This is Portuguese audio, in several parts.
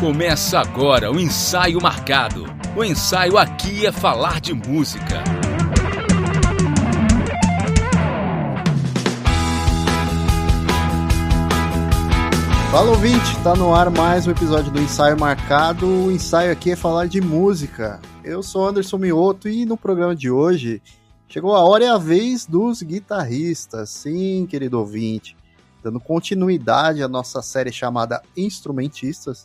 Começa agora o ensaio marcado. O ensaio aqui é falar de música. Fala ouvinte, tá no ar mais um episódio do Ensaio Marcado. O ensaio aqui é falar de música. Eu sou Anderson Mioto e no programa de hoje chegou a hora e a vez dos guitarristas. Sim, querido ouvinte, dando continuidade à nossa série chamada Instrumentistas,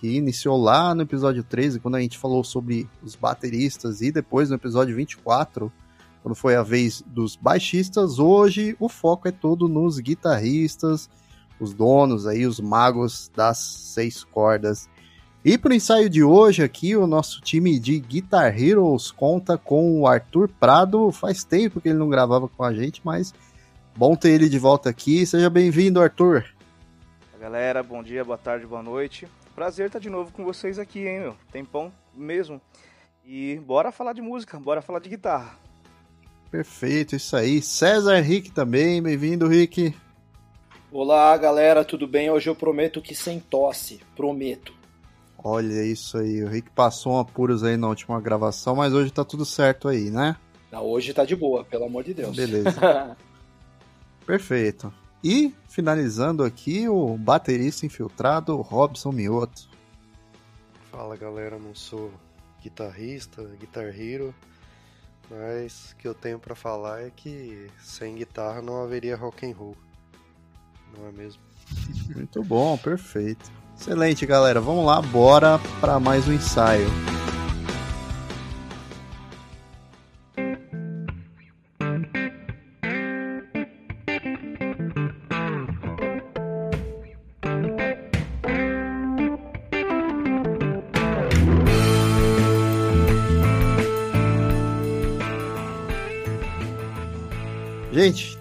que iniciou lá no episódio 13, quando a gente falou sobre os bateristas, e depois no episódio 24, quando foi a vez dos baixistas. Hoje o foco é todo nos guitarristas os donos aí, os magos das seis cordas. E para o ensaio de hoje aqui, o nosso time de Guitar Heroes conta com o Arthur Prado. Faz tempo que ele não gravava com a gente, mas bom ter ele de volta aqui. Seja bem-vindo, Arthur. Galera, bom dia, boa tarde, boa noite. Prazer estar de novo com vocês aqui, hein, meu? Tempão mesmo. E bora falar de música, bora falar de guitarra. Perfeito, isso aí. César Rick também, bem-vindo, Rick. Olá, galera, tudo bem? Hoje eu prometo que sem tosse, prometo. Olha isso aí, o Rick passou um apuros aí na última gravação, mas hoje tá tudo certo aí, né? Não, hoje tá de boa, pelo amor de Deus. Beleza. Perfeito. E finalizando aqui o baterista infiltrado Robson Mioto. Fala galera, não sou guitarrista, guitar hero, mas o que eu tenho para falar é que sem guitarra não haveria rock and roll não é mesmo? Muito bom, perfeito. Excelente, galera. Vamos lá, bora para mais um ensaio.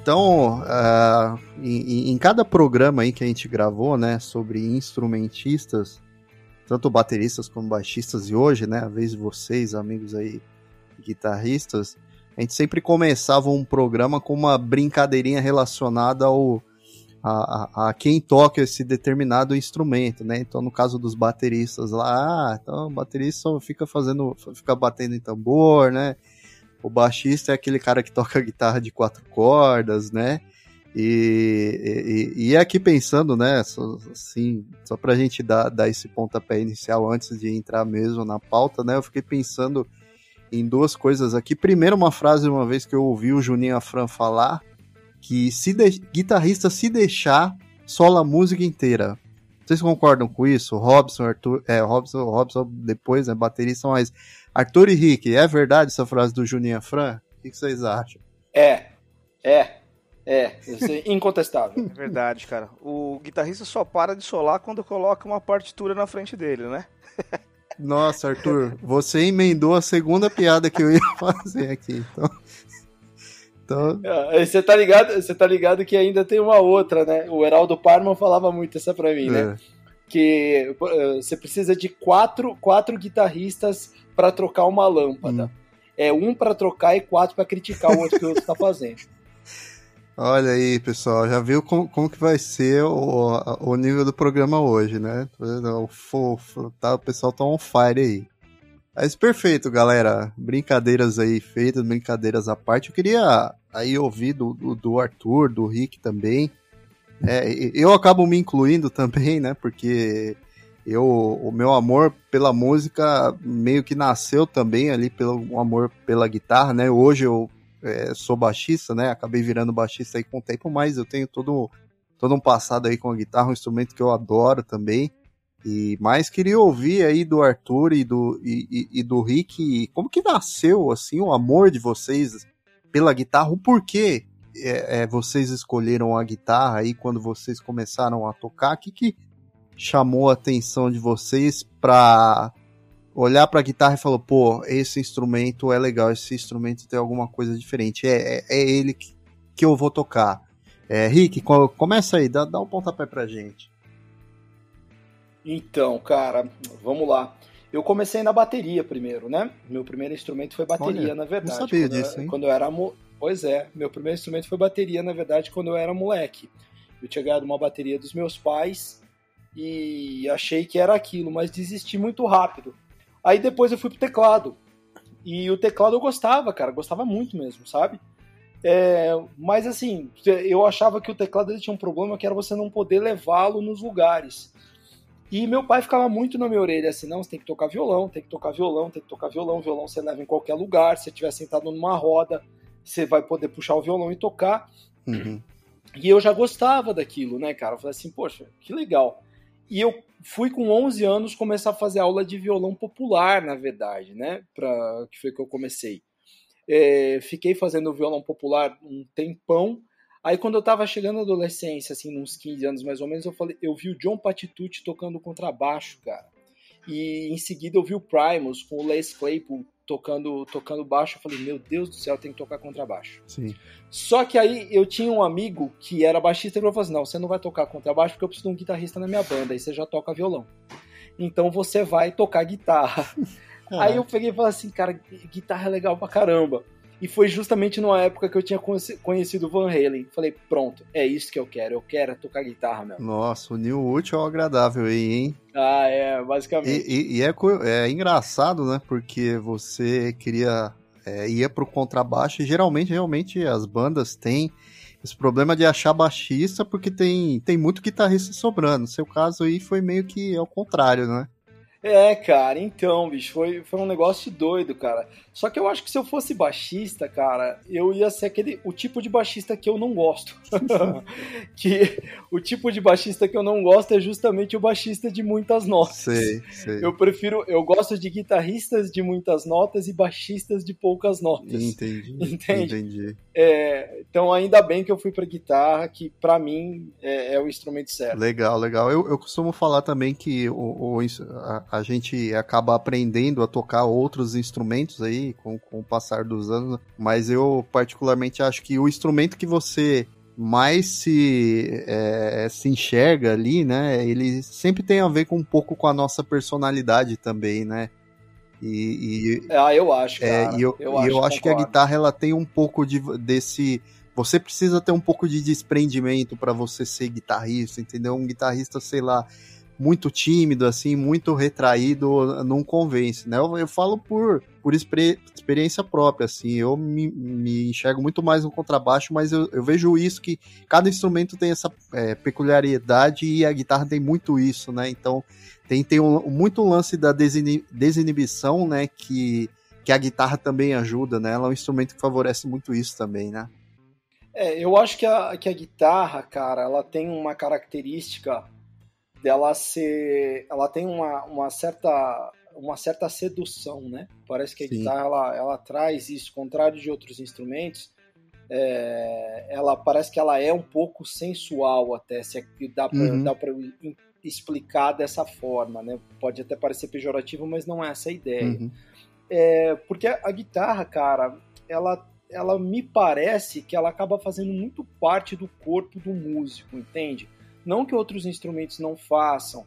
Então, uh, em, em, cada programa aí que a gente gravou, né, sobre instrumentistas, tanto bateristas como baixistas, e hoje, né, a vez de vocês, amigos aí, guitarristas, a gente sempre começava um programa com uma brincadeirinha relacionada ao, a, a, a, quem toca esse determinado instrumento, né? Então, no caso dos bateristas lá, ah, então o baterista fica fazendo, fica batendo em tambor, né? O baixista é aquele cara que toca guitarra de quatro cordas, né? E, e, e aqui pensando, né, assim, só pra gente dar, dar esse pontapé inicial antes de entrar mesmo na pauta, né, eu fiquei pensando em duas coisas aqui. Primeiro, uma frase uma vez que eu ouvi o Juninho Afran falar, que se de, guitarrista se deixar, sola a música inteira. Vocês concordam com isso? Robson, Arthur, é, Robson, Robson depois, né, baterista, mas Arthur e Rick, é verdade essa frase do Juninho Fran? O que vocês acham? É, é, é, incontestável. É verdade, cara. O guitarrista só para de solar quando coloca uma partitura na frente dele, né? Nossa, Arthur, você emendou a segunda piada que eu ia fazer aqui, então. então... Ah, você tá ligado? Você tá ligado que ainda tem uma outra, né? O Heraldo Parman falava muito essa pra mim, né? é. né? Que uh, você precisa de quatro, quatro guitarristas para trocar uma lâmpada. Hum. É um para trocar e quatro para criticar o outro que o outro tá fazendo. Olha aí, pessoal, já viu como, como que vai ser o, o nível do programa hoje, né? O fofo, tá? O pessoal tá on fire aí. Mas perfeito, galera. Brincadeiras aí feitas, brincadeiras à parte. Eu queria aí ouvir do, do, do Arthur, do Rick também. É, eu acabo me incluindo também, né? Porque eu, o meu amor pela música meio que nasceu também ali pelo amor pela guitarra, né? Hoje eu é, sou baixista, né? Acabei virando baixista aí com o tempo, mas eu tenho todo, todo um passado aí com a guitarra, um instrumento que eu adoro também. E mais queria ouvir aí do Arthur e do, e, e, e do Rick, como que nasceu assim o amor de vocês pela guitarra, o porquê é, é, vocês escolheram a guitarra aí quando vocês começaram a tocar, que, que chamou a atenção de vocês para olhar para a guitarra e falar, pô, esse instrumento é legal, esse instrumento tem alguma coisa diferente, é, é, é ele que, que eu vou tocar. É, Rick, começa aí, dá, dá um pontapé pra gente. Então, cara, vamos lá. Eu comecei na bateria primeiro, né? Meu primeiro instrumento foi bateria, Olha, na verdade. Não sabia quando disso, eu, hein? Quando eu era. Pois é, meu primeiro instrumento foi bateria, na verdade, quando eu era moleque. Eu tinha ganhado uma bateria dos meus pais e achei que era aquilo, mas desisti muito rápido. Aí depois eu fui pro teclado. E o teclado eu gostava, cara, gostava muito mesmo, sabe? É, mas assim, eu achava que o teclado ele tinha um problema que era você não poder levá-lo nos lugares. E meu pai ficava muito na minha orelha assim: não, você tem que tocar violão, tem que tocar violão, tem que tocar violão. Violão você leva em qualquer lugar. Se você estiver sentado numa roda, você vai poder puxar o violão e tocar. Uhum. E eu já gostava daquilo, né, cara? Eu falei assim: poxa, que legal. E eu fui com 11 anos começar a fazer aula de violão popular, na verdade, né? Pra, que foi que eu comecei. É, fiquei fazendo violão popular um tempão. Aí quando eu tava chegando na adolescência, assim, uns 15 anos mais ou menos, eu falei, eu vi o John Patitucci tocando contrabaixo, cara. E em seguida eu vi o Primus com o Les Claypool tocando, tocando baixo. Eu falei, meu Deus do céu, tem que tocar contrabaixo. Sim. Só que aí eu tinha um amigo que era baixista e ele falou assim: não, você não vai tocar contrabaixo porque eu preciso de um guitarrista na minha banda, aí você já toca violão. Então você vai tocar guitarra. Aí eu peguei e falei assim, cara, guitarra é legal pra caramba. E foi justamente numa época que eu tinha conhecido o Van Halen. Falei, pronto, é isso que eu quero. Eu quero tocar guitarra mesmo. Nossa, o New útil ao agradável aí, hein? Ah, é, basicamente. E, e, e é, é, engraçado, né? Porque você queria. É, ia pro contrabaixo e geralmente, realmente, as bandas têm esse problema de achar baixista porque tem, tem muito guitarrista sobrando. No seu caso aí foi meio que ao contrário, né? É, cara, então, bicho, foi, foi um negócio doido, cara. Só que eu acho que se eu fosse baixista, cara, eu ia ser aquele o tipo de baixista que eu não gosto. que o tipo de baixista que eu não gosto é justamente o baixista de muitas notas. Sei, sei. Eu prefiro, eu gosto de guitarristas de muitas notas e baixistas de poucas notas. Entendi. Entende? Entendi. É, então ainda bem que eu fui pra guitarra, que para mim é, é, o instrumento certo. Legal, legal. Eu, eu costumo falar também que o, o a, a gente acaba aprendendo a tocar outros instrumentos aí com, com o passar dos anos, mas eu particularmente acho que o instrumento que você mais se, é, se enxerga ali, né? Ele sempre tem a ver com um pouco com a nossa personalidade também, né? E, e ah, eu acho, é, e eu, eu, acho, eu acho que a guitarra ela tem um pouco de, desse. Você precisa ter um pouco de desprendimento para você ser guitarrista, entendeu? Um guitarrista, sei lá, muito tímido, assim, muito retraído, não convence, né? Eu, eu falo por, por experiência própria, assim, eu me, me, enxergo muito mais no contrabaixo, mas eu, eu vejo isso que cada instrumento tem essa é, peculiaridade e a guitarra tem muito isso, né? Então tem, tem um, muito lance da desinibição, né? Que, que a guitarra também ajuda, né? Ela é um instrumento que favorece muito isso também, né? É, eu acho que a, que a guitarra, cara, ela tem uma característica dela ser. Ela tem uma, uma certa uma certa sedução, né? Parece que a Sim. guitarra ela, ela traz isso, contrário de outros instrumentos. É, ela parece que ela é um pouco sensual até, se é, dá para uhum. explicar dessa forma, né? Pode até parecer pejorativo, mas não é essa a ideia. Uhum. É, porque a, a guitarra, cara, ela ela me parece que ela acaba fazendo muito parte do corpo do músico, entende? Não que outros instrumentos não façam,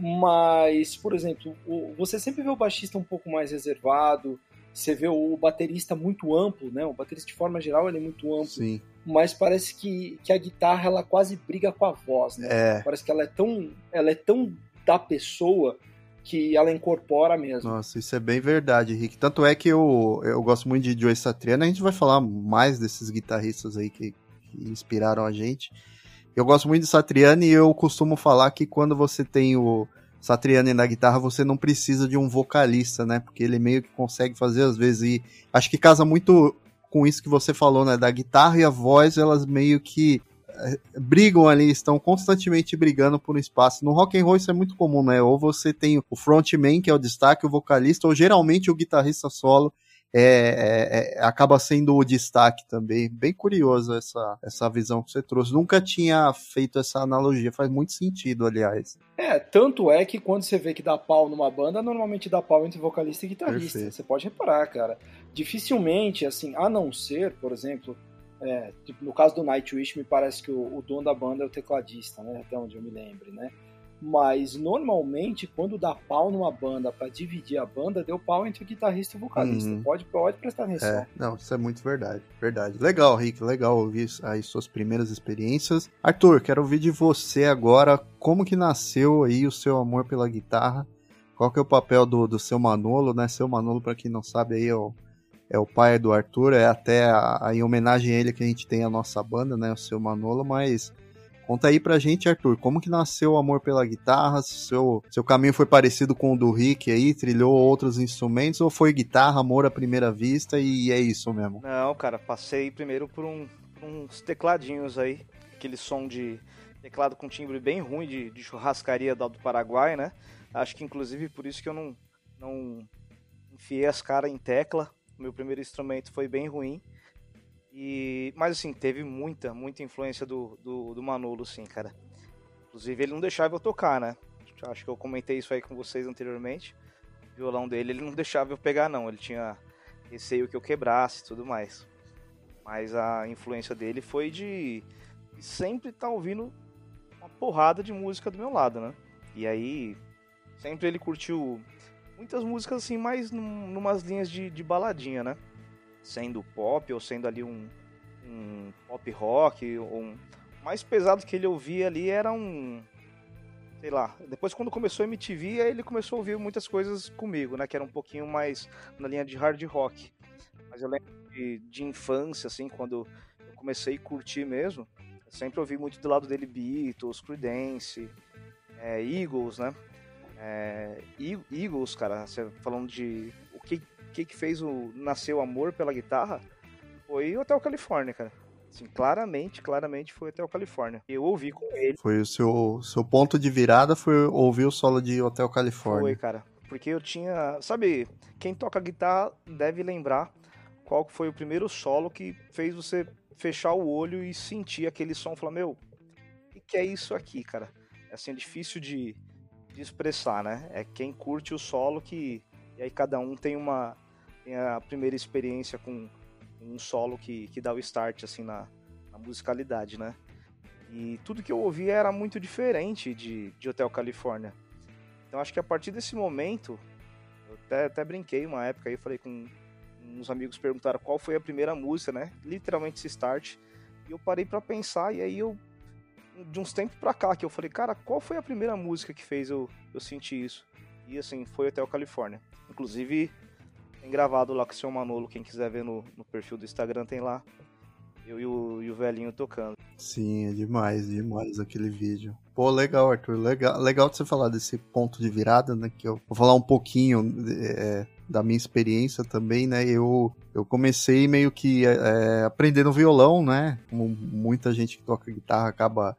mas, por exemplo, você sempre vê o baixista um pouco mais reservado, você vê o baterista muito amplo, né? O baterista de forma geral ele é muito amplo. Sim. Mas parece que, que a guitarra ela quase briga com a voz, né? É. Parece que ela é tão ela é tão da pessoa que ela incorpora mesmo. Nossa, isso é bem verdade, Rick. Tanto é que eu, eu gosto muito de Joe Satriani, a gente vai falar mais desses guitarristas aí que, que inspiraram a gente. Eu gosto muito de Satriani e eu costumo falar que quando você tem o Satriani na guitarra, você não precisa de um vocalista, né? Porque ele meio que consegue fazer às vezes e acho que casa muito com isso que você falou, né? Da guitarra e a voz, elas meio que eh, brigam ali, estão constantemente brigando por um espaço. No rock and roll isso é muito comum, né? Ou você tem o frontman, que é o destaque, o vocalista, ou geralmente o guitarrista solo é, é, é, acaba sendo o destaque também. Bem curioso essa, essa visão que você trouxe. Nunca tinha feito essa analogia, faz muito sentido, aliás. É, tanto é que quando você vê que dá pau numa banda, normalmente dá pau entre vocalista e guitarrista. Perfeito. Você pode reparar, cara. Dificilmente, assim, a não ser, por exemplo, é, tipo, no caso do Nightwish, me parece que o, o, dono da banda é o tecladista, né? Até onde eu me lembre, né? Mas normalmente, quando dá pau numa banda para dividir a banda, deu pau entre o guitarrista e o vocalista. Uhum. Pode, pode prestar atenção. É, não, isso é muito verdade. Verdade. Legal, Rick, legal ouvir aí suas primeiras experiências. Arthur, quero ouvir de você agora como que nasceu aí o seu amor pela guitarra. Qual que é o papel do, do seu Manolo, né? Seu Manolo, para quem não sabe, aí é o, é o pai do Arthur, é até a, a, em homenagem a ele que a gente tem a nossa banda, né? O seu Manolo, mas Conta aí pra gente, Arthur, como que nasceu o amor pela guitarra? Seu, seu caminho foi parecido com o do Rick aí? Trilhou outros instrumentos? Ou foi guitarra, amor à primeira vista e é isso mesmo? Não, cara, passei primeiro por, um, por uns tecladinhos aí. Aquele som de teclado com timbre bem ruim de, de churrascaria do Paraguai, né? Acho que inclusive por isso que eu não, não enfiei as caras em tecla. Meu primeiro instrumento foi bem ruim. E, mas assim, teve muita, muita influência do, do, do Manolo, sim, cara. Inclusive ele não deixava eu tocar, né? Acho que eu comentei isso aí com vocês anteriormente. O violão dele, ele não deixava eu pegar, não. Ele tinha receio que eu quebrasse e tudo mais. Mas a influência dele foi de sempre estar tá ouvindo uma porrada de música do meu lado, né? E aí, sempre ele curtiu muitas músicas assim, mais num, numas linhas de, de baladinha, né? Sendo pop ou sendo ali um, um pop rock, ou um... mais pesado que ele ouvia ali era um sei lá, depois quando começou a MTV, aí ele começou a ouvir muitas coisas comigo, né, que era um pouquinho mais na linha de hard rock. Mas eu lembro de, de infância, assim, quando eu comecei a curtir mesmo, eu sempre ouvi muito do lado dele Beatles, Creedence, é, Eagles, né, é, Eagles, cara, falando de o que que, que fez o nascer o amor pela guitarra foi o Hotel Califórnia, cara. Assim, claramente, claramente foi Hotel Califórnia. Eu ouvi com ele. Foi o seu, seu ponto de virada foi ouvir o solo de Hotel Califórnia. Foi, cara. Porque eu tinha. Sabe, quem toca guitarra deve lembrar qual foi o primeiro solo que fez você fechar o olho e sentir aquele som. Falar, meu, o que é isso aqui, cara? É assim, é difícil de, de expressar, né? É quem curte o solo que. E aí cada um tem uma, tem a primeira experiência com um solo que, que dá o start assim na, na musicalidade, né? E tudo que eu ouvi era muito diferente de, de Hotel Califórnia. Então acho que a partir desse momento, eu até, até brinquei uma época aí, falei com uns amigos perguntaram qual foi a primeira música, né? Literalmente esse start. E eu parei para pensar e aí eu de uns tempos pra cá que eu falei, cara, qual foi a primeira música que fez eu, eu sentir isso? E assim, foi Hotel Califórnia. Inclusive, tem gravado lá com o seu Manolo, quem quiser ver no, no perfil do Instagram tem lá. Eu e o, e o velhinho tocando. Sim, é demais, demais aquele vídeo. Pô, legal, Arthur. Legal, legal de você falar desse ponto de virada, né? Que eu vou falar um pouquinho é, da minha experiência também, né? Eu, eu comecei meio que é, é aprendendo violão, né? Como muita gente que toca guitarra acaba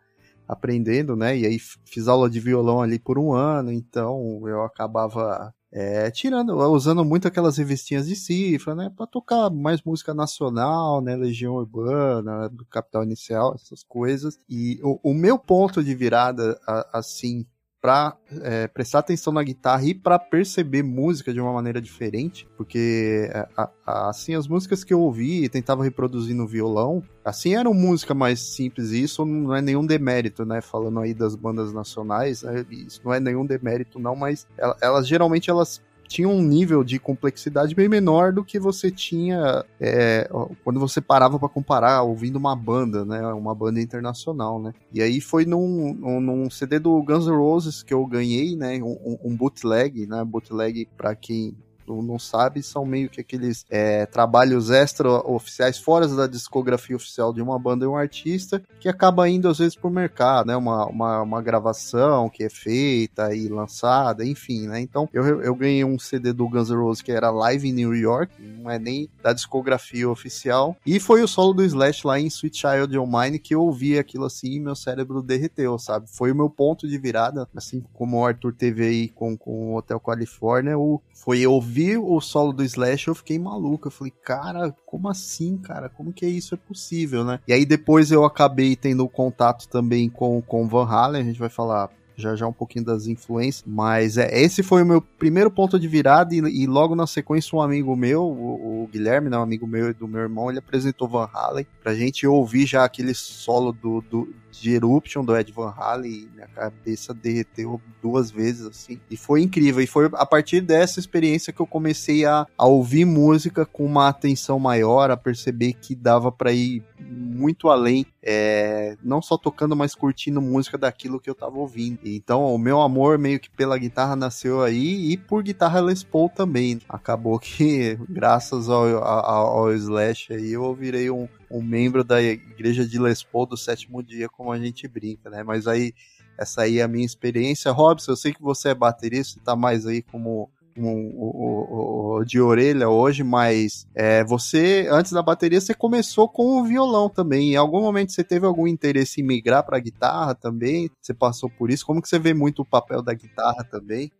aprendendo, né? E aí fiz aula de violão ali por um ano, então eu acabava é, tirando, usando muito aquelas revistinhas de cifra, né, para tocar mais música nacional, né, Legião Urbana, do Capital Inicial, essas coisas. E o, o meu ponto de virada, assim, para é, prestar atenção na guitarra e para perceber música de uma maneira diferente, porque é, a, a, assim as músicas que eu ouvi e tentava reproduzir no violão, assim eram música mais simples e isso não é nenhum demérito, né? Falando aí das bandas nacionais, né, isso não é nenhum demérito não, mas elas, elas geralmente elas tinha um nível de complexidade bem menor do que você tinha é, quando você parava para comparar ouvindo uma banda, né? Uma banda internacional, né? E aí foi num, num CD do Guns N' Roses que eu ganhei, né? Um, um bootleg, né? Bootleg para quem não sabe, são meio que aqueles é, trabalhos extra-oficiais fora da discografia oficial de uma banda e um artista, que acaba indo às vezes pro mercado, né? Uma, uma, uma gravação que é feita e lançada, enfim, né? Então eu, eu ganhei um CD do Guns N' Roses que era Live in New York, não é nem da discografia oficial, e foi o solo do Slash lá em Sweet Child of Mine que eu ouvi aquilo assim e meu cérebro derreteu, sabe? Foi o meu ponto de virada, assim como o Arthur teve aí com, com o Hotel California, o, foi ouvir vi o solo do Slash, eu fiquei maluco. Eu falei, cara, como assim, cara? Como que isso é possível, né? E aí depois eu acabei tendo contato também com, com Van Halen, a gente vai falar já já um pouquinho das influências, mas é, esse foi o meu primeiro ponto de virada e, e logo na sequência um amigo meu, o, o Guilherme, né, um amigo meu e do meu irmão, ele apresentou Van Halen pra gente ouvir já aquele solo do, do de Eruption do Ed Van Halen minha cabeça derreteu duas vezes assim. E foi incrível. E foi a partir dessa experiência que eu comecei a, a ouvir música com uma atenção maior, a perceber que dava para ir muito além, é, não só tocando, mas curtindo música daquilo que eu tava ouvindo. Então, o meu amor meio que pela guitarra nasceu aí e por guitarra Les Paul também. Acabou que, graças ao, ao, ao Slash aí, eu virei um, um membro da igreja de Les Paul do sétimo dia, como a gente brinca, né? Mas aí, essa aí é a minha experiência. Robson, eu sei que você é baterista, tá mais aí como um, um, um, de orelha hoje, mas é, você, antes da bateria, você começou com o violão também. Em algum momento você teve algum interesse em migrar para guitarra também? Você passou por isso? Como que você vê muito o papel da guitarra também?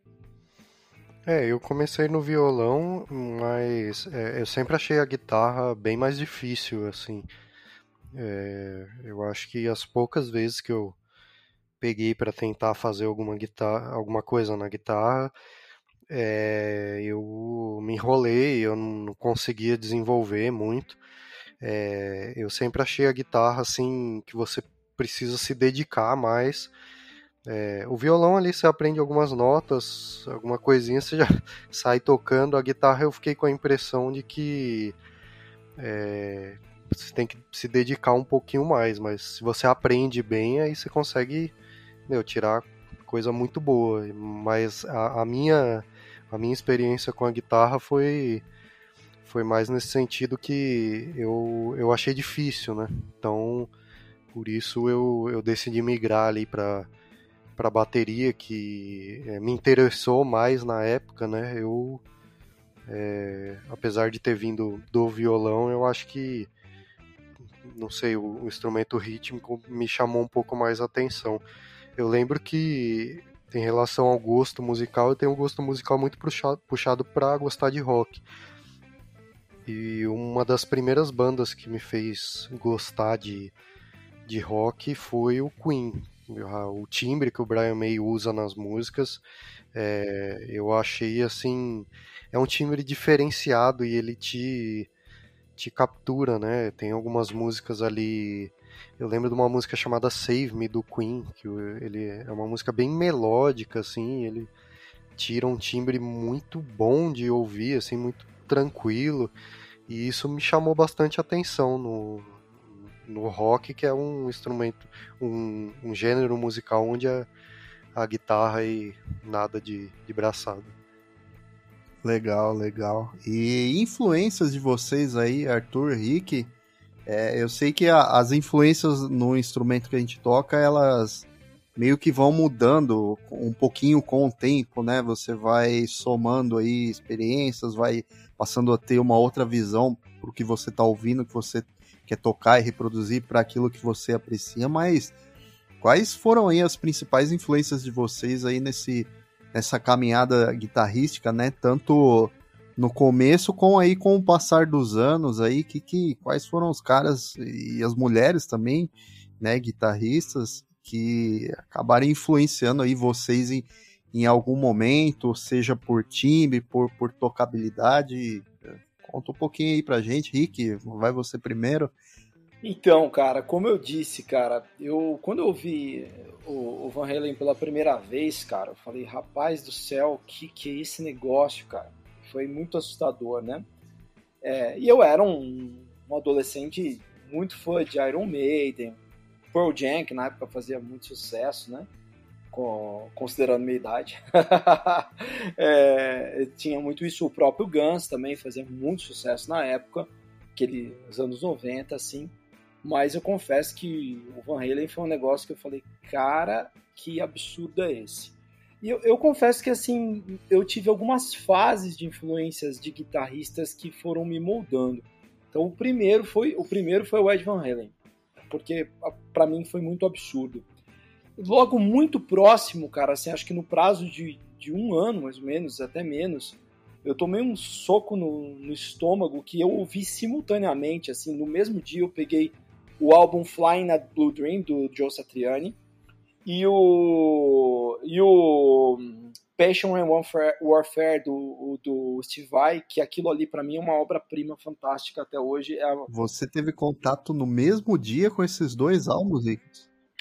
É, eu comecei no violão, mas é, eu sempre achei a guitarra bem mais difícil, assim. É, eu acho que as poucas vezes que eu peguei para tentar fazer alguma guitarra, alguma coisa na guitarra, é, eu me enrolei, eu não conseguia desenvolver muito. É, eu sempre achei a guitarra assim que você precisa se dedicar mais é, o violão ali você aprende algumas notas, alguma coisinha, você já sai tocando. A guitarra eu fiquei com a impressão de que é, você tem que se dedicar um pouquinho mais, mas se você aprende bem, aí você consegue meu, tirar coisa muito boa. Mas a, a, minha, a minha experiência com a guitarra foi, foi mais nesse sentido que eu, eu achei difícil, né? Então, por isso eu, eu decidi migrar ali para para bateria que é, me interessou mais na época, né? Eu, é, apesar de ter vindo do violão, eu acho que, não sei, o, o, instrumento rítmico me chamou um pouco mais a atenção. Eu lembro que, em relação ao gosto musical, eu tenho um gosto musical muito puxado, para gostar de rock. E uma das primeiras bandas que me fez gostar de, de rock foi o Queen, o timbre que o Brian May usa nas músicas, é, eu achei assim, é um timbre diferenciado e ele te te captura, né? Tem algumas músicas ali, eu lembro de uma música chamada Save Me do Queen, que ele é uma música bem melódica assim, ele tira um timbre muito bom de ouvir, assim, muito tranquilo. E isso me chamou bastante atenção no, no rock, que é um instrumento, um, um gênero musical onde a, a guitarra e nada de, de braçada. Legal, legal. E influências de vocês aí, Arthur, Rick, é, eu sei que a, as influências no instrumento que a gente toca, elas meio que vão mudando um pouquinho com o tempo, né? Você vai somando aí experiências, vai passando a ter uma outra visão pro que você tá ouvindo, que você quer tocar e reproduzir para aquilo que você aprecia, mas quais foram aí as principais influências de vocês aí nesse nessa caminhada guitarrística, né? Tanto no começo com aí com o passar dos anos aí, que, que quais foram os caras e as mulheres também, né, guitarristas que acabaram influenciando aí vocês em, em algum momento, seja por timbre, por, por tocabilidade, Conta um pouquinho aí pra gente, Rick, vai você primeiro. Então, cara, como eu disse, cara, eu quando eu vi o, o, Van Halen pela primeira vez, cara, eu falei, rapaz do céu, que que é esse negócio, cara? Foi muito assustador, né? É, e eu era um, um, adolescente muito fã de Iron Maiden, Pearl Jam, que na época fazia muito sucesso, né? Considerando minha idade. é, tinha muito isso. O próprio Guns também fazia muito sucesso na época, aqueles anos 90, assim. Mas eu confesso que o Van Halen foi um negócio que eu falei, cara, que absurdo é esse? E eu, eu confesso que, assim, eu tive algumas fases de influências de guitarristas que foram me moldando. Então, o primeiro foi o primeiro foi o Ed Van Halen, porque para mim foi muito absurdo logo muito próximo, cara, assim, acho que no prazo de, de um ano, mais ou menos, até menos, eu tomei um soco no, no estômago que eu ouvi simultaneamente, assim, no mesmo dia eu peguei o álbum Flying at Blue Dream, do Joe Satriani, E o. E o. Passion and Warfare, do, do Steve Vai, que aquilo ali para mim é uma obra-prima fantástica até hoje. É... Você teve contato no mesmo dia com esses dois álbuns, Rick?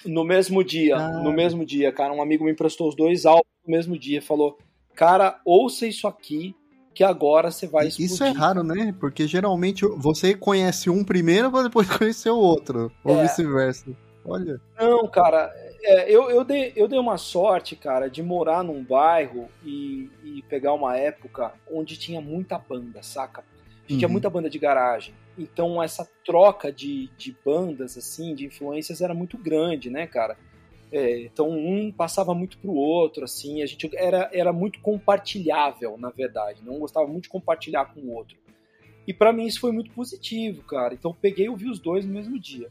No mesmo dia, ah. no mesmo dia, cara. Um amigo me emprestou os dois álbuns no mesmo dia. Falou, cara, ouça isso aqui, que agora você vai explodir. Isso é raro, né? Porque geralmente você conhece um primeiro para depois conhecer o outro, ou é. vice-versa. Olha. Não, cara, é, eu, eu, dei, eu dei uma sorte, cara, de morar num bairro e, e pegar uma época onde tinha muita banda, saca? Uhum. Tinha muita banda de garagem. Então essa troca de, de bandas, assim, de influências era muito grande, né, cara? É, então um passava muito pro outro, assim, a gente era, era muito compartilhável, na verdade. Não gostava muito de compartilhar com o outro. E para mim isso foi muito positivo, cara. Então peguei e ouvi os dois no mesmo dia.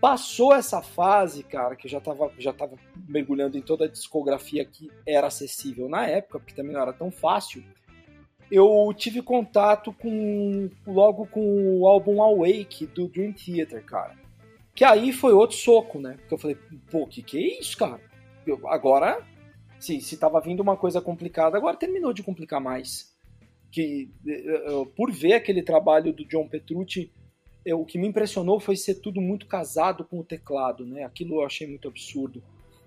Passou essa fase, cara, que eu já estava já tava mergulhando em toda a discografia que era acessível na época, porque também não era tão fácil. Eu tive contato com logo com o álbum Awake do Dream Theater, cara. Que aí foi outro soco, né? Porque eu falei, pô, que que é isso, cara? Eu, agora, se, se tava vindo uma coisa complicada, agora terminou de complicar mais. Que eu, por ver aquele trabalho do John Petrucci eu, o que me impressionou foi ser tudo muito casado com o teclado, né? Aquilo eu achei muito absurdo.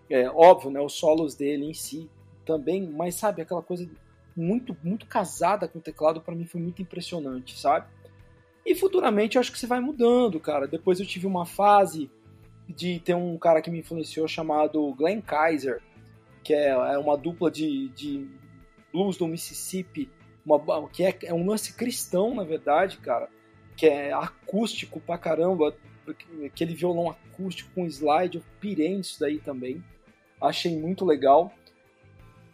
É óbvio, né? Os solos dele em si também, mas sabe aquela coisa muito muito casada com o teclado para mim foi muito impressionante, sabe? E futuramente eu acho que você vai mudando, cara. Depois eu tive uma fase de ter um cara que me influenciou chamado Glenn Kaiser, que é, é uma dupla de, de blues do Mississippi, uma, que é, é um lance cristão, na verdade, cara que é acústico pra caramba, aquele violão acústico com slide, eu pirei nisso daí também, achei muito legal.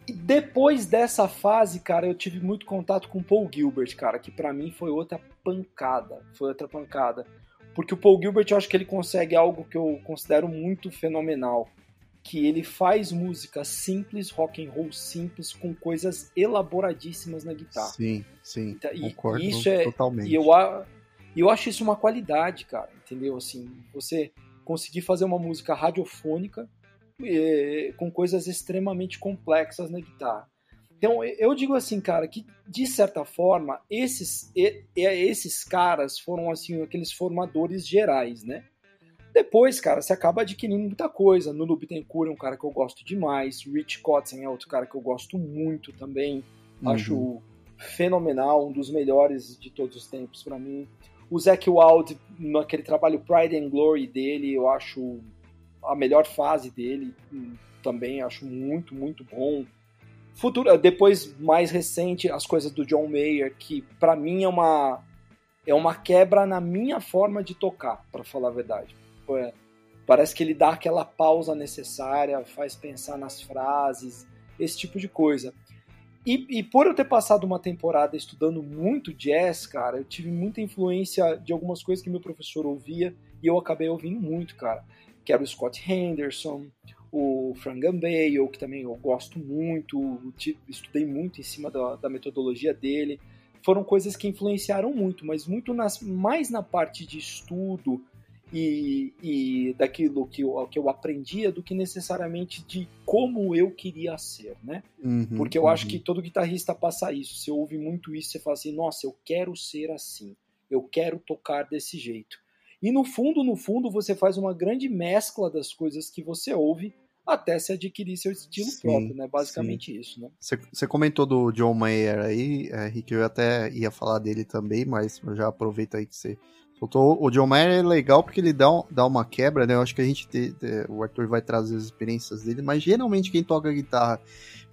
E depois dessa fase, cara, eu tive muito contato com Paul Gilbert, cara, que para mim foi outra pancada, foi outra pancada. Porque o Paul Gilbert, eu acho que ele consegue algo que eu considero muito fenomenal, que ele faz música simples, rock and roll simples, com coisas elaboradíssimas na guitarra. Sim, sim, então, e, concordo isso é, totalmente. E eu, eu acho isso uma qualidade, cara, entendeu? Assim, você conseguir fazer uma música radiofônica é, com coisas extremamente complexas na guitarra. Então, eu digo assim, cara, que de certa forma, esses, esses caras foram assim aqueles formadores gerais, né? Depois, cara, você acaba adquirindo muita coisa. Nuno Bittencourt é um cara que eu gosto demais. Rich Kotzen é outro cara que eu gosto muito também. Uhum. Acho fenomenal, um dos melhores de todos os tempos para mim. O Zac Wild, naquele trabalho Pride and Glory dele, eu acho a melhor fase dele hum, também, acho muito, muito bom. Futuro, depois, mais recente, as coisas do John Mayer, que para mim é uma, é uma quebra na minha forma de tocar, para falar a verdade. É, parece que ele dá aquela pausa necessária, faz pensar nas frases, esse tipo de coisa. E, e, por eu ter passado uma temporada estudando muito jazz, cara, eu tive muita influência de algumas coisas que meu professor ouvia e eu acabei ouvindo muito, cara. Que era o Scott Henderson, o Frank Gambale, que também eu gosto muito, estudei muito em cima da, da metodologia dele. Foram coisas que influenciaram muito, mas muito nas, mais na parte de estudo, e, e daquilo que eu, que eu aprendia do que necessariamente de como eu queria ser, né? Uhum, Porque eu uhum. acho que todo guitarrista passa isso. Você ouve muito isso, você fala assim, nossa, eu quero ser assim, eu quero tocar desse jeito. E no fundo, no fundo, você faz uma grande mescla das coisas que você ouve até se adquirir seu estilo sim, próprio, né? Basicamente sim. isso, né? Você comentou do John Mayer aí, é, Rick, eu até ia falar dele também, mas eu já aproveito aí que você o John Mayer é legal porque ele dá, dá uma quebra, né? Eu acho que a gente, te, o Arthur vai trazer as experiências dele, mas geralmente quem toca guitarra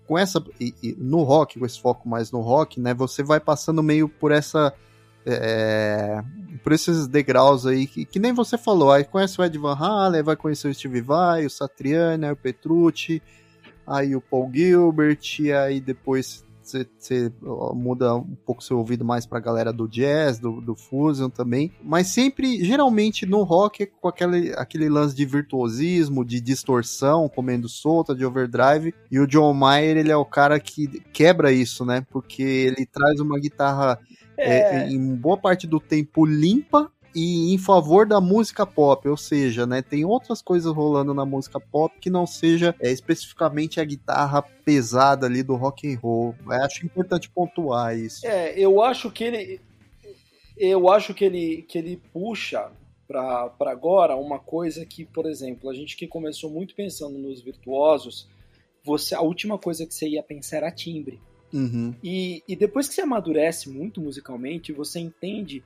com essa, e, e, no rock, com esse foco mais no rock, né? Você vai passando meio por essa, é, por esses degraus aí, que, que, nem você falou, aí conhece o Ed Van Halen, vai conhecer o Steve Vai, o Satriani, o Petrucci, aí o Paul Gilbert, e aí depois você, muda um pouco seu ouvido mais pra galera do jazz, do, do fusion também, mas sempre, geralmente no rock, é com aquele, aquele lance de virtuosismo, de distorção, comendo solta, de overdrive, e o John Mayer, ele é o cara que quebra isso, né, porque ele traz uma guitarra é. É, em boa parte do tempo limpa, e em favor da música pop, ou seja, né, tem outras coisas rolando na música pop que não seja é, especificamente a guitarra pesada ali do rock and roll. Eu acho importante pontuar isso. É, eu acho que ele eu acho que ele que ele puxa para agora uma coisa que, por exemplo, a gente que começou muito pensando nos virtuosos, você a última coisa que você ia pensar era timbre. Uhum. E, e depois que você amadurece muito musicalmente, você entende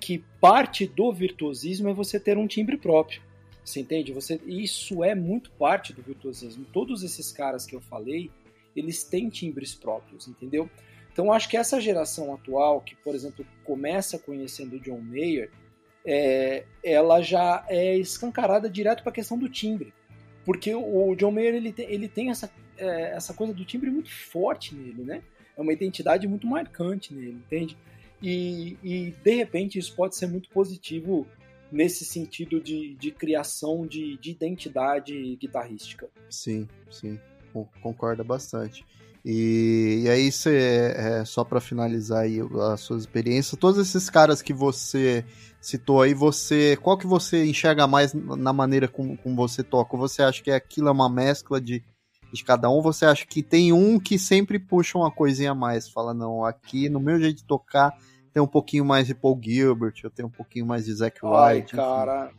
que parte do virtuosismo é você ter um timbre próprio. Você entende? Você, isso é muito parte do virtuosismo. Todos esses caras que eu falei, eles têm timbres próprios, entendeu? Então acho que essa geração atual, que por exemplo começa conhecendo o John Mayer, é, ela já é escancarada direto para a questão do timbre, porque o John Mayer ele tem, ele tem essa, é, essa coisa do timbre muito forte nele, né? É uma identidade muito marcante nele, entende? E, e de repente isso pode ser muito positivo nesse sentido de, de criação de, de identidade guitarrística. Sim, sim, concorda bastante. E, e aí, você, é, só para finalizar aí a sua experiência, todos esses caras que você citou aí, você, qual que você enxerga mais na maneira como, como você toca? Você acha que aquilo é uma mescla de, de cada um? Você acha que tem um que sempre puxa uma coisinha a mais? Fala, não, aqui no meu jeito de tocar tem um pouquinho mais de Paul Gilbert, eu tenho um pouquinho mais de Zac Wright. Ai, cara,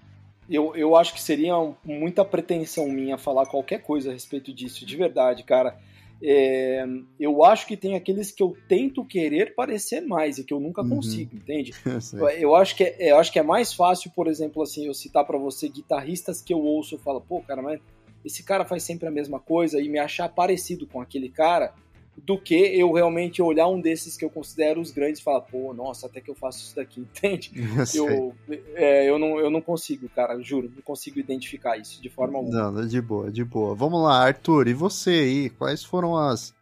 eu, eu acho que seria muita pretensão minha falar qualquer coisa a respeito disso, de verdade, cara. É, eu acho que tem aqueles que eu tento querer parecer mais e que eu nunca uhum. consigo, entende? eu, eu, acho que é, eu acho que é mais fácil, por exemplo, assim, eu citar para você guitarristas que eu ouço e falo, pô, cara, mas esse cara faz sempre a mesma coisa e me achar parecido com aquele cara do que eu realmente olhar um desses que eu considero os grandes e falar, pô, nossa, até que eu faço isso daqui, entende? Eu, é, eu, não, eu não consigo, cara, juro, não consigo identificar isso de forma alguma. Não, de boa, de boa. Vamos lá, Arthur, e você aí? Quais foram as.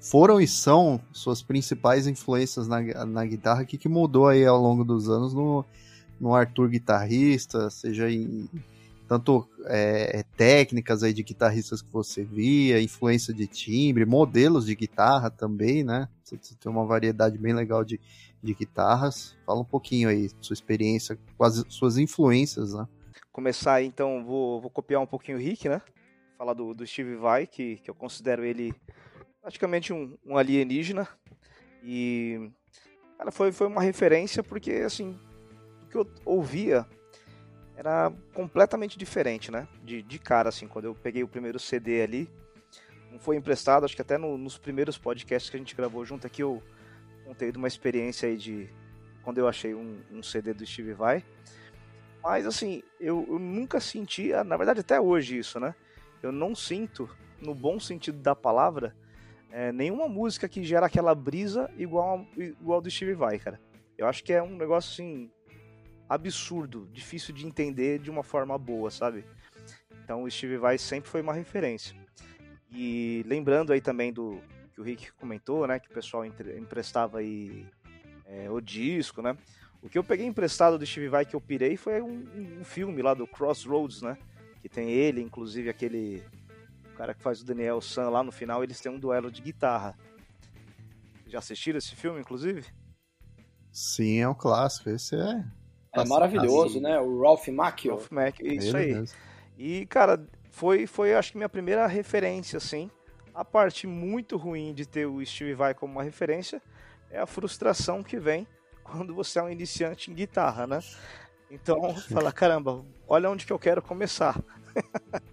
Foram e são suas principais influências na, na guitarra? O que, que mudou aí ao longo dos anos no, no Arthur guitarrista, seja em tanto é, técnicas aí de guitarristas que você via, influência de timbre, modelos de guitarra também, né? Você, tem uma variedade bem legal de, de guitarras. Fala um pouquinho aí, sua experiência, as suas influências, né? Começar então, vou, vou copiar um pouquinho o Rick, né? Falar do, do Steve Vai, que, que eu considero ele praticamente um, um alienígena. E, cara, foi, foi uma referência porque, assim, o que eu ouvia era completamente diferente, né? De, de cara, assim, quando eu peguei o primeiro CD ali, não foi emprestado, acho que até no, nos primeiros podcasts que a gente gravou junto aqui eu contei de uma experiência aí de quando eu achei um, um CD do Steve Vai. Mas assim, eu, eu, nunca senti, na verdade até hoje isso, né? Eu não sinto, no bom sentido da palavra, é, nenhuma música que gera aquela brisa igual, igual do Steve Vai, cara. Eu acho que é um negócio assim absurdo, difícil de entender de uma forma boa, sabe? Então o Steve Vai sempre foi uma referência. E lembrando aí também do que o Rick comentou, né, que o pessoal emprestava aí é, o disco, né? O que eu peguei emprestado do Steve Vai que eu pirei foi um, um, filme lá do Crossroads, né? Que tem ele, inclusive aquele cara que faz o Daniel San lá no final, eles têm um duelo de guitarra. Já assistiram esse filme, inclusive? Sim, é um clássico. Esse é é maravilhoso, assim, né? O Ralph Macchio. Ralph Macchio, isso aí. Mesmo. E, cara, foi, foi acho que minha primeira referência, assim. A parte muito ruim de ter o Steve Vai como uma referência é a frustração que vem quando você é um iniciante em guitarra, né? Então, fala, caramba, olha onde que eu quero começar.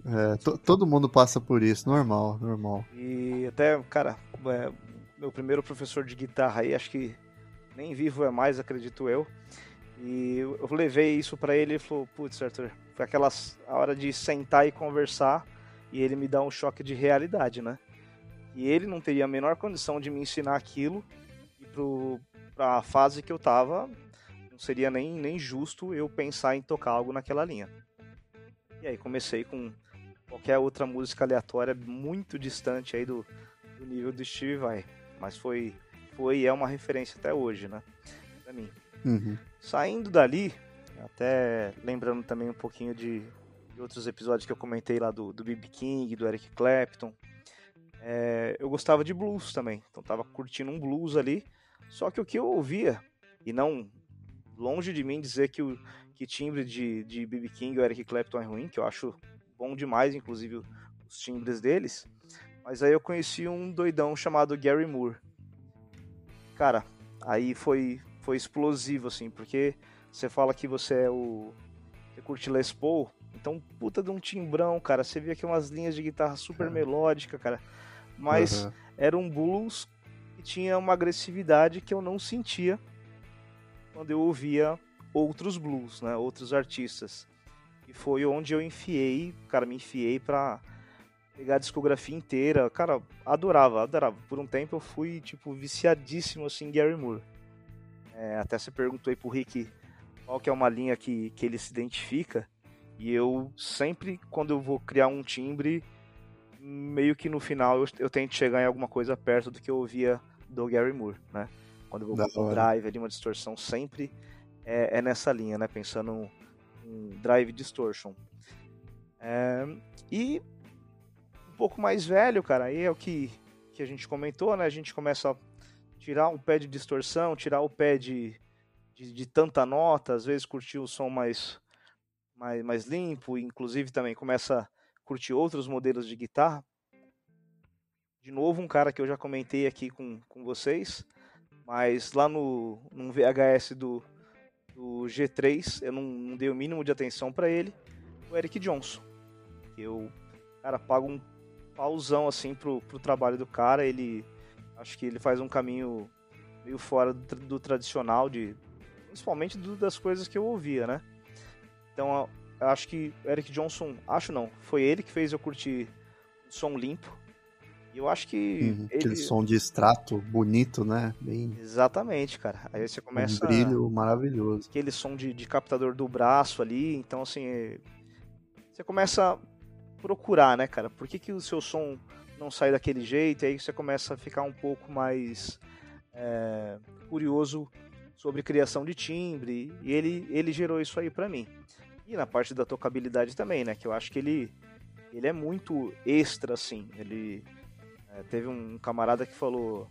é, todo mundo passa por isso, normal, normal. E até, cara, é, meu primeiro professor de guitarra aí, acho que nem vivo é mais, acredito eu. E eu levei isso para ele e falou: Putz, Arthur, foi aquela hora de sentar e conversar e ele me dá um choque de realidade, né? E ele não teria a menor condição de me ensinar aquilo e pro, pra fase que eu tava, não seria nem, nem justo eu pensar em tocar algo naquela linha. E aí comecei com qualquer outra música aleatória muito distante aí do, do nível do Steve Vai. Mas foi, foi e é uma referência até hoje, né? Pra mim. Uhum. Saindo dali, até lembrando também um pouquinho de, de outros episódios que eu comentei lá do, do B.B. King, do Eric Clapton, é, eu gostava de blues também, então tava curtindo um blues ali, só que o que eu ouvia, e não longe de mim dizer que o que timbre de, de BB King ou Eric Clapton é ruim, que eu acho bom demais, inclusive os timbres deles. Mas aí eu conheci um doidão chamado Gary Moore. Cara, aí foi, foi explosivo, assim, porque você fala que você é o. Você curte Les Paul, então puta de um timbrão, cara. Você via aqui umas linhas de guitarra super melódica, cara. Mas uhum. era um blues que tinha uma agressividade que eu não sentia quando eu ouvia outros blues, né? Outros artistas. E foi onde eu enfiei, cara, me enfiei pra pegar a discografia inteira. Cara, adorava, adorava. Por um tempo eu fui, tipo, viciadíssimo assim em Gary Moore. É, até você perguntou aí pro Rick qual que é uma linha que, que ele se identifica. E eu sempre, quando eu vou criar um timbre, meio que no final eu, eu tento chegar em alguma coisa perto do que eu ouvia do Gary Moore, né? Quando eu vou com um drive ali, uma distorção, sempre é, é nessa linha, né? Pensando em drive distortion. É, e pouco mais velho, cara, aí é o que, que a gente comentou, né? A gente começa tirar um pé de distorção, tirar o pé de, de, de tanta nota, às vezes curtir o som mais, mais, mais limpo, inclusive também começa a curtir outros modelos de guitarra. De novo, um cara que eu já comentei aqui com, com vocês, mas lá no, no VHS do, do G3 eu não, não dei o mínimo de atenção para ele, o Eric Johnson. Eu, cara, pago um pausão assim pro, pro trabalho do cara. Ele acho que ele faz um caminho meio fora do, do tradicional de principalmente do, das coisas que eu ouvia, né? Então, acho que Eric Johnson, acho não, foi ele que fez eu curtir um som limpo. E eu acho que uhum, ele... aquele som de extrato bonito, né? Bem... Exatamente, cara. Aí você começa um brilho maravilhoso. Aquele som de, de captador do braço ali, então assim, você começa procurar, né, cara? Por que, que o seu som não sai daquele jeito? E aí você começa a ficar um pouco mais é, curioso sobre criação de timbre. E ele, ele gerou isso aí para mim. E na parte da tocabilidade também, né? Que eu acho que ele, ele é muito extra, assim. Ele é, teve um camarada que falou,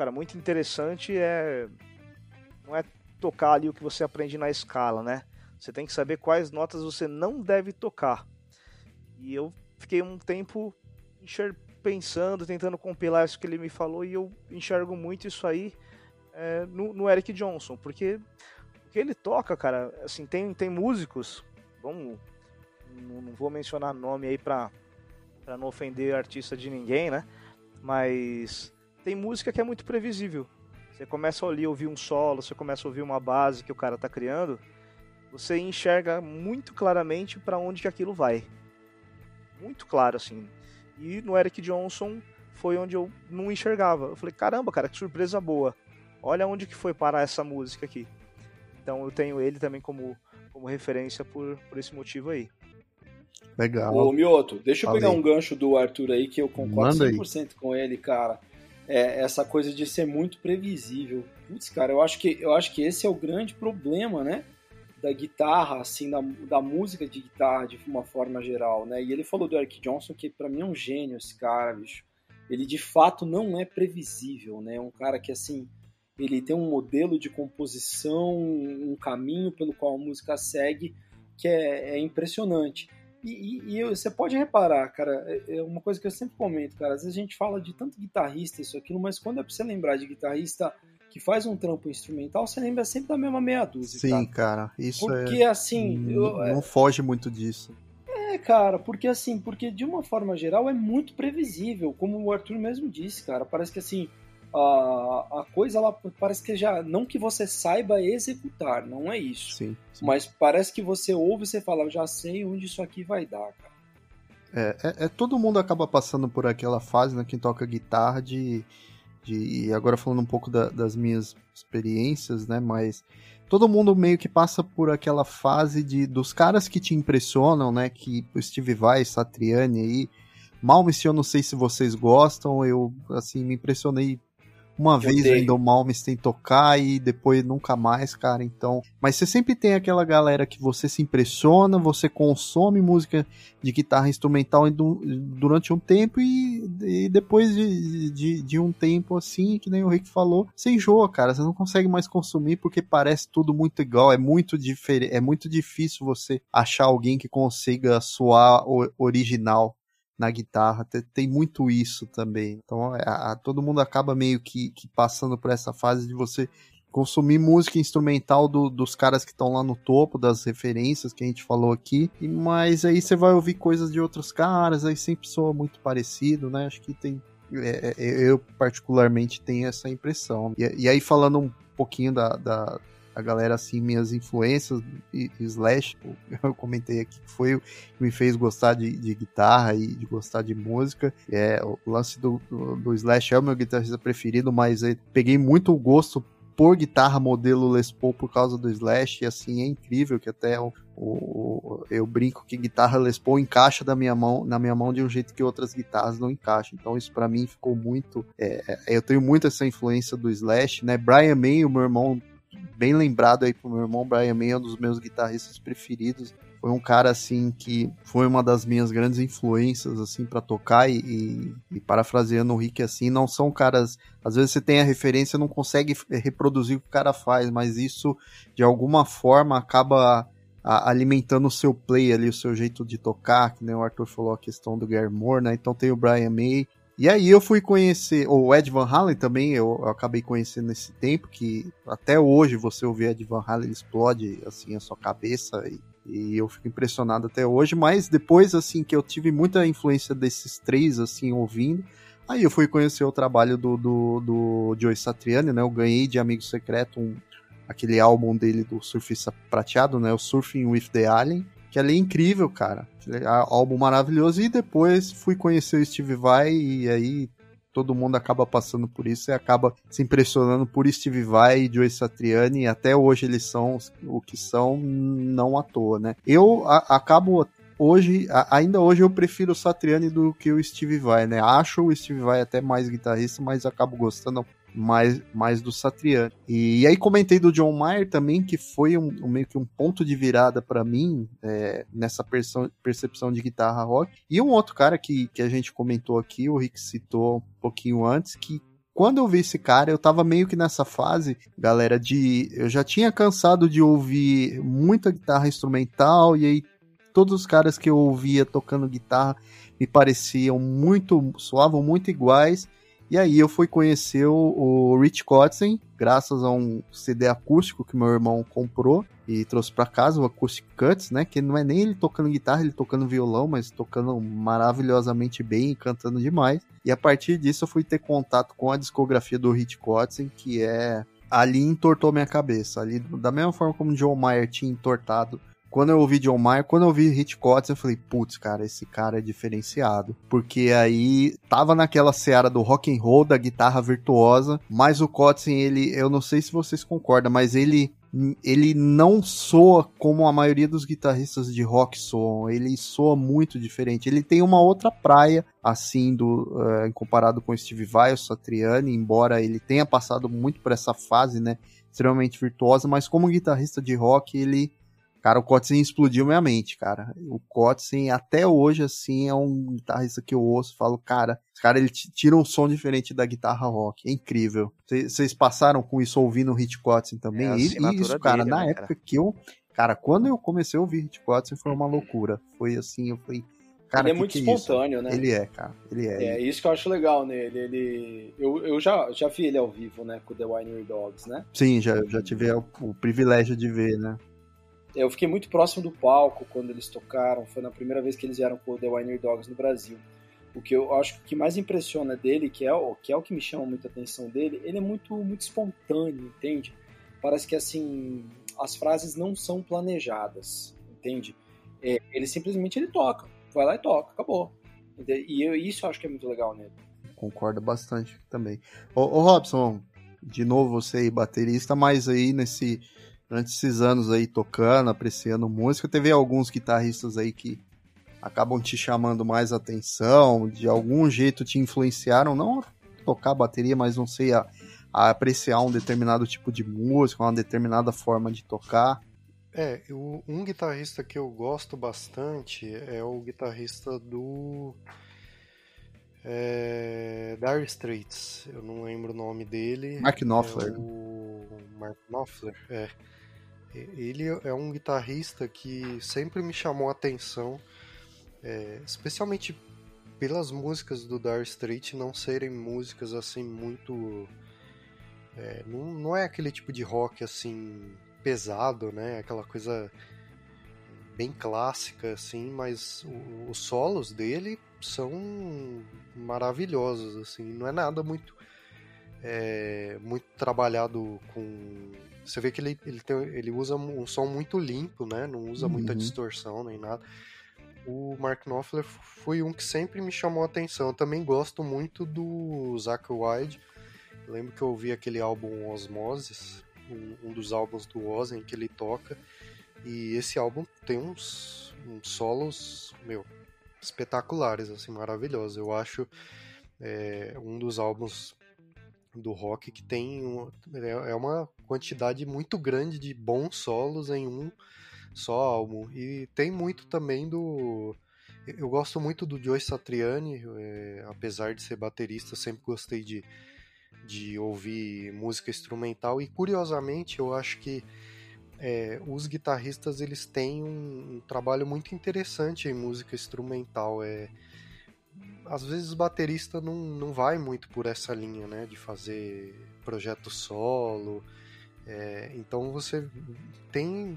cara muito interessante é não é tocar ali o que você aprende na escala, né? Você tem que saber quais notas você não deve tocar. E eu fiquei um tempo pensando, tentando compilar isso que ele me falou, e eu enxergo muito isso aí é, no, no, Eric Johnson, porque o que ele toca, cara, assim, tem, tem músicos, vamos, não, não vou mencionar nome aí pra, pra não ofender artista de ninguém, né? Mas tem música que é muito previsível. Você começa a ouvir um solo, você começa a ouvir uma base que o cara tá criando, você enxerga muito claramente para onde que aquilo vai muito claro, assim. E no Eric Johnson foi onde eu não enxergava. Eu falei, caramba, cara, que surpresa boa. Olha onde que foi parar essa música aqui. Então eu tenho ele também como, como referência por, por esse motivo aí. Legal. Ô, Mioto, deixa eu pegar um gancho do Arthur aí, que eu concordo Manda 100% aí. com ele, cara. É, essa coisa de ser muito previsível. Putz, cara, eu acho, que, eu acho que esse é o grande problema, né? Da guitarra, assim, da, da música de guitarra de uma forma geral, né? E ele falou do Eric Johnson, que para mim é um gênio esse cara, bicho. Ele de fato não é previsível, né? É um cara que, assim, ele tem um modelo de composição, um caminho pelo qual a música segue que é, é impressionante. E, e, e, você pode reparar, cara, é, é uma coisa que eu sempre comento, cara. Às vezes a gente fala de tanto guitarrista, isso, aquilo, mas quando é pra você lembrar de guitarrista que faz um trampo instrumental, você lembra sempre da mesma meia dúzia. Sim, cara, cara isso porque, é... assim, não, eu, não foge muito disso. É, cara, porque assim, porque de uma forma geral é muito previsível, como o Arthur mesmo disse, cara. Parece que assim, a, a coisa ela parece que já não que você saiba executar, não é isso. Sim, sim. Mas parece que você ouve e você fala, já sei onde isso aqui vai dar, cara. É, é, é, todo mundo acaba passando por aquela fase, né, quem toca guitarra de de, e agora falando um pouco da, das minhas experiências, né? Mas todo mundo meio que passa por aquela fase de dos caras que te impressionam, né? Que o Steve Vai, Satriani aí, Malmsteen eu não sei se vocês gostam, eu assim me impressionei uma eu vez ainda o Malmsteen tocar e depois nunca mais, cara. Então, mas você sempre tem aquela galera que você se impressiona, você consome música de guitarra instrumental durante um tempo e, e depois de, de, de, um tempo assim, que nem o Rick falou, você enjoa, cara. Você não consegue mais consumir porque parece tudo muito igual. É muito diferente, é muito difícil você achar alguém que consiga soar original na guitarra. Tem muito isso também. Então, é, a, todo mundo acaba meio que, que, passando por essa fase de você consumir música instrumental do, dos caras que estão lá no topo, das referências que a gente falou aqui. Mas aí você vai ouvir coisas de outros caras, aí sempre soa muito parecido, né? Acho que tem. É, é eu, particularmente, tenho essa impressão. E, e aí, falando um pouquinho da, da a galera, assim, minhas influências, Slash, eu comentei aqui, que foi o que me fez gostar de, de, guitarra e de gostar de música. É, o lance do, do, do Slash é o meu guitarrista preferido, mas peguei muito gosto por guitarra modelo Les Paul por causa do Slash, e assim, é incrível que até o, o, eu brinco que guitarra Les Paul encaixa da minha mão, na minha mão de um jeito que outras guitarras não encaixam. Então isso para mim ficou muito, é, é, eu tenho muito essa influência do Slash, né? Brian May, o meu irmão bem lembrado aí pro meu irmão Brian May, é um dos meus guitarristas preferidos. Foi um cara assim que foi uma das minhas grandes influências assim para tocar e, e, e, parafraseando o Rick assim, não são caras, às vezes você tem a referência não consegue reproduzir o que o cara faz, mas isso de alguma forma acaba a, alimentando o seu play ali, o seu jeito de tocar, que nem o Arthur falou a questão do Gary Moore, né? Então tem o Brian May, e aí eu fui conhecer, o Ed Van Halen também, eu, eu, acabei conhecendo nesse tempo, que até hoje você ouvir Ed Van Halen explode assim a sua cabeça e, e, eu fico impressionado até hoje, mas depois assim que eu tive muita influência desses três assim ouvindo, aí eu fui conhecer o trabalho do, do, do Joe Satriani, né? Eu ganhei de Amigo Secreto um, aquele álbum dele do surfista prateado, né? O Surfing with the Alien que ali é incrível, cara. Álbum maravilhoso. E depois fui conhecer o Steve Vai e aí todo mundo acaba passando por isso e acaba se impressionando por Steve Vai e Joe Satriani. E até hoje eles são o que são, não à toa, né? Eu acabo hoje, ainda hoje eu prefiro o Satriani do que o Steve Vai, né? Acho o Steve Vai até mais guitarrista, mas acabo gostando mais, mais do Satriani. E, e, aí comentei do John Mayer também, que foi um, um meio que um ponto de virada para mim é, nessa percepção de guitarra rock. E um outro cara que, que a gente comentou aqui, o Rick citou um pouquinho antes, que quando eu vi esse cara, eu tava meio que nessa fase, galera, de. Eu já tinha cansado de ouvir muita guitarra instrumental, e aí todos os caras que eu ouvia tocando guitarra me pareciam muito. soavam muito iguais. E aí eu fui conhecer o, o Rich Kotzen, graças a um CD acústico que meu irmão comprou e trouxe para casa, o Acoustic Cuts, né? Que não é nem ele tocando guitarra, ele tocando violão, mas tocando maravilhosamente bem e cantando demais. E a partir disso eu fui ter contato com a discografia do Rich Kotzen, que é ali entortou minha cabeça. Ali, da mesma forma como o John Mayer tinha entortado quando eu ouvi John Mayer, quando eu ouvi Hit Cots, eu falei, putz, cara, esse cara é diferenciado. Porque aí tava naquela seara do rock and roll, da guitarra virtuosa, mas o Kotzen, ele, eu não sei se vocês concordam, mas ele ele não soa como a maioria dos guitarristas de rock soam. Ele soa muito diferente. Ele tem uma outra praia, assim, do, uh, comparado com Steve Vai, o Satriani, embora ele tenha passado muito por essa fase, né? Extremamente virtuosa, mas como guitarrista de rock, ele Cara, o Kotzen explodiu minha mente, cara. O Kotzen, até hoje, assim, é um guitarrista que eu ouço falo, cara, esse cara ele tira um som diferente da guitarra rock. É incrível. Vocês passaram com isso ouvindo o Hit Kotzen também? É e isso, cara, dele, na né, época cara? que eu. Cara, quando eu comecei a ouvir Hit Kotzen foi uma loucura. Foi assim, eu falei. Cara, ele é muito espontâneo, é né? Ele é, cara. Ele é. É isso que eu acho legal nele. Ele, eu, eu já, já vi ele ao vivo, né? Com The Winery Dogs, né? Sim, já, já tive o, o privilégio de ver, né? Eu fiquei muito próximo do palco quando eles tocaram. Foi na primeira vez que eles vieram com o The Winery Dogs no Brasil. O que eu acho que mais impressiona dele, que é, o, que é o que me chama muita atenção dele, ele é muito, muito espontâneo, entende? Parece que assim as frases não são planejadas, entende? É, ele simplesmente ele toca, vai lá e toca, acabou. E eu, isso eu acho que é muito legal nele. Concordo bastante também. Ô, ô Robson, de novo você aí, baterista, mas aí nesse durante esses anos aí tocando, apreciando música, teve alguns guitarristas aí que acabam te chamando mais atenção, de algum jeito te influenciaram, não tocar bateria, mas não sei a, a apreciar um determinado tipo de música, uma determinada forma de tocar. É, eu, um guitarrista que eu gosto bastante é o guitarrista do é, Dire Straits. Eu não lembro o nome dele. Mark Knopfler. É o Mark Knopfler, é. Ele é um guitarrista que sempre me chamou a atenção, é, especialmente pelas músicas do Dire Straits não serem músicas assim muito. É, não, não é aquele tipo de rock assim pesado, né? Aquela coisa bem clássica, assim, mas os solos dele são maravilhosos, assim, não é nada muito é, muito trabalhado com você vê que ele, ele, tem, ele usa um som muito limpo, né? Não usa uhum. muita distorção nem nada. O Mark Knopfler foi um que sempre me chamou a atenção. Eu também gosto muito do Zach Wilde. Eu lembro que eu ouvi aquele álbum Osmosis, um, um dos álbuns do Oz em que ele toca. E esse álbum tem uns, uns solos, meu, espetaculares, assim, maravilhosos. Eu acho é, um dos álbuns do rock que tem um, é, é uma quantidade muito grande de bons solos em um só álbum. E tem muito também do. Eu gosto muito do Joe Satriani, é, apesar de ser baterista, sempre gostei de, de ouvir música instrumental. E curiosamente, eu acho que é, os guitarristas eles têm um, um, trabalho muito interessante em música instrumental. É, às vezes o baterista não, não vai muito por essa linha, né, de fazer projeto solo. É, então você tem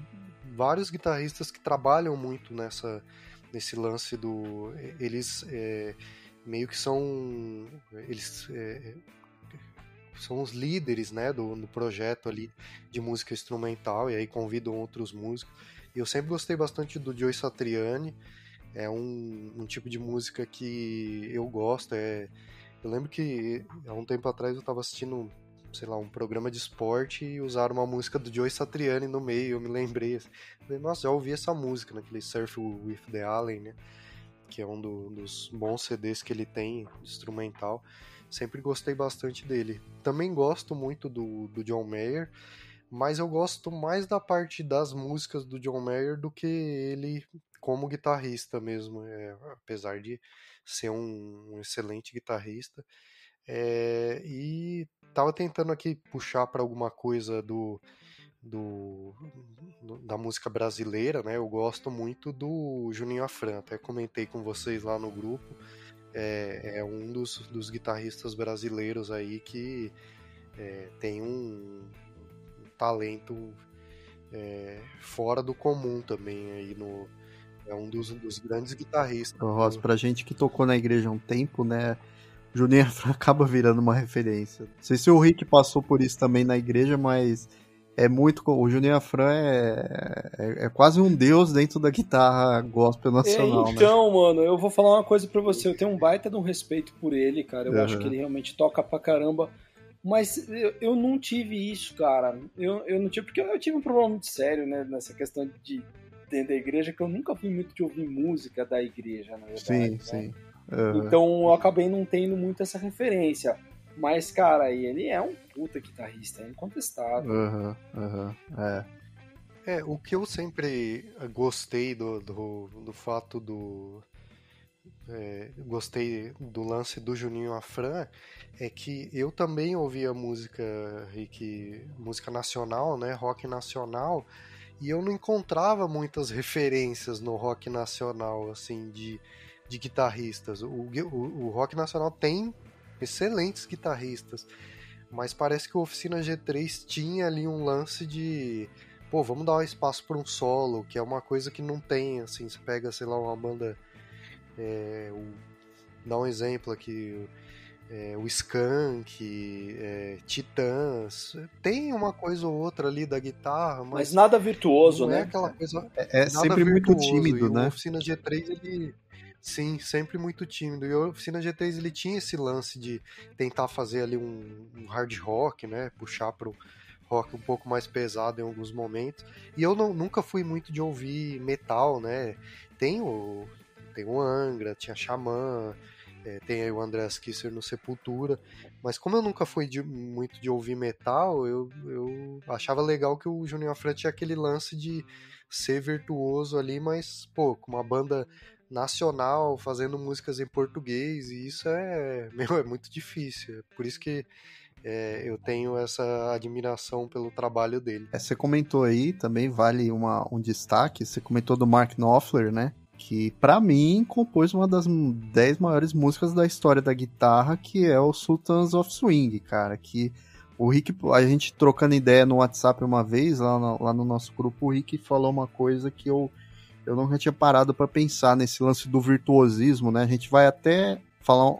vários guitarristas que trabalham muito nessa nesse lance do eles é, meio que são eles é, são os líderes né, do, do projeto ali de música instrumental, e aí convidam outros músicos. E eu sempre gostei bastante do Joe Satriani, é um, um tipo de música que eu gosto. É, eu lembro que há um tempo atrás eu estava assistindo, sei lá, um programa de esporte e usaram uma música do Joe Satriani no meio, eu me lembrei. Assim, Nossa, já ouvi essa música naquele Surf with the Allen, né? Que é um do, dos bons CDs que ele tem, instrumental. Sempre gostei bastante dele. Também gosto muito do, do John Mayer, mas eu gosto mais da parte das músicas do John Mayer do que ele como guitarrista mesmo, é, apesar de ser um, um excelente guitarrista. É, e tava tentando aqui puxar para alguma coisa do, do, do, da música brasileira, né? Eu gosto muito do Juninho Afran, até comentei com vocês lá no grupo é, é um dos, dos, guitarristas brasileiros aí que é, tem um, um talento é, fora do comum também aí no é um dos, dos grandes guitarristas. Rosa, pra gente que tocou na igreja há um tempo, né? Juninho acaba virando uma referência. Não sei se o Rick passou por isso também na igreja, mas é muito. O Juninho Afran é, é, é, quase um deus dentro da guitarra gospel nacional. É, então, né? mano, eu vou falar uma coisa pra você. Eu tenho um baita de um respeito por ele, cara. Eu uhum. acho que ele realmente toca pra caramba. Mas eu, eu não tive isso, cara. Eu, eu não tive, porque eu tive um problema muito sério, né, nessa questão de dentro da igreja, que eu nunca fui muito de ouvir música da igreja, na verdade. Sim, né? sim. Uhum. Então eu acabei não tendo muito essa referência. Mas, cara, ele é um puta guitarrista, é incontestável. Uhum, uhum, é. É, o que eu sempre gostei do, do, do fato do. É, gostei do lance do Juninho Afran é que eu também ouvia música, Rick, música nacional, né, rock nacional, e eu não encontrava muitas referências no rock nacional, assim, de, de guitarristas. O, o, o rock nacional tem excelentes guitarristas. Mas parece que o Oficina G3 tinha ali um lance de. Pô, vamos dar um espaço para um solo, que é uma coisa que não tem, assim. Você pega, sei lá, uma banda. É, o, dá um exemplo aqui. É, o Skunk, é, Titãs, tem uma coisa ou outra ali da guitarra, mas, mas nada virtuoso, né? É aquela coisa. É, é sempre virtuoso. muito tímido, né? O Oficina G3 ele Sim, sempre muito tímido. E o Oficina G3 ele tinha esse lance de tentar fazer ali um, um hard rock, né? Puxar pro rock um pouco mais pesado em alguns momentos. E eu não, nunca fui muito de ouvir metal, né? Tem o, tem o Angra, tinha Xamã, É, tem aí o Andreas Kisser no Sepultura. Mas como eu nunca fui de, muito de ouvir metal, eu, eu achava legal que o Junior Afran tinha aquele lance de ser virtuoso ali, mas, pô, com uma banda nacional fazendo músicas em português, e isso é, meu, é muito difícil. É por isso que é, eu tenho essa admiração pelo trabalho dele. É, você comentou aí, também vale uma, um destaque, você comentou do Mark Knopfler, né? Que para mim compôs uma das 10 maiores músicas da história da guitarra, que é o Sultans of Swing, cara. Que o Rick, a gente trocando ideia no WhatsApp uma vez, lá no, lá no nosso grupo, o Rick falou uma coisa que eu, eu nunca tinha parado para pensar nesse lance do virtuosismo, né? A gente vai até falar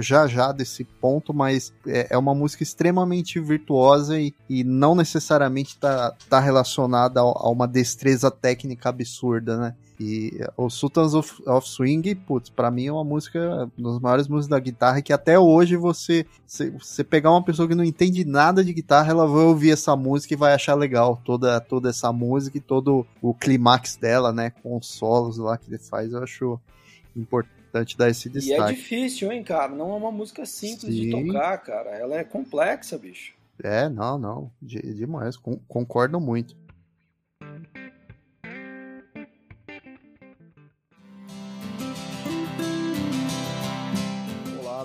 já já desse ponto, mas é, é uma música extremamente virtuosa e, e não necessariamente está tá relacionada a, uma destreza técnica absurda, né? E o Sultans of, of Swing, putz, pra mim é uma música, uma das maiores músicas da guitarra, que até hoje você, você, você pegar uma pessoa que não entende nada de guitarra, ela vai ouvir essa música e vai achar legal toda, toda essa música e todo o clímax dela, né, com os solos lá que ele faz, eu acho importante dar esse destaque. E é difícil, hein, cara, não é uma música simples Sim. de tocar, cara, ela é complexa, bicho. É, não, não, demais, concordo muito.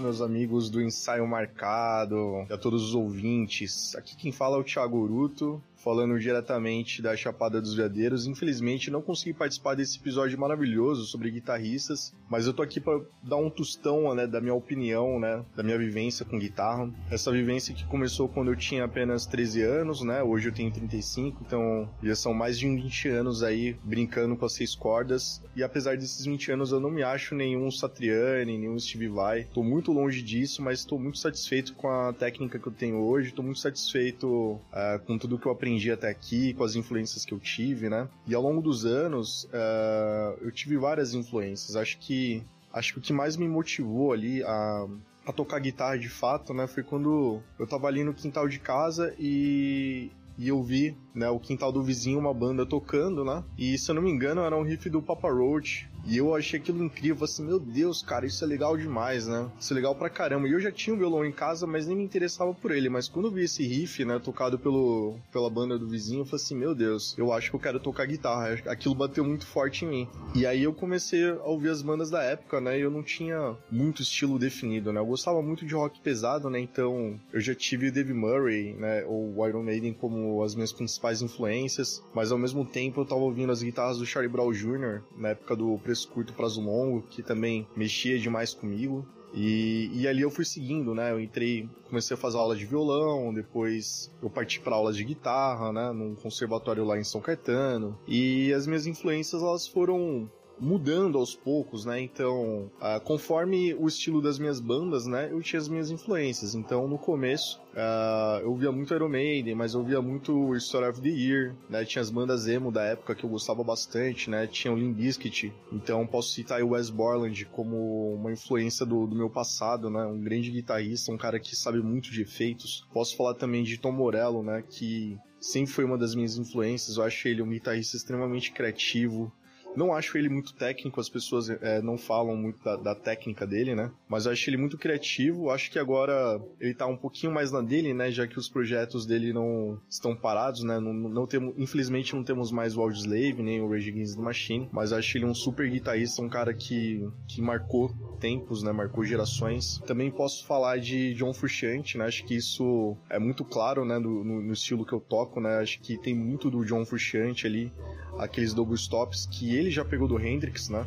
meus amigos do Ensaio Marcado, a todos os ouvintes. Aqui quem fala é o Thiago Uruto falando diretamente da Chapada dos Veadeiros. Infelizmente, não consegui participar desse episódio maravilhoso sobre guitarristas, mas eu tô aqui para dar um tostão, né, da minha opinião, né, da minha vivência com guitarra. Essa vivência que começou quando eu tinha apenas 13 anos, né, hoje eu tenho 35, então já são mais de 20 anos aí brincando com as seis cordas. E apesar desses 20 anos, eu não me acho nenhum Satriani, nenhum Steve Vai. Tô muito longe disso, mas estou muito satisfeito com a técnica que eu tenho hoje, tô muito satisfeito uh, com tudo que eu aprendi aprendi até aqui, com as influências que eu tive, né? E ao longo dos anos, uh, eu tive várias influências. Acho que acho que o que mais me motivou ali a, a tocar guitarra de fato, né, foi quando eu tava ali no quintal de casa e, e eu vi, né, o quintal do vizinho, uma banda tocando, né? E se eu não me engano, era um riff do Papa Roach, e eu achei aquilo incrível, assim, meu Deus, cara, isso é legal demais, né? Isso é legal pra caramba. E eu já tinha um violão em casa, mas nem me interessava por ele. Mas quando eu vi esse riff, né, tocado pelo, pela banda do vizinho, eu falei assim, meu Deus, eu acho que eu quero tocar guitarra. Aquilo bateu muito forte em mim. E aí eu comecei a ouvir as bandas da época, né, e eu não tinha muito estilo definido, né? Eu gostava muito de rock pesado, né, então eu já tive o Dave Murray, né, ou o Iron Maiden como as minhas principais influências, mas ao mesmo tempo eu tava ouvindo as guitarras do Charlie Brown Jr., na época do preço curto, prazo longo, que também mexia demais comigo. E, e, ali eu fui seguindo, né? Eu entrei, comecei a fazer aula de violão, depois eu parti para aulas de guitarra, né? Num conservatório lá em São Caetano. E as minhas influências elas foram mudando aos poucos, né? Então, uh, conforme o estilo das minhas bandas, né? Eu tinha as minhas influências. Então, no começo, uh, eu via muito Iron Maiden, mas eu via muito Story of the Year, né? Tinha as bandas emo da época que eu gostava bastante, né? Tinha o Limp Bizkit. Então, posso citar o Wes Borland como uma influência do, do meu passado, né? Um grande guitarrista, um cara que sabe muito de efeitos. Posso falar também de Tom Morello, né? Que sempre foi uma das minhas influências. Eu acho ele um guitarrista extremamente criativo, não acho ele muito técnico, as pessoas é, não falam muito da, da, técnica dele, né? Mas eu acho ele muito criativo. Acho que agora ele tá um pouquinho mais na dele, né? Já que os projetos dele não estão parados, né? Não, não temos, infelizmente não temos mais o Audioslave, nem o Rage Against the Machine. Mas acho ele um super guitarrista, um cara que, que marcou tempos, né? Marcou gerações. Também posso falar de John Frusciante, né? Acho que isso é muito claro, né? No, no, estilo que eu toco, né? Acho que tem muito do John Frusciante ali aqueles double stops que ele já pegou do Hendrix, né?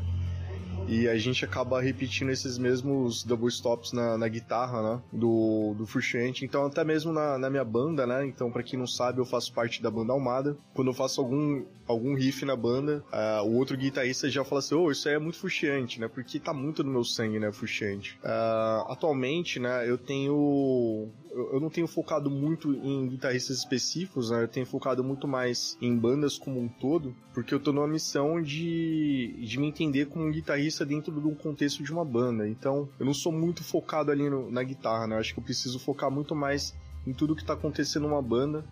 E a gente acaba repetindo esses mesmos double stops na, na guitarra, né? Do, do Frusciante. Então, até mesmo na, na minha banda, né? Então, para quem não sabe, eu faço parte da banda Almada. Quando eu faço algum, algum riff na banda, uh, o outro guitarrista já fala assim: Ô, oh, isso aí é muito Frusciante, né? Porque tá muito no meu sangue, né? Frusciante. Uh, atualmente, né? Eu tenho eu não tenho focado muito em guitarristas específicos, né? Eu tenho focado muito mais em bandas como um todo, porque eu tô numa missão de, de me entender como um guitarrista dentro de um contexto de uma banda. Então, eu não sou muito focado ali no, na guitarra, né? Eu acho que eu preciso focar muito mais em tudo que tá acontecendo numa banda,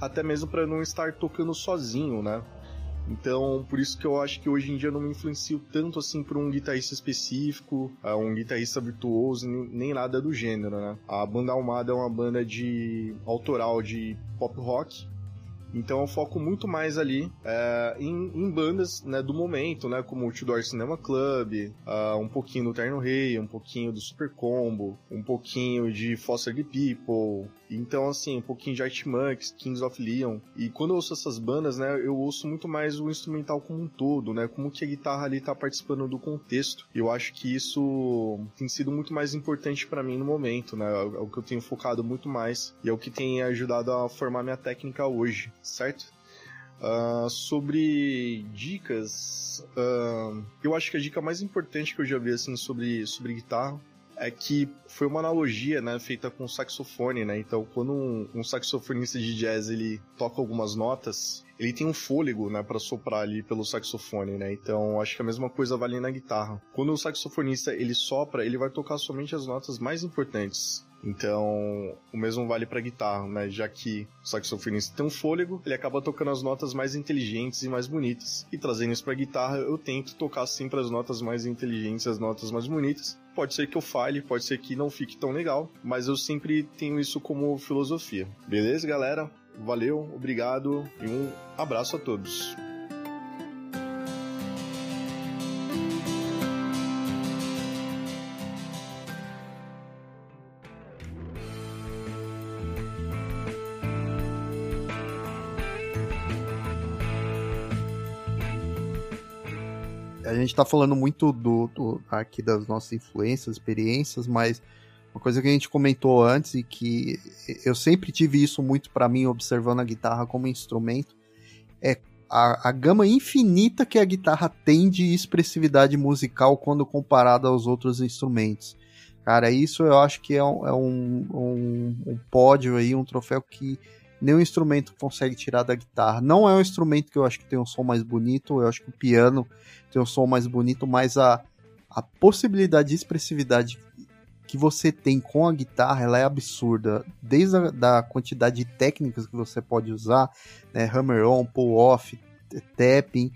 até mesmo para não estar tocando sozinho, né? Então, por isso que eu acho que hoje em dia eu não me influencio tanto assim por um guitarrista específico, uh, um guitarrista virtuoso, nem nada do gênero, né? A banda Almada é uma banda de autoral de pop rock, então eu foco muito mais ali é, em, em, bandas né, do momento, né? Como o Tudor Cinema Club, uh, um pouquinho do Terno Rei, um pouquinho do Super Combo, um pouquinho de Foster the People, então, assim, um pouquinho de Artmonks, Kings of Leon. E quando eu ouço essas bandas, né, eu ouço muito mais o instrumental como um todo, né? Como que a guitarra ali tá participando do contexto. Eu acho que isso tem sido muito mais importante para mim no momento, né? É o que eu tenho focado muito mais e é o que tem ajudado a formar minha técnica hoje, certo? Uh, sobre dicas, uh, eu acho que a dica mais importante que eu já vi assim sobre, sobre guitarra é que foi uma analogia, né, feita com saxofone, né? Então, quando um, um, saxofonista de jazz ele toca algumas notas, ele tem um fôlego, né, para soprar ali pelo saxofone, né? Então, acho que a mesma coisa vale na guitarra. Quando o saxofonista ele sopra, ele vai tocar somente as notas mais importantes. Então, o mesmo vale para guitarra, né? Já que o saxofonista tem um fôlego, ele acaba tocando as notas mais inteligentes e mais bonitas. E trazendo isso para guitarra, eu tento tocar sempre as notas mais inteligentes, as notas mais bonitas. Pode ser que eu falhe, pode ser que não fique tão legal, mas eu sempre tenho isso como filosofia. Beleza, galera? Valeu, obrigado e um abraço a todos. gente está falando muito do, do, aqui das nossas influências, experiências, mas uma coisa que a gente comentou antes e que eu sempre tive isso muito para mim observando a guitarra como instrumento é a, a, gama infinita que a guitarra tem de expressividade musical quando comparada aos outros instrumentos. Cara, isso eu acho que é um, é um, um, um pódio aí, um troféu que nenhum instrumento consegue tirar da guitarra. Não é um instrumento que eu acho que tem um som mais bonito, eu acho que o piano tem um som mais bonito, mas a, a possibilidade de expressividade que você tem com a guitarra ela é absurda. Desde a da quantidade de técnicas que você pode usar, né, hammer on, pull off, tapping,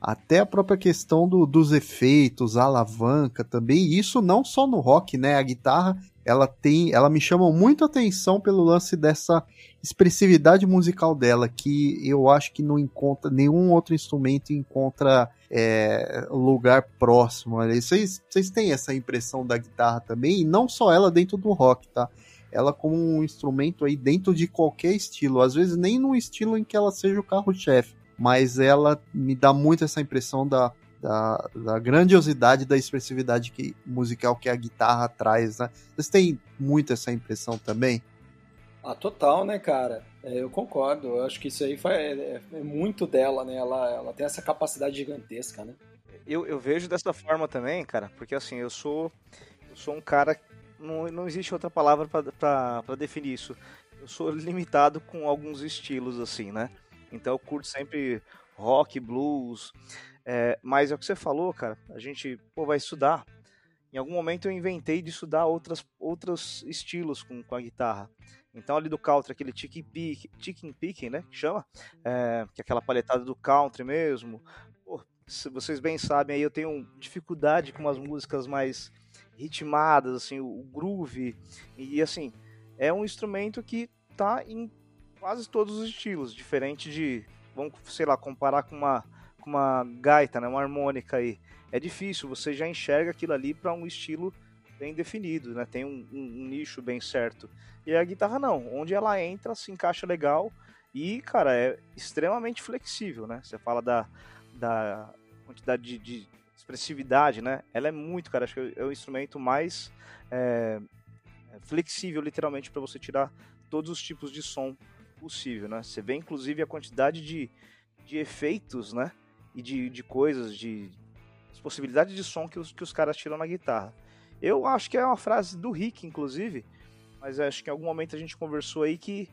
até a própria questão do, dos efeitos, a alavanca também. Isso não só no rock, né? A guitarra ela tem, ela me chama muito atenção pelo lance dessa expressividade musical dela, que eu acho que não encontra nenhum outro instrumento encontra é, lugar próximo. Vocês, vocês têm essa impressão da guitarra também, e não só ela dentro do rock, tá? Ela como um instrumento aí dentro de qualquer estilo, às vezes nem no estilo em que ela seja o carro-chefe, mas ela me dá muito essa impressão da da, da grandiosidade da expressividade que, musical que a guitarra traz, né? Vocês têm muito essa impressão também? Ah, total, né, cara? É, eu concordo. Eu acho que isso aí foi, é, é, muito dela, né? Ela, ela tem essa capacidade gigantesca, né? Eu, eu vejo dessa forma também, cara, porque assim, eu sou, eu sou um cara. Não, não existe outra palavra para definir isso. Eu sou limitado com alguns estilos, assim, né? Então eu curto sempre rock, blues, é, mas é o que você falou, cara. A gente pô, vai estudar. Em algum momento eu inventei de estudar outras, outros estilos com, com a guitarra. Então ali do country, aquele chicken picking, chicken picking, né, que chama, é, que é aquela palhetada do country mesmo. Pô, se vocês bem sabem, aí eu tenho dificuldade com umas músicas mais ritmadas, assim, o, o groove. E assim, é um instrumento que tá em quase todos os estilos, diferente de, vamos, sei lá, comparar com uma com uma gaita, né, uma harmônica aí, é difícil, você já enxerga aquilo ali para um estilo bem definido, né? Tem um, um, um, nicho bem certo. E a guitarra não, onde ela entra, se encaixa legal e, cara, é extremamente flexível, né? Você fala da, da quantidade de, de expressividade, né? Ela é muito, cara, acho que é o instrumento mais é, é flexível, literalmente, para você tirar todos os tipos de som possível, né? Você vê, inclusive, a quantidade de, de efeitos, né? E de, de coisas, de possibilidades de som que os, que os caras tiram na guitarra. Eu acho que é uma frase do Rick, inclusive, mas acho que em algum momento a gente conversou aí que,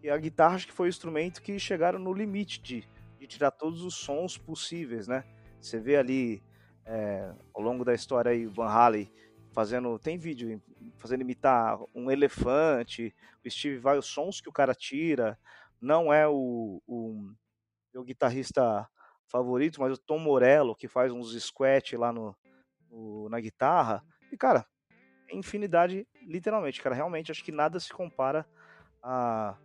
que a guitarra acho que foi o instrumento que chegaram no limite de, de tirar todos os sons possíveis, né? Você vê ali é, ao longo da história aí o Van Halen fazendo, tem vídeo fazendo imitar um elefante, o Steve Vai, os sons que o cara tira, não é o, o, o guitarrista favorito, mas o Tom Morello, que faz uns squat lá no, no, na guitarra. E, cara, infinidade, literalmente, cara. Realmente acho que nada se compara a,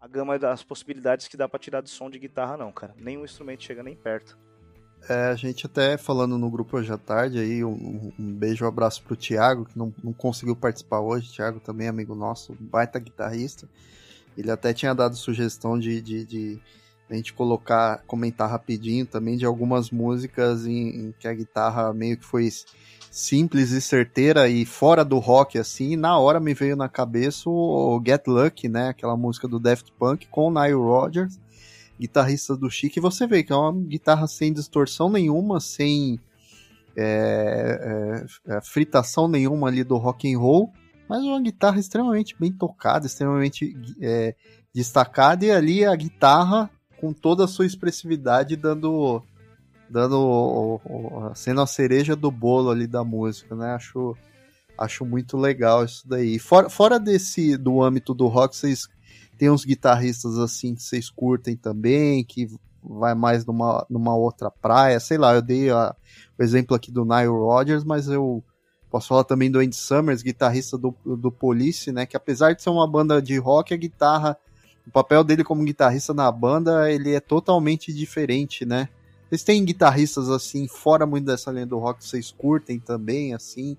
a gama das possibilidades que dá para tirar de som de guitarra, não, cara. Nenhum instrumento chega nem perto. É, a gente até falando no grupo hoje à tarde aí, um, um beijo, um abraço pro Thiago, que não, não conseguiu participar hoje. Thiago também é amigo nosso, baita guitarrista. Ele até tinha dado sugestão de, de, de a gente colocar, comentar rapidinho também de algumas músicas em, em, que a guitarra meio que foi simples e certeira e fora do rock, assim, e na hora me veio na cabeça o Get Lucky, né, aquela música do Daft Punk com Nile Rodgers, guitarrista do Chic, e você vê que é uma guitarra sem distorção nenhuma, sem é, é, é fritação nenhuma ali do rock and roll, mas uma guitarra extremamente bem tocada, extremamente é, destacada, e ali a guitarra com toda a sua expressividade dando dando sendo a cereja do bolo ali da música, né? Acho acho muito legal isso daí. Fora, fora desse do âmbito do rock, vocês tem uns guitarristas assim que vocês curtem também, que vai mais numa, numa outra praia, sei lá, eu dei a, o exemplo aqui do Nile Rodgers, mas eu posso falar também do Andy Summers, guitarrista do, do Police, né, que apesar de ser uma banda de rock, a guitarra o papel dele como guitarrista na banda, ele é totalmente diferente, né? Vocês têm guitarristas assim, fora muito dessa linha do rock, vocês curtem também, assim,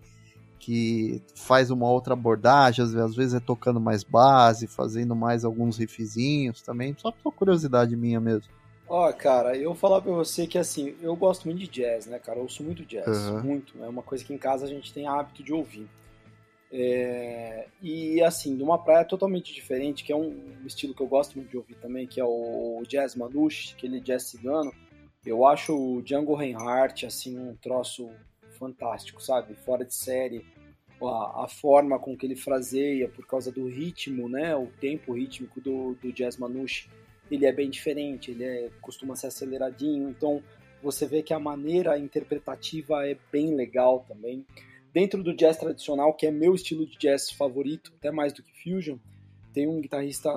que faz uma outra abordagem, às vezes é tocando mais base, fazendo mais alguns riffzinhos também, só por curiosidade minha mesmo. Ó, oh, cara, eu vou falar pra você que assim, eu gosto muito de jazz, né, cara? Eu ouço muito jazz, uhum. muito. É uma coisa que em casa a gente tem hábito de ouvir. É, e assim, de uma praia totalmente diferente, que é um, um, estilo que eu gosto muito de ouvir também, que é o jazz manouche, aquele jazz cigano. Eu acho o Django Reinhardt assim um troço fantástico, sabe? Fora de série. A, a, forma com que ele fraseia por causa do ritmo, né? O tempo rítmico do, do jazz manouche, ele é bem diferente, ele é, costuma ser aceleradinho, então você vê que a maneira interpretativa é bem legal também. Dentro do jazz tradicional, que é meu estilo de jazz favorito, até mais do que fusion, tem um guitarrista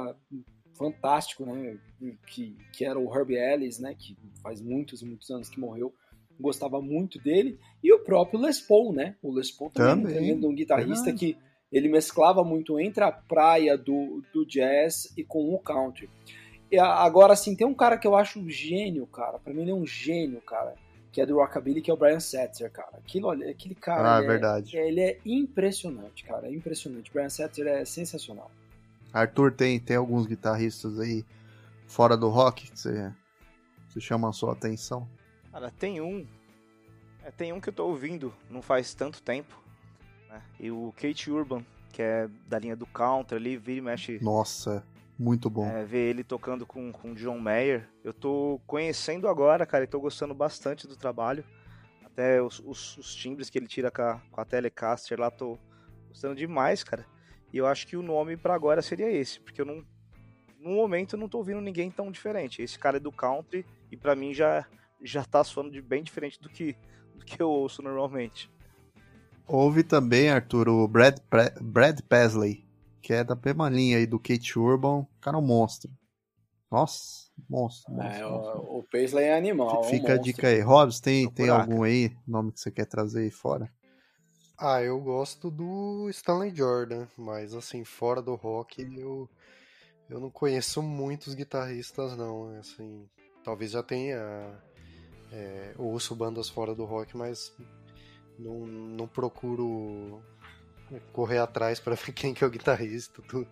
fantástico, né, que, que era o Herbie Ellis, né, que faz muitos e muitos anos que morreu, gostava muito dele, e o próprio Les Paul, né, o Les Paul também, também. um guitarrista que ele mesclava muito entre a praia do, do jazz e com o country. E agora, assim, tem um cara que eu acho um gênio, cara, pra mim ele é um gênio, cara, que é do Rockabilly, que é o Brian Setzer, cara. Aquilo, aquele cara, ah, ele, é verdade. É, ele é impressionante, cara, é impressionante. O Brian Setzer é sensacional. Arthur, tem, tem alguns guitarristas aí fora do rock que você, que chama a sua atenção? Cara, tem um. É, tem um que eu tô ouvindo não faz tanto tempo. Né? E o Kate Urban, que é da linha do country ali, vira e mexe. Nossa, muito bom. É, ver ele tocando com, com John Mayer. Eu tô conhecendo agora, cara, e tô gostando bastante do trabalho. Até os, os, os timbres que ele tira com a, com a Telecaster lá, tô gostando demais, cara. E eu acho que o nome para agora seria esse, porque eu não. No momento eu não tô ouvindo ninguém tão diferente. Esse cara é do country e para mim já, já tá soando de bem diferente do que, do que eu ouço normalmente. Houve também, Arthur, o Brad, Brad Paisley que é da mesma linha aí do Kate Urban, cara é um monstro. Nossa, monstro. monstro, é, monstro. O, o Paisley é animal. Fica é um a dica aí. Robs, tem, tem algum aí, nome que você quer trazer aí fora? Ah, eu gosto do Stanley Jordan, mas assim, fora do rock, eu, eu não conheço muitos guitarristas, não. Assim, talvez já tenha. É, ouço bandas fora do rock, mas não, não procuro correr atrás para ver quem que é o guitarrista, tudo.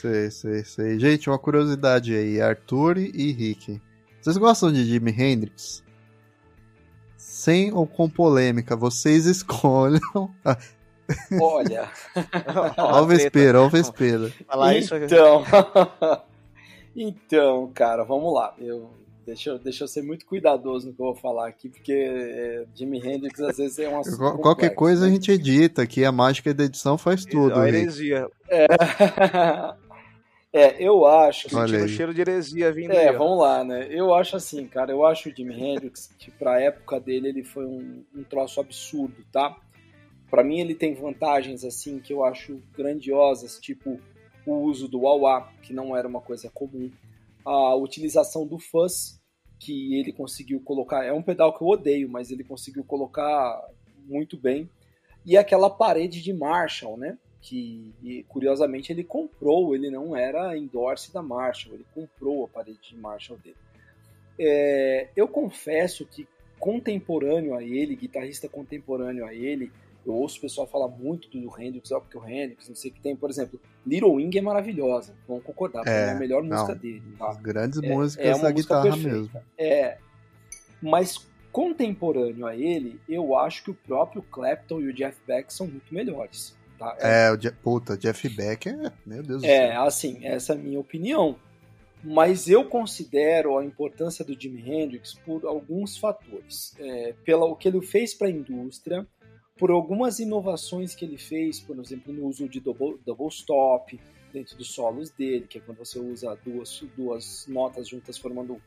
Sei, sei, sei. Gente, uma curiosidade aí, Arthur e Rick. Vocês gostam de Jimi Hendrix? Sem ou com polêmica, vocês escolham. Olha. Olha o vespeiro, olha o vespeiro. Então. então, cara, vamos lá. Eu Deixa eu, deixa eu ser muito cuidadoso no que eu vou falar aqui, porque é, Jimi Hendrix às vezes é um assunto Qualquer complexo, coisa né? a gente edita, aqui a mágica da edição faz tudo. A heresia. É. é, eu acho. Sentindo o cheiro de heresia vindo É, aí, vamos lá, né? Eu acho assim, cara, eu acho o Jimi Hendrix que pra época dele ele foi um, um troço absurdo, tá? Para mim ele tem vantagens assim que eu acho grandiosas, tipo o uso do wah, que não era uma coisa comum, a utilização do fuzz, que ele conseguiu colocar. É um pedal que eu odeio, mas ele conseguiu colocar muito bem. E aquela parede de Marshall, né? Que curiosamente ele comprou, ele não era endorse da Marshall, ele comprou a parede de Marshall dele. É, eu confesso que contemporâneo a ele, guitarrista contemporâneo a ele, eu ouço o pessoal falar muito do Hendrix, ó, porque o Hendrix, não sei o que tem, por exemplo, Little Wing é maravilhosa, vamos concordar, é, é a melhor música não, dele. Tá? Grandes é, músicas é da guitarra perfeita. mesmo. É, mas contemporâneo a ele, eu acho que o próprio Clapton e o Jeff Beck são muito melhores. Tá? É, é o Je puta, Jeff Beck é, meu Deus do é, céu. É, assim, essa é a minha opinião. Mas eu considero a importância do Jimi Hendrix por alguns fatores. É, pelo que ele fez para a indústria, por algumas inovações que ele fez, por exemplo, no uso de double, double stop dentro dos solos dele, que é quando você usa duas, duas notas juntas formando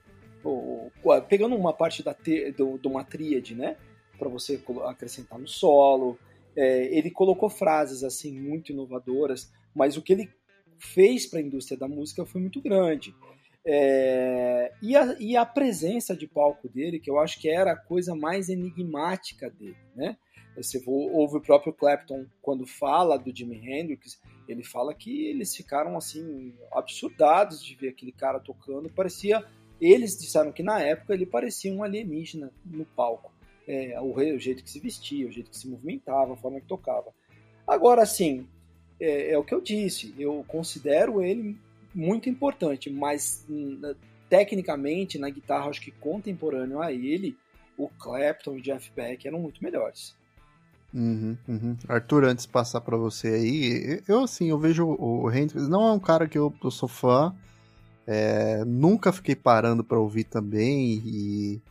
pegando uma parte da do, de uma tríade, né, para você acrescentar no solo. É, ele colocou frases assim muito inovadoras, mas o que ele fez para a indústria da música foi muito grande. É, e, a, e a presença de palco dele, que eu acho que era a coisa mais enigmática dele, né? Você ouve o próprio Clapton quando fala do Jimi Hendrix, ele fala que eles ficaram assim absurdados de ver aquele cara tocando. Parecia, eles disseram que na época ele parecia um alienígena no palco. É, o, o, jeito que se vestia, o jeito que se movimentava, a forma que tocava. Agora, assim, é, é o que eu disse. Eu considero ele muito importante, mas tecnicamente na guitarra, acho que contemporâneo a ele, o Clapton e o Jeff Beck eram muito melhores. Uhum, uhum. Arthur, antes de passar para você aí, eu assim, eu vejo o Hendrix, não é um cara que eu, eu sou fã, é, nunca fiquei parando para ouvir também, e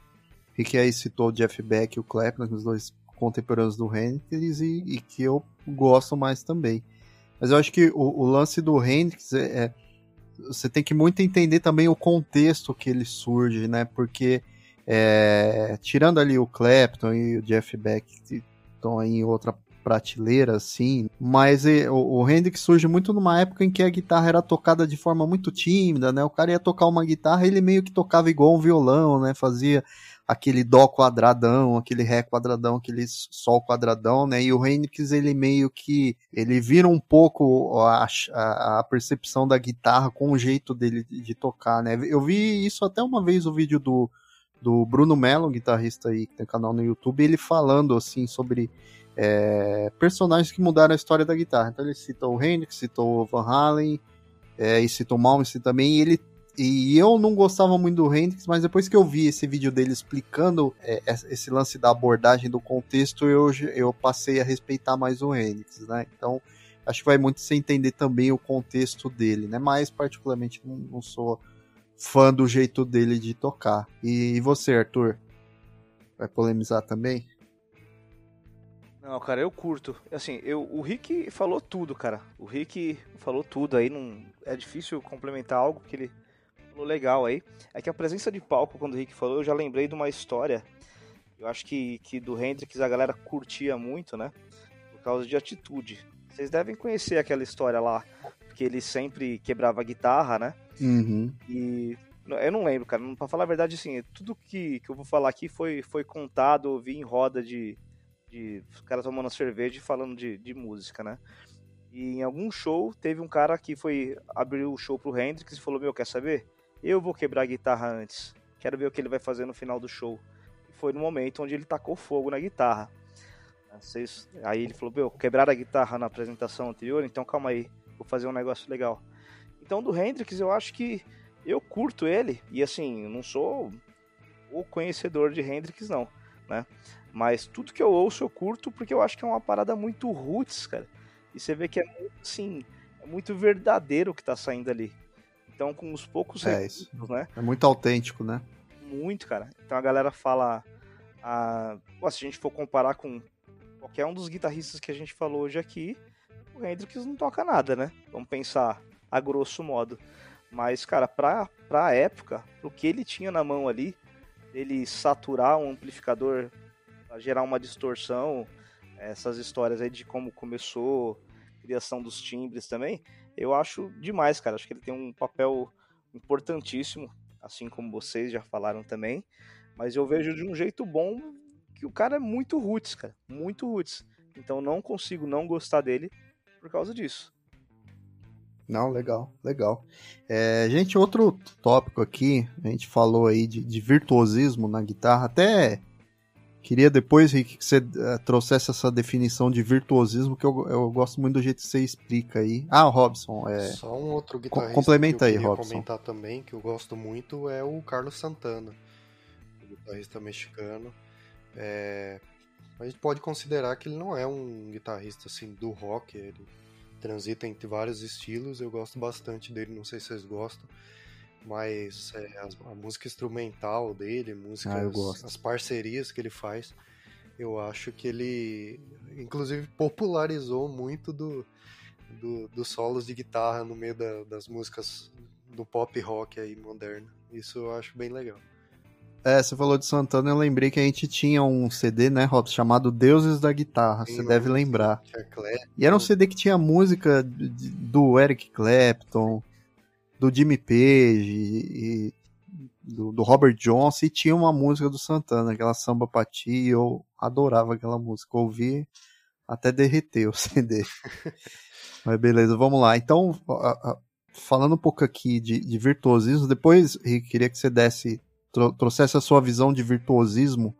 Rick aí citou o Jeff Beck e o Clapton, os dois contemporâneos do Hendrix, e, e, que eu gosto mais também. Mas eu acho que o, o lance do Hendrix é, é, você tem que muito entender também o contexto que ele surge, né? Porque é, tirando ali o Clapton e o Jeff Beck, estão em outra prateleira, assim. Mas o, o Hendrix surge muito numa época em que a guitarra era tocada de forma muito tímida, né? O cara ia tocar uma guitarra, ele meio que tocava igual um violão, né? Fazia aquele dó quadradão, aquele ré quadradão, aquele sol quadradão, né? E o Hendrix ele meio que ele vira um pouco a, a, a percepção da guitarra com o jeito dele de, de, tocar, né? Eu vi isso até uma vez o vídeo do do Bruno Mello, guitarrista aí que tem canal no YouTube, ele falando assim sobre é, personagens que mudaram a história da guitarra. Então ele citou o Hendrix, citou o Van Halen, é, e citou o Malmsteen também, e ele e eu não gostava muito do Hendrix, mas depois que eu vi esse vídeo dele explicando é, esse lance da abordagem do contexto, eu, eu passei a respeitar mais o Hendrix, né? Então, acho que vai muito você entender também o contexto dele, né? Mas, particularmente, não, não sou fã do jeito dele de tocar. E, você, Arthur? Vai polemizar também? Não, cara, eu curto. Assim, eu, o Rick falou tudo, cara. O Rick falou tudo aí. Não, é difícil complementar algo que ele falou legal aí. É que a presença de palco, quando o Rick falou, eu já lembrei de uma história. Eu acho que, que do Hendrix a galera curtia muito, né? Por causa de atitude. Vocês devem conhecer aquela história lá, que ele sempre quebrava a guitarra, né? Uhum. E eu não lembro, cara. Pra falar a verdade, assim, tudo que, que eu vou falar aqui foi, foi contado, eu vi em roda de, de os caras tomando cerveja e falando de, de música, né? E em algum show teve um cara que foi abrir o show pro Hendrix e falou: Meu, quer saber? Eu vou quebrar a guitarra antes. Quero ver o que ele vai fazer no final do show. E foi no momento onde ele tacou fogo na guitarra. Aí ele falou: Meu, quebrar a guitarra na apresentação anterior, então calma aí, vou fazer um negócio legal. Então do Hendrix eu acho que eu curto ele e assim, não sou o conhecedor de Hendrix não, né? Mas tudo que eu ouço eu curto porque eu acho que é uma parada muito roots, cara. E você vê que é muito assim, é muito verdadeiro o que tá saindo ali. Então com os poucos é recursos, isso. né? É muito autêntico, né? Muito, cara. Então a galera fala a, pô, se a gente for comparar com qualquer um dos guitarristas que a gente falou hoje aqui, o Hendrix não toca nada, né? Vamos pensar a grosso modo. Mas, cara, pra, pra época, pro que ele tinha na mão ali, ele saturar um amplificador pra gerar uma distorção, essas histórias aí de como começou, criação dos timbres também, eu acho demais, cara. Acho que ele tem um papel importantíssimo. assim como vocês já falaram também. Mas eu vejo de um jeito bom que o cara é muito roots, cara. Muito roots. Então não consigo não gostar dele por causa disso. Não, legal, legal. É, gente, outro tópico aqui, a gente falou aí de, de virtuosismo na guitarra, até queria depois, Rick, que você uh, trouxesse essa definição de virtuosismo, que eu, eu gosto muito do jeito que você explica aí. Ah, Robson, é... Só um outro guitarrista complementa que eu aí, Robson. comentar também, que eu gosto muito, é o Carlos Santana, guitarrista mexicano. É... A gente pode considerar que ele não é um guitarrista assim do rock, ele transita entre vários estilos, eu gosto bastante dele, não sei se vocês gostam, mas é, a, a, música instrumental dele, músicas, ah, as parcerias que ele faz, eu acho que ele, inclusive, popularizou muito do, do dos solos de guitarra no meio da, das músicas do pop rock aí moderno. Isso eu acho bem legal. É, você falou de Santana, eu lembrei que a gente tinha um CD, né, Robson, chamado Deuses da Guitarra, Sim, você deve lembrar. E era um CD que tinha música do Eric Clapton, do Jimmy Page, e, do, do, Robert Johnson, e tinha uma música do Santana, aquela samba pati, eu adorava aquela música, ouvi até derreter o CD. Mas beleza, vamos lá. Então, falando um pouco aqui de, de virtuosismo, depois, Rick, queria que você desse trouxesse a sua visão de virtuosismo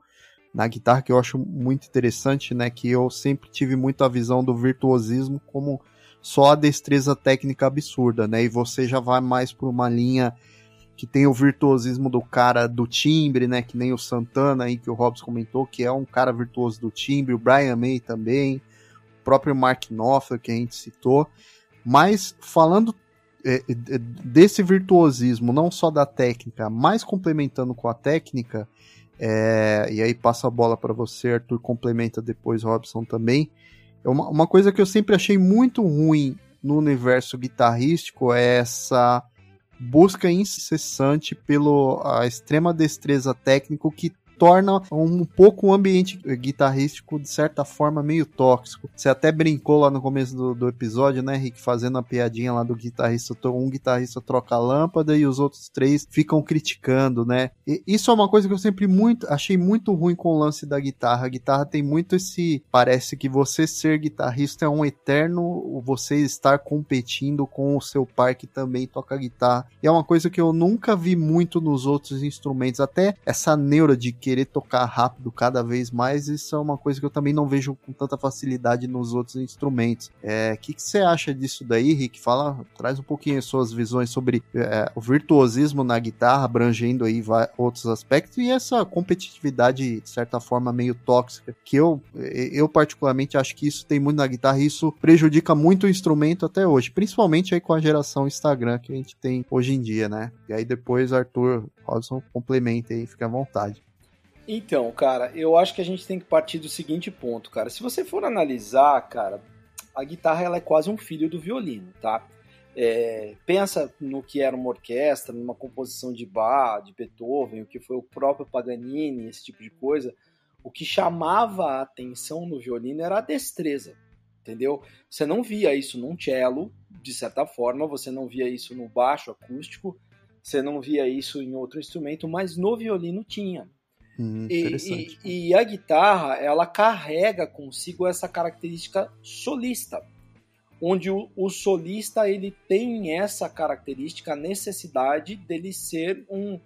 na guitarra, que eu acho muito interessante, né? Que eu sempre tive muito a visão do virtuosismo como só a destreza técnica absurda, né? E você já vai mais por uma linha que tem o virtuosismo do cara do timbre, né? Que nem o Santana aí que o Hobbs comentou, que é um cara virtuoso do timbre, o Brian May também, o próprio Mark Knopfler que a gente citou. Mas falando desse virtuosismo, não só da técnica, mas complementando com a técnica, é, e aí passa a bola para você, Arthur complementa depois, Robson também. É uma, uma coisa que eu sempre achei muito ruim no universo guitarrístico é essa busca incessante pela extrema destreza técnica que torna um pouco o ambiente guitarrístico, de certa forma, meio tóxico. Você até brincou lá no começo do, do episódio, né, Rick, fazendo a piadinha lá do guitarrista, um guitarrista troca a lâmpada e os outros três ficam criticando, né? E isso é uma coisa que eu sempre muito achei muito ruim com o lance da guitarra. A guitarra tem muito esse. Parece que você ser guitarrista é um eterno você estar competindo com o seu par que também toca guitarra. E é uma coisa que eu nunca vi muito nos outros instrumentos. Até essa neura de que querer tocar rápido cada vez mais, isso é uma coisa que eu também não vejo com tanta facilidade nos outros instrumentos. O é, que, que você acha disso daí, Rick? Fala, traz um pouquinho as suas visões sobre é, o virtuosismo na guitarra, abrangendo aí outros aspectos, e essa competitividade, de certa forma, meio tóxica, que eu, eu particularmente acho que isso tem muito na guitarra e isso prejudica muito o instrumento até hoje, principalmente aí com a geração Instagram que a gente tem hoje em dia, né? E aí depois, Arthur Rodson, complementa aí, fica à vontade. Então, cara, eu acho que a gente tem que partir do seguinte ponto, cara. Se você for analisar, cara, a guitarra ela é quase um filho do violino, tá? É, pensa no que era uma orquestra, numa composição de Bach, de Beethoven, o que foi o próprio Paganini, esse tipo de coisa. O que chamava a atenção no violino era a destreza, entendeu? Você não via isso num cello, de certa forma, você não via isso no baixo acústico, você não via isso em outro instrumento, mas no violino tinha. Hum, e, e, e, a guitarra, ela carrega consigo essa característica solista, onde o, o, solista ele tem essa característica, a necessidade dele ser um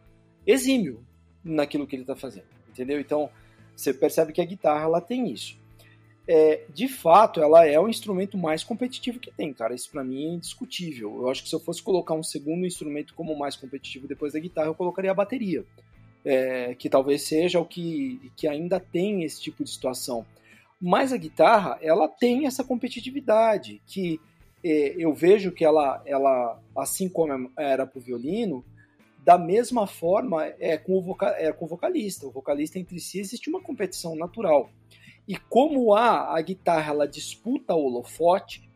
exímio naquilo que ele está fazendo, entendeu? Então você percebe que a guitarra ela tem isso. É, de fato, ela é o instrumento mais competitivo que tem, cara. Isso para mim é indiscutível. Eu acho que se eu fosse colocar um segundo instrumento como mais competitivo depois da guitarra, eu colocaria a bateria é, que talvez seja o que, que ainda tem esse tipo de situação. Mas a guitarra, ela tem essa competitividade, que é, eu vejo que ela, ela, assim como era para o violino, da mesma forma é com, o voca, é com o vocalista. O vocalista entre si existe uma competição natural. E como a, a guitarra ela disputa o holofote,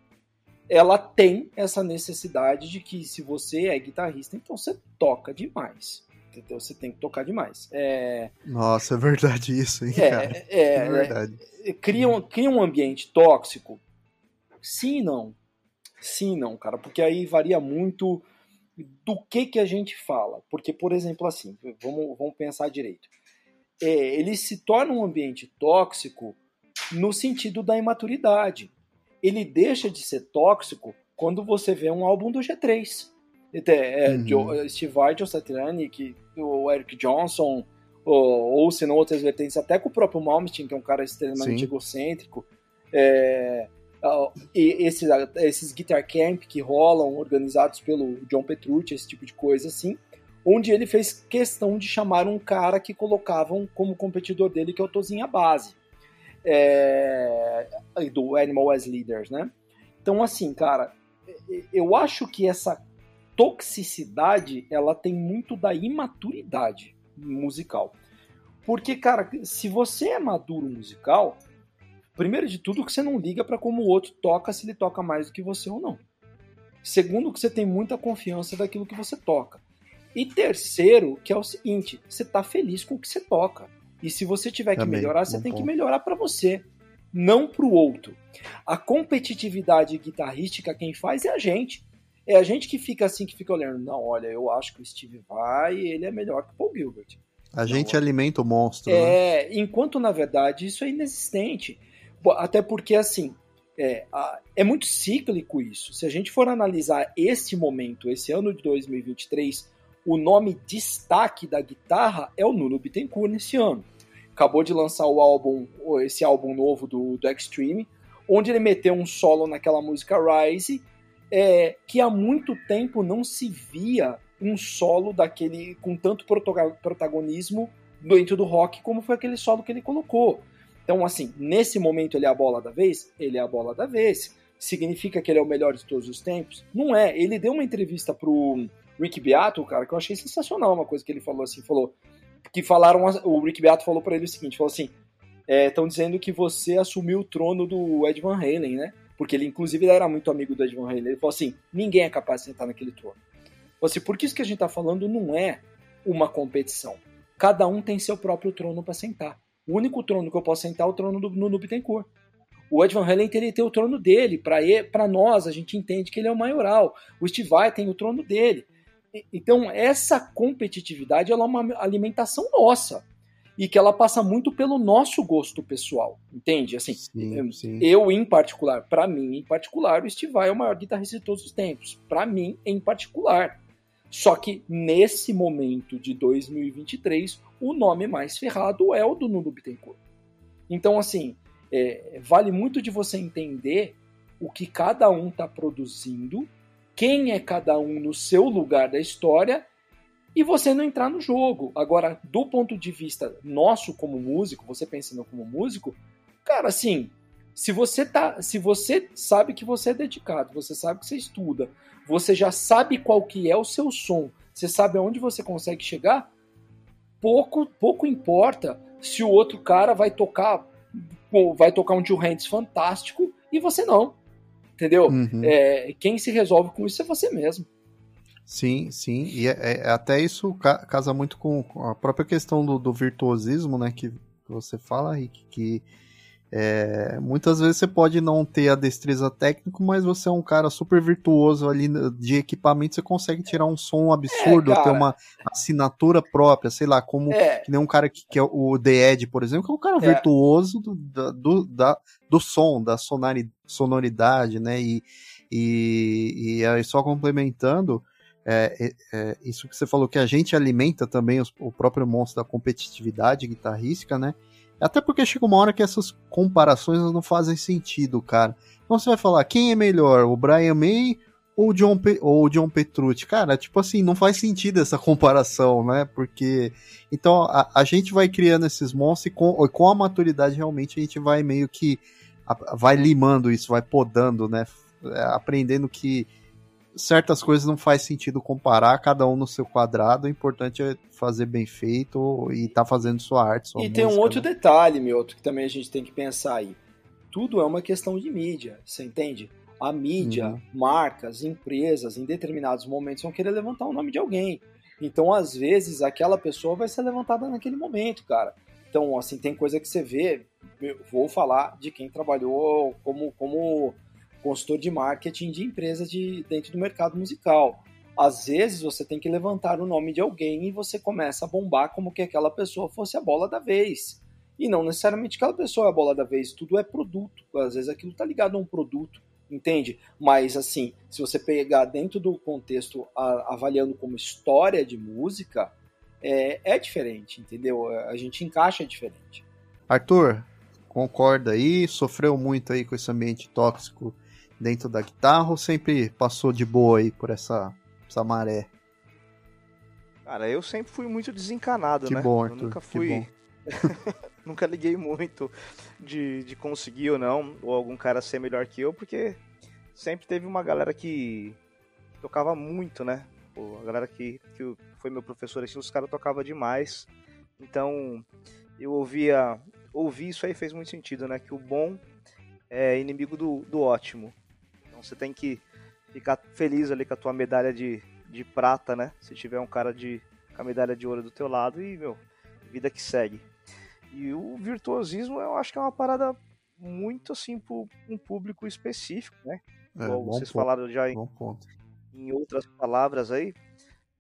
ela tem essa necessidade de que se você é guitarrista, então você toca demais entendeu? Você tem que tocar demais. É... Nossa, é verdade isso, hein, é, cara? É, é, é verdade. É, cria, um, cria um ambiente tóxico? Sim e não. Sim e não, cara, porque aí varia muito do que que a gente fala. Porque, por exemplo, assim, vamos, vamos pensar direito. É, ele se torna um ambiente tóxico no sentido da imaturidade. Ele deixa de ser tóxico quando você vê um álbum do G3. É, uhum. Joe, Steve Vai, Joe Satriani, que, o Eric Johnson, ou, ou se não outras vertentes, até com o próprio Malmsteen, que é um cara extremamente Sim. egocêntrico. É, e esses, esses guitar camp que rolam, organizados pelo John Petrucci, esse tipo de coisa assim, onde ele fez questão de chamar um cara que colocavam como competidor dele, que é o Tozinha Base, é, do Animal as Leaders, né? Então, assim, cara, eu acho que essa toxicidade, ela tem muito da imaturidade musical. Porque, cara, se você é maduro musical, Primeiro de tudo, que você não liga para como o outro toca, se ele toca mais do que você ou não. Segundo, que você tem muita confiança daquilo que você toca. E terceiro, que é o seguinte, você tá feliz com o que você toca. E se você tiver Também, que melhorar, você tem ponto. que melhorar para você, não para o outro. A competitividade guitarrística quem faz é a gente. É a gente que fica assim, que fica olhando, não, olha, eu acho que o Steve vai, ele é melhor que o Paul Gilbert. A gente não, alimenta o monstro. É, né? enquanto na verdade isso é inexistente. Até porque, assim, é, é muito cíclico isso. Se a gente for analisar esse momento, esse ano de 2023, o nome destaque da guitarra é o Nuno Bittencourt nesse ano. Acabou de lançar o álbum, esse álbum novo do, do Extreme, onde ele meteu um solo naquela música Rise, é, que há muito tempo não se via um solo daquele com tanto protagonismo dentro do rock como foi aquele solo que ele colocou. Então, assim, nesse momento ele é a bola da vez? Ele é a bola da vez. Significa que ele é o melhor de todos os tempos? Não é. Ele deu uma entrevista pro Rick Beato, cara, que eu achei sensacional uma coisa que ele falou assim, falou que falaram, o Rick Beato falou para ele o seguinte, falou assim, estão é, dizendo que você assumiu o trono do Ed Van Halen, né? Porque ele, inclusive, era muito amigo do Ed Van Halen. Ele falou assim, ninguém é capaz de sentar naquele trono. Assim, porque isso que a gente tá falando não é uma competição. Cada um tem seu próprio trono para sentar. O único trono que eu posso sentar é o trono do Nuno. O Ed Van Halen teria ter o trono dele. Para nós, a gente entende que ele é o maioral. O Steve Vai tem o trono dele. Então, essa competitividade é uma alimentação nossa. E que ela passa muito pelo nosso gosto pessoal. Entende? Assim, sim, sim. eu, em particular, para mim, em particular, o Steve Vai é o maior guitarrista de todos os tempos. Para mim, em particular. Só que nesse momento de 2023, o nome mais ferrado é o do Nuno Bittencourt. Então, assim, é, vale muito de você entender o que cada um está produzindo, quem é cada um no seu lugar da história e você não entrar no jogo. Agora, do ponto de vista nosso como músico, você pensando como músico, cara, assim, se você tá, se você sabe que você é dedicado, você sabe que você estuda, você já sabe qual que é o seu som, você sabe aonde você consegue chegar, pouco pouco importa se o outro cara vai tocar vai tocar um Jill Hands fantástico e você não. Entendeu? Uhum. É, quem se resolve com isso é você mesmo. Sim, sim. E é, é, até isso casa muito com a própria questão do, do virtuosismo, né? Que você fala, Rick, que é, muitas vezes você pode não ter a destreza técnica, mas você é um cara super virtuoso ali de equipamento, você consegue tirar um som absurdo, é, ter uma assinatura própria, sei lá, como é. que nem um cara que, que, é o The Ed, por exemplo, que é um cara é. virtuoso do, do, da, do som, da sonoridade, né? E, e, e aí só complementando, é, é, é, isso que você falou que a gente alimenta também os, o próprio monstro da competitividade guitarrística, né? Até porque chega uma hora que essas comparações não fazem sentido, cara. Então você vai falar, quem é melhor, o Brian May ou o John, Pe ou John Petrucci? Cara, tipo assim, não faz sentido essa comparação, né? Porque. Então a, a gente vai criando esses monstros e com, com a maturidade realmente a gente vai meio que. A, vai limando isso, vai podando, né? É, aprendendo que certas coisas não faz sentido comparar, cada um no seu quadrado. O importante é fazer bem feito e tá fazendo sua arte. Sua e música, tem um outro né? detalhe, meu, que também a gente tem que pensar aí. Tudo é uma questão de mídia, você entende? A mídia, uhum. marcas, empresas, em determinados momentos vão querer levantar o nome de alguém. Então, às vezes, aquela pessoa vai ser levantada naquele momento, cara. Então, assim, tem coisa que você vê. Eu vou falar de quem trabalhou como, como consultor de marketing de empresas de, dentro do mercado musical. às vezes você tem que levantar o nome de alguém e você começa a bombar como que aquela pessoa fosse a bola da vez. E não necessariamente aquela pessoa é a bola da vez, tudo é produto. Às vezes aquilo tá ligado a um produto, entende? Mas assim, se você pegar dentro do contexto a, avaliando como história de música, é, é diferente, entendeu? A gente encaixa diferente. Arthur, concorda aí? Sofreu muito aí com esse ambiente tóxico dentro da guitarra ou sempre passou de boa aí por essa, essa maré? Cara, eu sempre fui muito desencanado, que né? Bom, Arthur, eu nunca fui. nunca liguei muito de, de conseguir ou não, ou algum cara ser melhor que eu, porque sempre teve uma galera que tocava muito, né? Pô, a galera que, que foi meu professor, assim, os caras tocavam demais. Então, eu ouvia. Ouvir isso aí fez muito sentido, né? Que o bom é inimigo do, do ótimo. Então você tem que ficar feliz ali com a tua medalha de, de prata, né? Se tiver um cara de, com a medalha de ouro do teu lado e, meu, vida que segue. E o virtuosismo eu acho que é uma parada muito assim para um público específico, né? É, Igual vocês ponto, falaram já em, em outras palavras aí,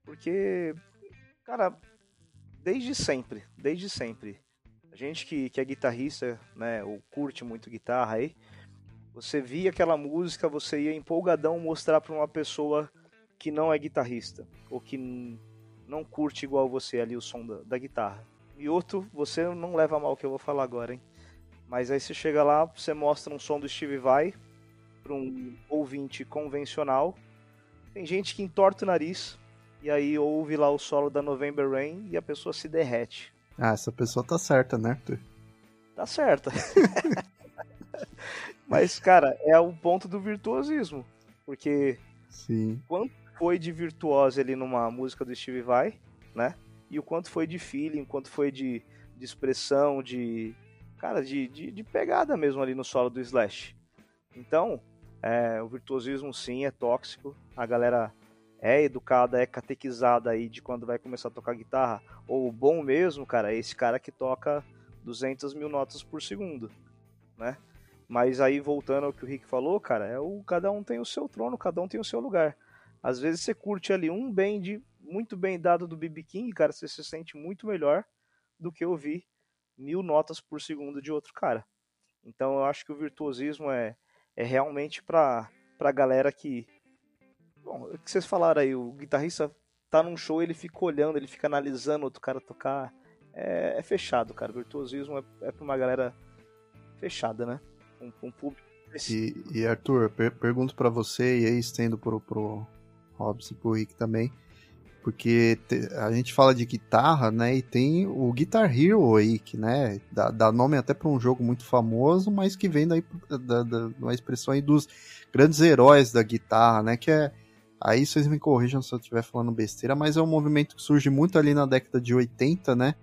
porque, cara, desde sempre, desde sempre, a gente que, que é guitarrista, né, ou curte muito guitarra aí, você via aquela música, você ia empolgadão mostrar para uma pessoa que não é guitarrista, ou que não curte igual você ali o som da, da guitarra. E outro, você não leva mal o que eu vou falar agora, hein? Mas aí você chega lá, você mostra um som do Steve Vai para um ouvinte convencional. Tem gente que entorta o nariz e aí ouve lá o solo da November Rain e a pessoa se derrete. Ah, essa pessoa tá certa, né, Arthur? Tá certa. Mas, cara, é o ponto do virtuosismo. Porque Sim. quanto foi de virtuosa ali numa música do Steve Vai, né? E o quanto foi de feeling, quanto foi de, de expressão, de. Cara, de, de, de, pegada mesmo ali no solo do Slash. Então, é, o virtuosismo sim é tóxico. A galera é educada, é catequizada aí de quando vai começar a tocar guitarra. Ou o bom mesmo, cara, é esse cara que toca 200 mil notas por segundo, né? Mas aí, voltando ao que o Rick falou, cara, é o cada um tem o seu trono, cada um tem o seu lugar. Às vezes você curte ali um bend muito bem dado do BB King, cara, você se sente muito melhor do que ouvir mil notas por segundo de outro cara. Então eu acho que o virtuosismo é, é realmente pra, pra galera que. Bom, o que vocês falaram aí, o guitarrista tá num show, ele fica olhando, ele fica analisando outro cara tocar. É, é fechado, cara. Virtuosismo é, é pra uma galera fechada, né? Um, um público. E, e Arthur, per pergunto para você, e aí estendo pro, pro Robson e pro Rick também, porque te, a gente fala de guitarra, né, e tem o Guitar Hero aí, que, né, dá, dá nome até para um jogo muito famoso, mas que vem daí da, da, uma expressão aí dos grandes heróis da guitarra, né, que é, aí vocês me corrijam se eu estiver falando besteira, mas é um movimento que surge muito ali na década de 80, né,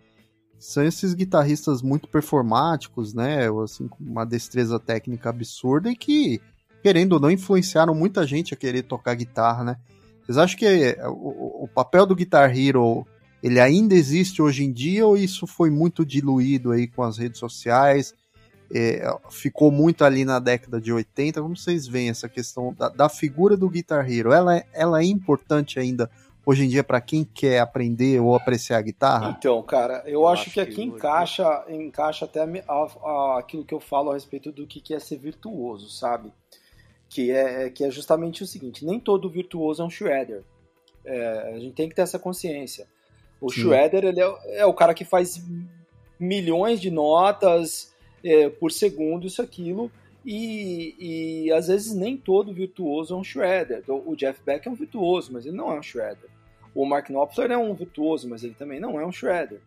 são esses guitarristas muito performáticos, né? Assim, com uma destreza técnica absurda e que, querendo ou não, influenciaram muita gente a querer tocar guitarra, né? Vocês acham que o, o papel do Guitar Hero ele ainda existe hoje em dia ou isso foi muito diluído aí com as redes sociais? É, ficou muito ali na década de 80. Como vocês veem essa questão da, da figura do Guitar Hero? Ela, ela é importante ainda hoje em dia para quem quer aprender ou apreciar a guitarra? Então, cara, eu, eu acho, acho, que aqui que encaixa, encaixa até a, a, aquilo que eu falo a respeito do que é ser virtuoso, sabe? Que é, que é justamente o seguinte: nem todo virtuoso é um shredder. É, a gente tem que ter essa consciência. O Sim. shredder ele é, é, o cara que faz milhões de notas é, por segundo, isso, aquilo. E, e, às vezes nem todo virtuoso é um shredder. Então, o Jeff Beck é um virtuoso, mas ele não é um shredder. O Mark Knopfler é um virtuoso, mas ele também não é um shredder.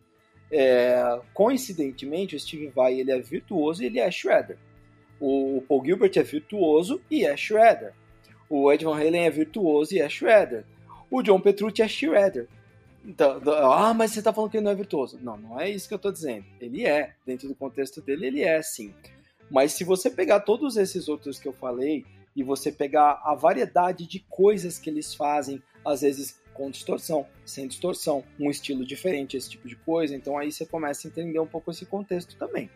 É, coincidentemente, o Steve Vai ele é virtuoso e ele é shredder. O, Paul Gilbert é virtuoso e é shredder. O Ed Van Halen é virtuoso e é shredder. O John Petrucci é shredder. Então, ah, mas você está falando que ele não é virtuoso. Não, não é isso que eu estou dizendo. Ele é. Dentro do contexto dele, ele é sim. Mas se você pegar todos esses outros que eu falei e você pegar a variedade de coisas que eles fazem, às vezes com distorção, sem distorção, um estilo diferente, esse tipo de coisa. Então aí você começa a entender um pouco esse contexto também.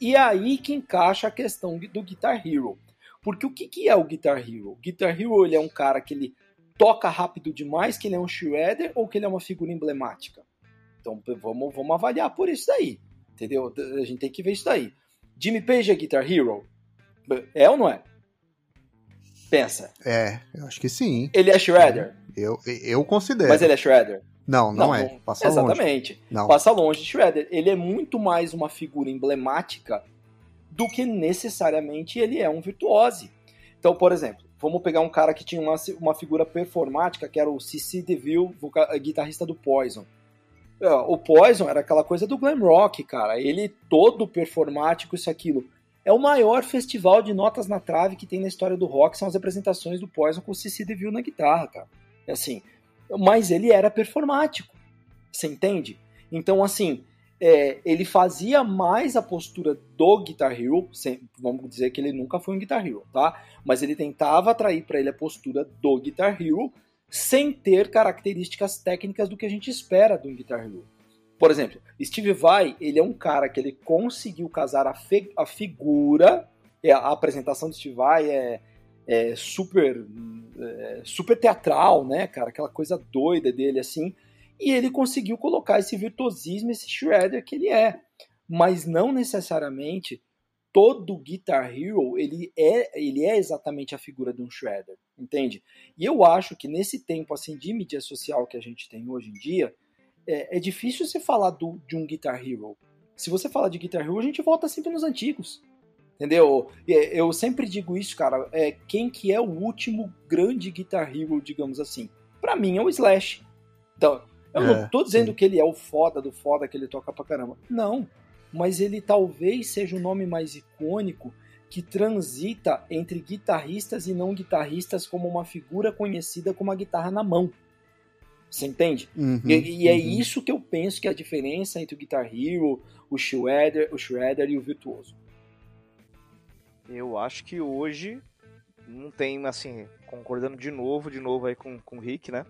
E é aí que encaixa a questão do Guitar Hero. Porque o que, que é o Guitar Hero? O Guitar Hero ele é um cara que ele toca rápido demais, que ele é um shredder ou que ele é uma figura emblemática? Então vamos, vamos avaliar por isso daí. Entendeu? A gente tem que ver isso daí. Jimmy Page é Guitar Hero? É ou não é? Pensa. É, eu acho que sim. Ele é shredder? Eu, eu considero. Mas ele é shredder? Não, não, não é. Passa exatamente. longe. Não. Passa longe de shredder. Ele é muito mais uma figura emblemática do que necessariamente ele é um virtuose. Então, por exemplo, vamos pegar um cara que tinha uma, uma figura performática, que era o C.C. DeVille, guitarrista do Poison. É, o Poison era aquela coisa do glam rock, cara. Ele todo performático, isso aquilo. É o maior festival de notas na trave que tem na história do rock, são as apresentações do Poison com o C.C. DeVille na guitarra, cara. É assim, mas ele era performático. Você entende? Então, assim, é, ele fazia mais a postura do Guitar Hero, sem, vamos dizer que ele nunca foi um Guitar Hero, tá? Mas ele tentava atrair para ele a postura do Guitar Hero sem ter características técnicas do que a gente espera de um Guitar Hero. Por exemplo, Steve Vai, ele é um cara que ele conseguiu casar a, a figura, a, a apresentação de Steve Vai é, é super é, super teatral, né, cara, aquela coisa doida dele assim, e ele conseguiu colocar esse virtuosismo, esse shredder que ele é. Mas não necessariamente todo Guitar Hero ele é, ele é exatamente a figura de um shredder, entende? E eu acho que nesse tempo assim de mídia social que a gente tem hoje em dia, é, é difícil você falar do, de um Guitar Hero. Se você falar de Guitar Hero, a gente volta sempre nos antigos. Entendeu? Eu sempre digo isso, cara. É, quem que é o último grande Guitar Hero, digamos assim? Para mim é o Slash. Então, eu é, não tô dizendo sim. que ele é o foda do foda que ele toca pra caramba. Não. Mas ele talvez seja o nome mais icônico que transita entre guitarristas e não guitarristas como uma figura conhecida com uma guitarra na mão. Você entende? Uhum, e, e é uhum. isso que eu penso que é a diferença entre o Guitar Hero, o Shredder, o Shredder e o Virtuoso. Eu acho que hoje não tem, assim, concordando de novo, de novo aí com, com o Rick, né?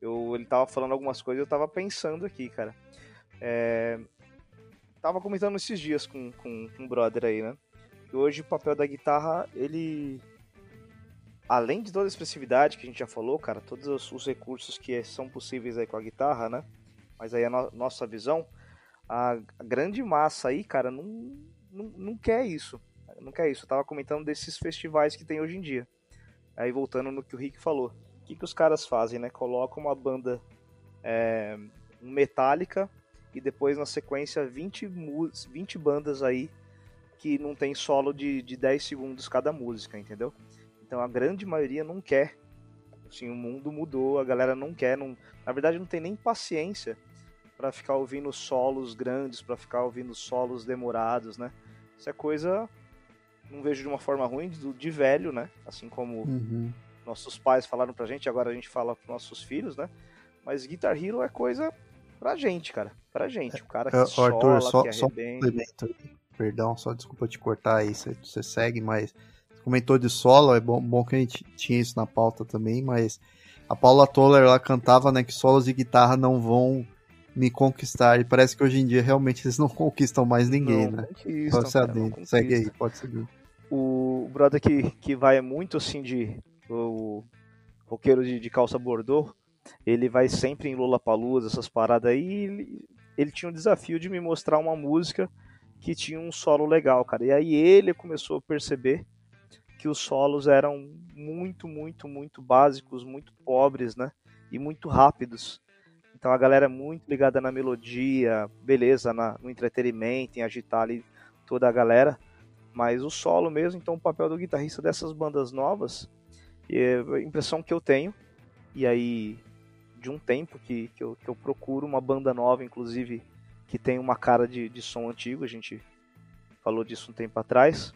Eu, ele tava falando algumas coisas, eu tava pensando aqui, cara. É, tava comentando esses dias com, com, com um brother aí, né? E hoje o papel da guitarra, ele. Além de toda a expressividade que a gente já falou, cara, todos os, os recursos que são possíveis aí com a guitarra, né? Mas aí a no, nossa visão, a, a, grande massa aí, cara, não, não, não quer isso. Não quer isso. Eu tava comentando desses festivais que tem hoje em dia. Aí voltando no que o Rick falou que, que os caras fazem, né? Colocam uma banda é, metálica e depois na sequência 20, 20 bandas aí que não tem solo de, de 10 segundos cada música, entendeu? Então a grande maioria não quer. Assim, o mundo mudou, a galera não quer, não, na verdade não tem nem paciência para ficar ouvindo solos grandes, para ficar ouvindo solos demorados, né? Isso é coisa não vejo de uma forma ruim de, de velho, né? Assim como uhum nossos pais falaram pra gente, agora a gente fala pros nossos filhos, né? Mas Guitar Hero é coisa pra gente, cara. Pra gente. O cara que é, sola, Arthur, só, que só Perdão, só desculpa te cortar aí, você, segue, mas comentou de solo, é bom, bom que a gente tinha isso na pauta também, mas a Paula Toller lá cantava, né, que solos de guitarra não vão me conquistar, e parece que hoje em dia realmente eles não conquistam mais ninguém, não, né? Conquistam, cara, Segue aí, pode seguir. O brother que, que vai muito assim de o roqueiro de, de calça bordô, ele vai sempre em Lollapalooza, essas paradas aí, ele, ele tinha um desafio de me mostrar uma música que tinha um solo legal, cara. E aí ele começou a perceber que os solos eram muito, muito, muito básicos, muito pobres, né? E muito rápidos. Então a galera é muito ligada na melodia, beleza, na, no entretenimento, em agitar ali toda a galera. Mas o solo mesmo, então o papel do guitarrista dessas bandas novas é a impressão que eu tenho, e aí de um tempo que, que, eu, que eu procuro uma banda nova, inclusive, que tem uma cara de, de som antigo, a gente falou disso um tempo atrás,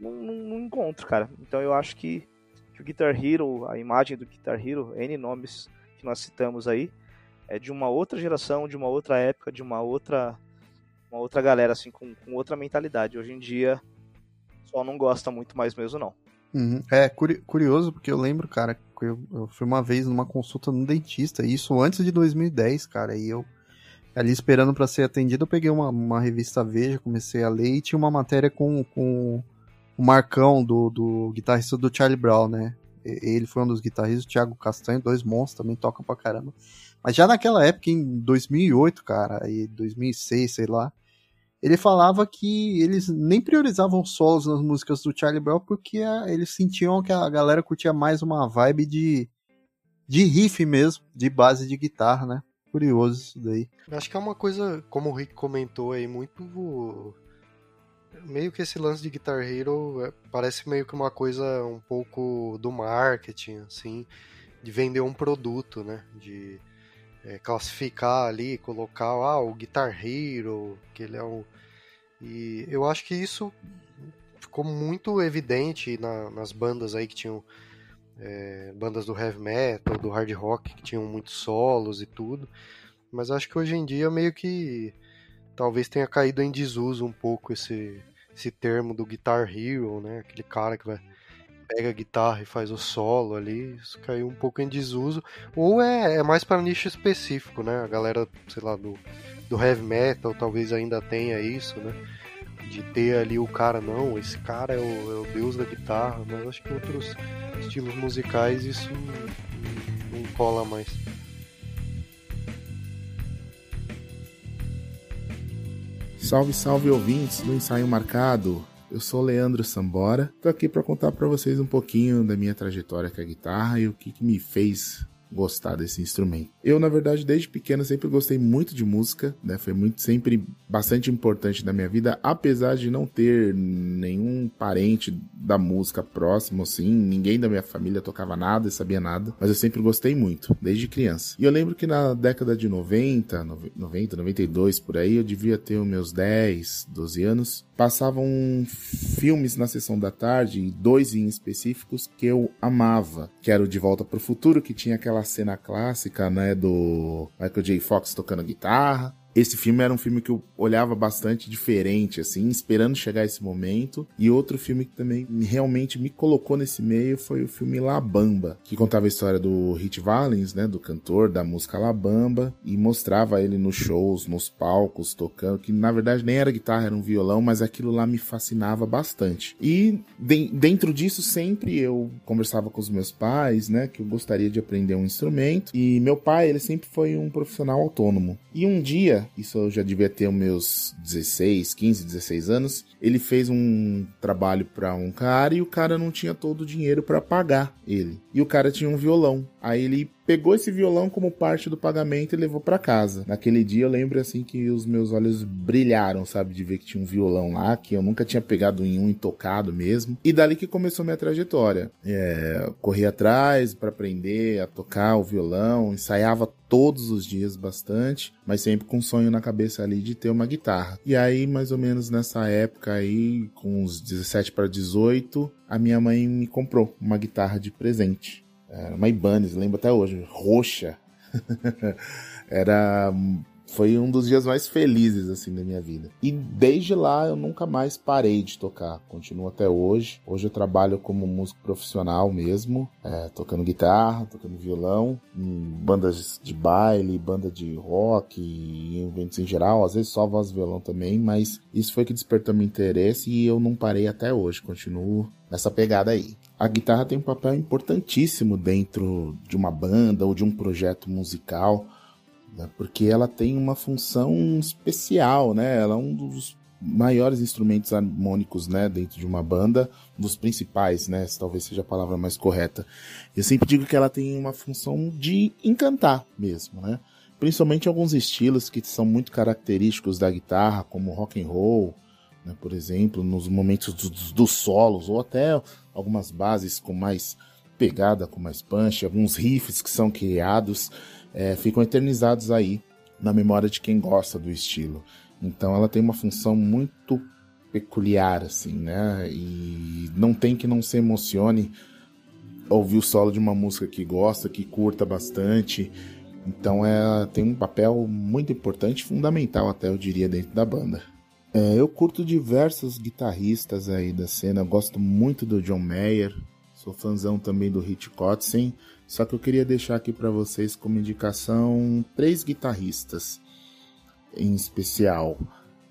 não, não, não encontro, cara. Então eu acho que, que o Guitar Hero, a imagem do Guitar Hero, N nomes que nós citamos aí, é de uma outra geração, de uma outra época, de uma outra uma outra galera assim com, com outra mentalidade. Hoje em dia só não gosta muito mais mesmo não. Uhum. É curioso porque eu lembro, cara, que eu, eu, fui uma vez numa consulta no dentista, isso antes de 2010, cara, e eu ali esperando para ser atendido, eu peguei uma, uma, revista Veja, comecei a ler e tinha uma matéria com, com o Marcão, do, do guitarrista do Charlie Brown, né? ele foi um dos guitarristas, o Thiago Castanho, dois monstros também tocam pra caramba. Mas já naquela época, em 2008, cara, e 2006, sei lá, ele falava que eles nem priorizavam solos nas músicas do Charlie Brown porque a, eles sentiam que a galera curtia mais uma vibe de, de riff mesmo, de base de guitarra, né? Curioso isso daí. Acho que é uma coisa, como o Rick comentou aí, muito. Meio que esse lance de Guitar Hero é, parece meio que uma coisa um pouco do marketing, assim, de vender um produto, né? De é, classificar ali, colocar ah, o Guitar Hero, que ele é um. E eu acho que isso ficou muito evidente na, nas bandas aí que tinham. É, bandas do heavy metal, do hard rock, que tinham muitos solos e tudo. Mas acho que hoje em dia meio que talvez tenha caído em desuso um pouco esse, esse termo do Guitar Hero, né? Aquele cara que vai pega a guitarra e faz o solo ali, isso caiu um pouco em desuso. Ou é, é mais para nicho específico, né? A galera, sei lá, do, do heavy metal talvez ainda tenha isso, né? De ter ali o cara, não, esse cara é o, é o deus da guitarra, mas acho que outros estilos musicais isso não, não cola mais. Salve, salve ouvintes do ensaio marcado. Eu sou Leandro Sambora. Tô aqui para contar para vocês um pouquinho da minha trajetória com a guitarra e o que, que me fez gostar desse instrumento. Eu, na verdade, desde pequeno sempre gostei muito de música, né? Foi muito sempre bastante importante na minha vida, apesar de não ter nenhum parente da música próximo assim, ninguém da minha família tocava nada e sabia nada, mas eu sempre gostei muito, desde criança. E eu lembro que na década de 90, 90, 92 por aí, eu devia ter os meus 10, 12 anos, passavam filmes na sessão da tarde, dois em específicos que eu amava, que era o De Volta para o Futuro, que tinha aquela cena clássica, né, do Michael J. Fox tocando guitarra, esse filme era um filme que eu olhava bastante diferente, assim, esperando chegar esse momento. E outro filme que também realmente me colocou nesse meio foi o filme La Bamba, que contava a história do Hit Valens, né, do cantor da música La Bamba, e mostrava ele nos shows, nos palcos, tocando, que na verdade nem era guitarra, era um violão, mas aquilo lá me fascinava bastante. E de dentro disso sempre eu conversava com os meus pais, né, que eu gostaria de aprender um instrumento, e meu pai, ele sempre foi um profissional autônomo. E um dia isso eu já devia ter meus 16, 15, 16 anos. Ele fez um trabalho para um cara e o cara não tinha todo o dinheiro para pagar ele. E o cara tinha um violão. Aí ele pegou esse violão como parte do pagamento e levou para casa. Naquele dia eu lembro assim que os meus olhos brilharam, sabe, de ver que tinha um violão lá, que eu nunca tinha pegado em um e tocado mesmo. E dali que começou minha trajetória. É, corri atrás para aprender a tocar o violão, ensaiava todos os dias bastante, mas sempre com um sonho na cabeça ali de ter uma guitarra. E aí, mais ou menos nessa época aí, com uns 17 para 18, a minha mãe me comprou uma guitarra de presente. Era uma Ibanez, lembro até hoje, roxa. Era foi um dos dias mais felizes assim da minha vida. E desde lá eu nunca mais parei de tocar, continuo até hoje. Hoje eu trabalho como músico profissional mesmo, é, tocando guitarra, tocando violão, em bandas de baile, banda de rock, em eventos em geral, às vezes só voz e violão também, mas isso foi que despertou meu interesse e eu não parei até hoje, continuo nessa pegada aí. A guitarra tem um papel importantíssimo dentro de uma banda ou de um projeto musical né? porque ela tem uma função especial, né? Ela é um dos maiores instrumentos harmônicos, né, dentro de uma banda, um dos principais, né, talvez seja a palavra mais correta. Eu sempre digo que ela tem uma função de encantar mesmo, né? Principalmente alguns estilos que são muito característicos da guitarra, como rock and roll, né, por exemplo, nos momentos dos, solos ou até algumas bases com mais pegada, com mais punch, alguns riffs que são criados é, ficam eternizados aí na memória de quem gosta do estilo. Então ela tem uma função muito peculiar, assim, né? E não tem que não se emocione ouvir o solo de uma música que gosta, que curta bastante. Então é, tem um papel muito importante, fundamental até eu diria dentro da banda. É, eu curto diversos guitarristas aí da cena, gosto muito do John Mayer, sou fãzão também do Hit Kotzen, só que eu queria deixar aqui para vocês como indicação três guitarristas em especial.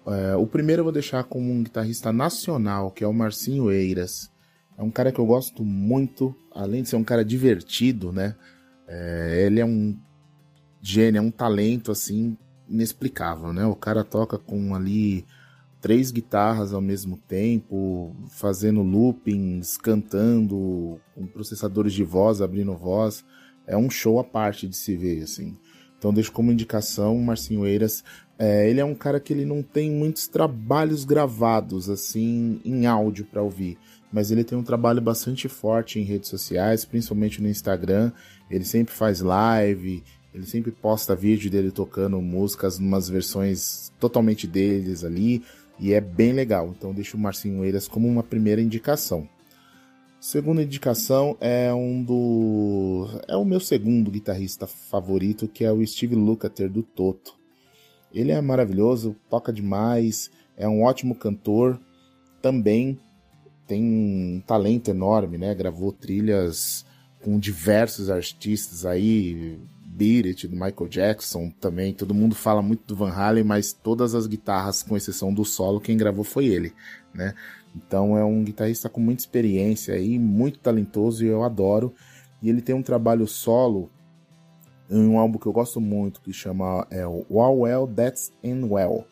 É, o primeiro eu vou deixar como um guitarrista nacional, que é o Marcinho Eiras. É um cara que eu gosto muito, além de ser um cara divertido, né? É, ele é um gênio, é um talento assim inexplicável, né? O cara toca com ali três guitarras ao mesmo tempo, fazendo loopings, cantando, com processadores de voz, abrindo voz. É um show à parte de se ver, assim. Então deixo como indicação Marcinho Eiras. É, ele é um cara que ele não tem muitos trabalhos gravados, assim, em áudio para ouvir. Mas ele tem um trabalho bastante forte em redes sociais, principalmente no Instagram. Ele sempre faz live, ele sempre posta vídeo dele tocando músicas, umas versões totalmente deles ali, e é bem legal. Então deixo o Marcinho Eiras como uma primeira indicação. Segunda indicação é um do. É o meu segundo guitarrista favorito, que é o Steve Lukather do Toto. Ele é maravilhoso, toca demais, é um ótimo cantor, também tem um talento enorme, né? Gravou trilhas com diversos artistas aí, Beat It, do Michael Jackson também. Todo mundo fala muito do Van Halen, mas todas as guitarras, com exceção do solo, quem gravou foi ele, né? Então é um guitarrista com muita experiência e muito talentoso e eu adoro. E ele tem um trabalho solo em um álbum que eu gosto muito que chama é, Wow Well That's In Well.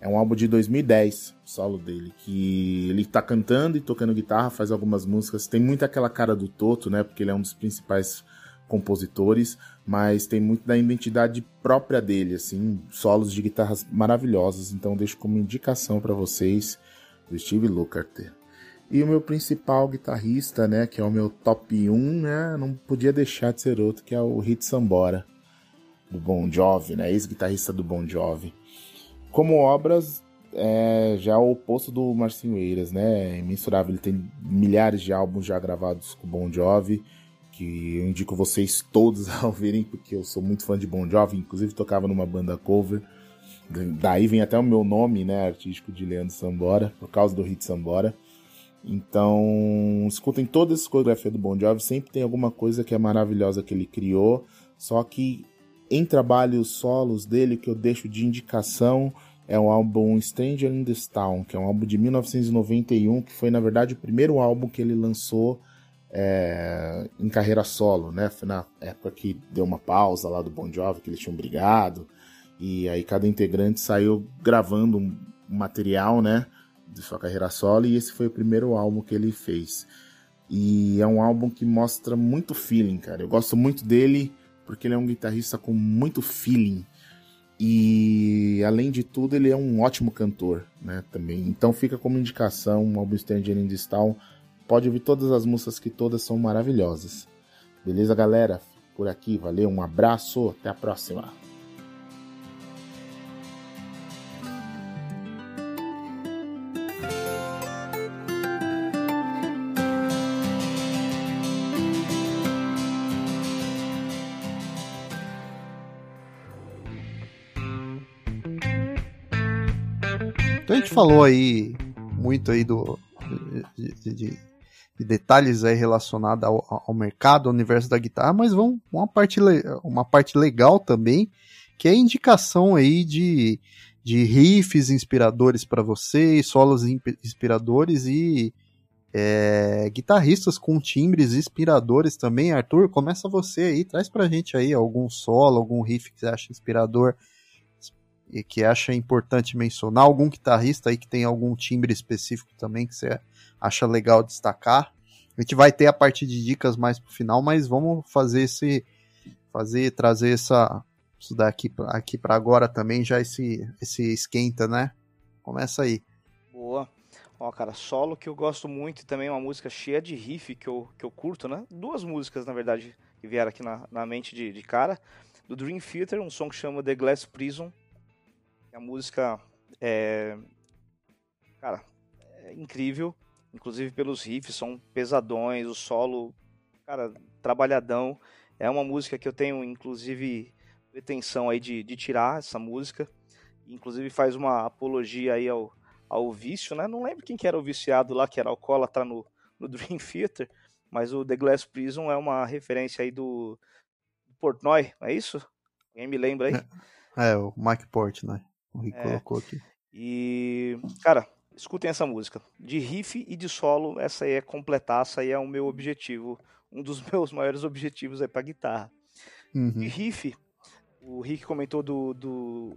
É um álbum de 2010, solo dele, que ele tá cantando e tocando guitarra, faz algumas músicas. Tem muito aquela cara do Toto, né? Porque ele é um dos principais compositores, mas tem muito da identidade própria dele, assim, solos de guitarras maravilhosos. Então deixo como indicação para vocês do Steve Lukather. E o meu principal guitarrista, né, que é o meu top 1, né, não podia deixar de ser outro, que é o Hit Sambora, do Bon Jovi, né, ex-guitarrista do Bon Jovi. Como obras, é já o oposto do Marcinho Eiras, né, é imensurável, ele tem milhares de álbuns já gravados com o Bon Jovi, que eu indico vocês todos a ouvirem, porque eu sou muito fã de Bon Jovi, inclusive tocava numa banda cover. Daí vem até o meu nome, né, artístico de Leandro Sambora, por causa do hit Sambora. Então, escutem toda a discografia do Bon Jovi, sempre tem alguma coisa que é maravilhosa que ele criou, só que em trabalhos solos dele que eu deixo de indicação é o álbum Stranger in This Town, que é um álbum de 1991, que foi na verdade o primeiro álbum que ele lançou é, em carreira solo, né? Foi na época que deu uma pausa lá do Bon Jovi, que eles tinham brigado, e aí cada integrante saiu gravando um material, né? De sua carreira solo, e esse foi o primeiro álbum que ele fez. E é um álbum que mostra muito feeling, cara. Eu gosto muito dele porque ele é um guitarrista com muito feeling. E além de tudo, ele é um ótimo cantor, né? Também. Então fica como indicação um álbum Stranger in This Town Pode ouvir todas as músicas que todas são maravilhosas. Beleza, galera? Por aqui, valeu, um abraço, até a próxima. Então a gente falou aí muito aí do de, de, de de detalhes aí relacionados ao, ao, mercado, ao universo da guitarra, mas vão uma parte, uma parte legal também, que é a indicação aí de, de riffs inspiradores para vocês, solos inspiradores e é, guitarristas com timbres inspiradores também. Arthur, começa você aí, traz pra gente aí algum solo, algum riff que você acha inspirador e que acha importante mencionar, algum guitarrista aí que tem algum timbre específico também que você acha legal destacar. A gente vai ter a parte de dicas mais pro final, mas vamos fazer esse fazer trazer essa isso daqui aqui para agora também já esse esse esquenta, né? Começa aí. Boa. Ó, cara, solo que eu gosto muito e também uma música cheia de riff que eu, que eu curto, né? Duas músicas, na verdade, que vieram aqui na, na mente de, de cara. Do Dream Theater, um som que chama The Glass Prison. A música é. Cara, é incrível inclusive pelos riffs, são pesadões, o solo, cara, trabalhadão. É uma música que eu tenho, inclusive, pretensão aí de, de tirar essa música. Inclusive faz uma apologia aí ao, ao vício, né? Não lembro quem que era o viciado lá, que era alcoólatra no, no Dream Theater, mas o The Glass Prison é uma referência aí do, do Portnoy, é isso? Quem me lembra aí? É, é o Mike Portnoy. O Rick é, colocou aqui. E, cara, escutem essa música. De riff e de solo, essa aí é completar, essa aí é o meu objetivo, um dos meus maiores objetivos aí para guitarra. Uhum. De riff, o Rick comentou do, do,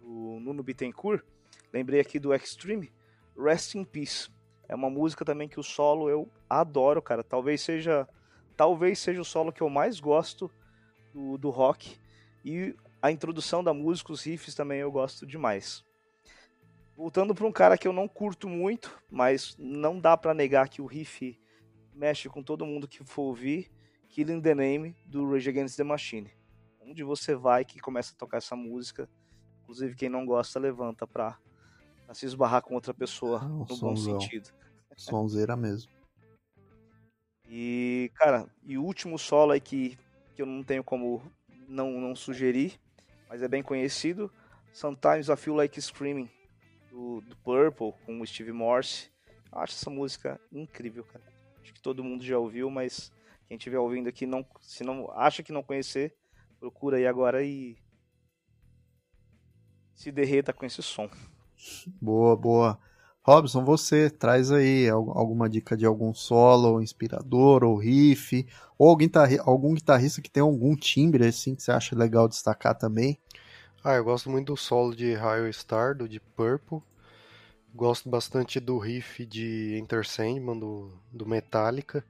do Nuno Bittencourt, lembrei aqui do Extreme, Rest in Peace. É uma música também que o solo eu adoro, cara. Talvez seja, talvez seja o solo que eu mais gosto do, do rock. E a introdução da música, os riffs também eu gosto demais. Voltando para um cara que eu não curto muito, mas não dá para negar que o riff mexe com todo mundo que for ouvir, Killing the Name do Rage Against the Machine. Onde você vai que começa a tocar essa música, inclusive quem não gosta levanta para se esbarrar com outra pessoa ah, no bom sentido. Sonzeira mesmo. E, cara, e o último solo aí que, que eu não tenho como não, não sugerir, mas é bem conhecido, Sometimes I Feel Like Screaming, do, do Purple, com o Steve Morse. Eu acho essa música incrível, cara. Acho que todo mundo já ouviu, mas quem estiver ouvindo aqui, não, se não acha que não conhecer, procura aí agora e se derreta com esse som. Boa, boa. Robson, você traz aí alguma dica de algum solo inspirador ou riff, ou algum, guitarri algum guitarrista que tem algum timbre assim que você acha legal destacar também? Ah, eu gosto muito do solo de Raio Star, do Deep Purple. Gosto bastante do riff de Enter Sandman, do, do Metallica.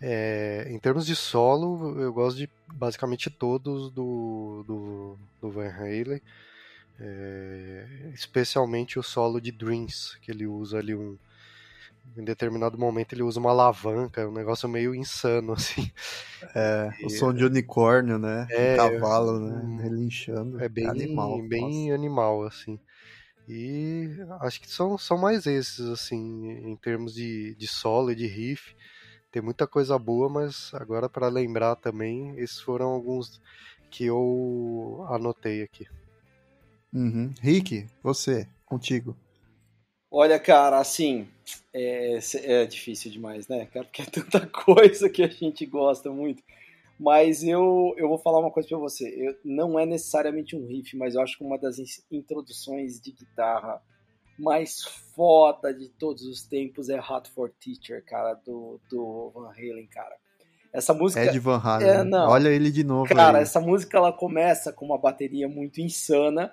É, em termos de solo, eu gosto de basicamente todos do, do, do Van Halen. É, especialmente o solo de Dreams, que ele usa ali um, em determinado momento ele usa uma alavanca, é um negócio meio insano, assim. É, e, o som de unicórnio, né? É, um cavalo, né? Um, Relinchando. É bem animal, bem animal, assim. E acho que são, são mais esses, assim, em termos de, de solo e de riff. Tem muita coisa boa, mas agora para lembrar também, esses foram alguns que eu anotei aqui. Uhum. Rick, você, contigo. Olha, cara, assim, é, é, difícil demais, né, cara? Porque é tanta coisa que a gente gosta muito. Mas eu, eu vou falar uma coisa pra você. Eu, não é necessariamente um riff, mas eu acho que uma das introduções de guitarra mais foda de todos os tempos é Hot for Teacher, cara, do, do Van Halen, cara. Essa música. Ed Van Halen. É, não, Olha ele de novo. Cara, aí. essa música ela começa com uma bateria muito insana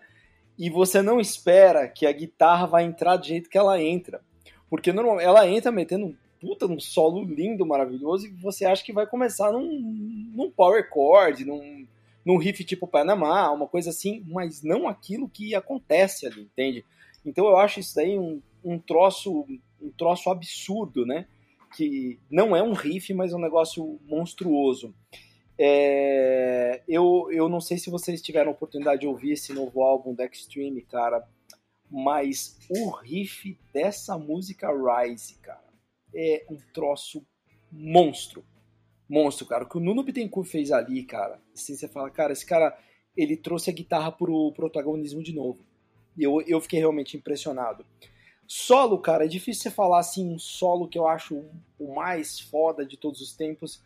e você não espera que a guitarra vai entrar do jeito que ela entra. Porque normalmente ela entra metendo um puta num solo lindo, maravilhoso, e você acha que vai começar num, num power chord, num, num riff tipo Panamá, uma coisa assim, mas não aquilo que acontece ali, entende? Então eu acho isso daí um, um troço um troço absurdo, né? Que não é um riff, mas é um negócio monstruoso. É, eu, eu não sei se vocês tiveram oportunidade de ouvir esse novo álbum da Extreme, cara, mas o riff dessa música Rise, cara, é um troço monstro. Monstro, cara. O que o Nuno Bittencourt fez ali, cara, assim, você fala, cara, esse cara, ele trouxe a guitarra pro protagonismo de novo. E eu, eu fiquei realmente impressionado. Solo, cara, é difícil você falar assim, um solo que eu acho o mais foda de todos os tempos,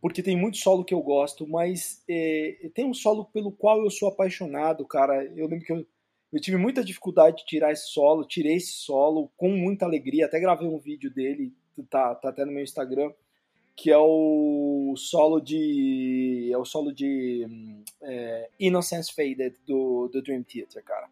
porque tem muito solo que eu gosto, mas é, tem um solo pelo qual eu sou apaixonado, cara. Eu lembro que eu, eu tive muita dificuldade de tirar esse solo, tirei esse solo com muita alegria, até gravei um vídeo dele, tá, tá até no meu Instagram, que é o solo de. É o solo de é, Innocence Faded do, do Dream Theater, cara.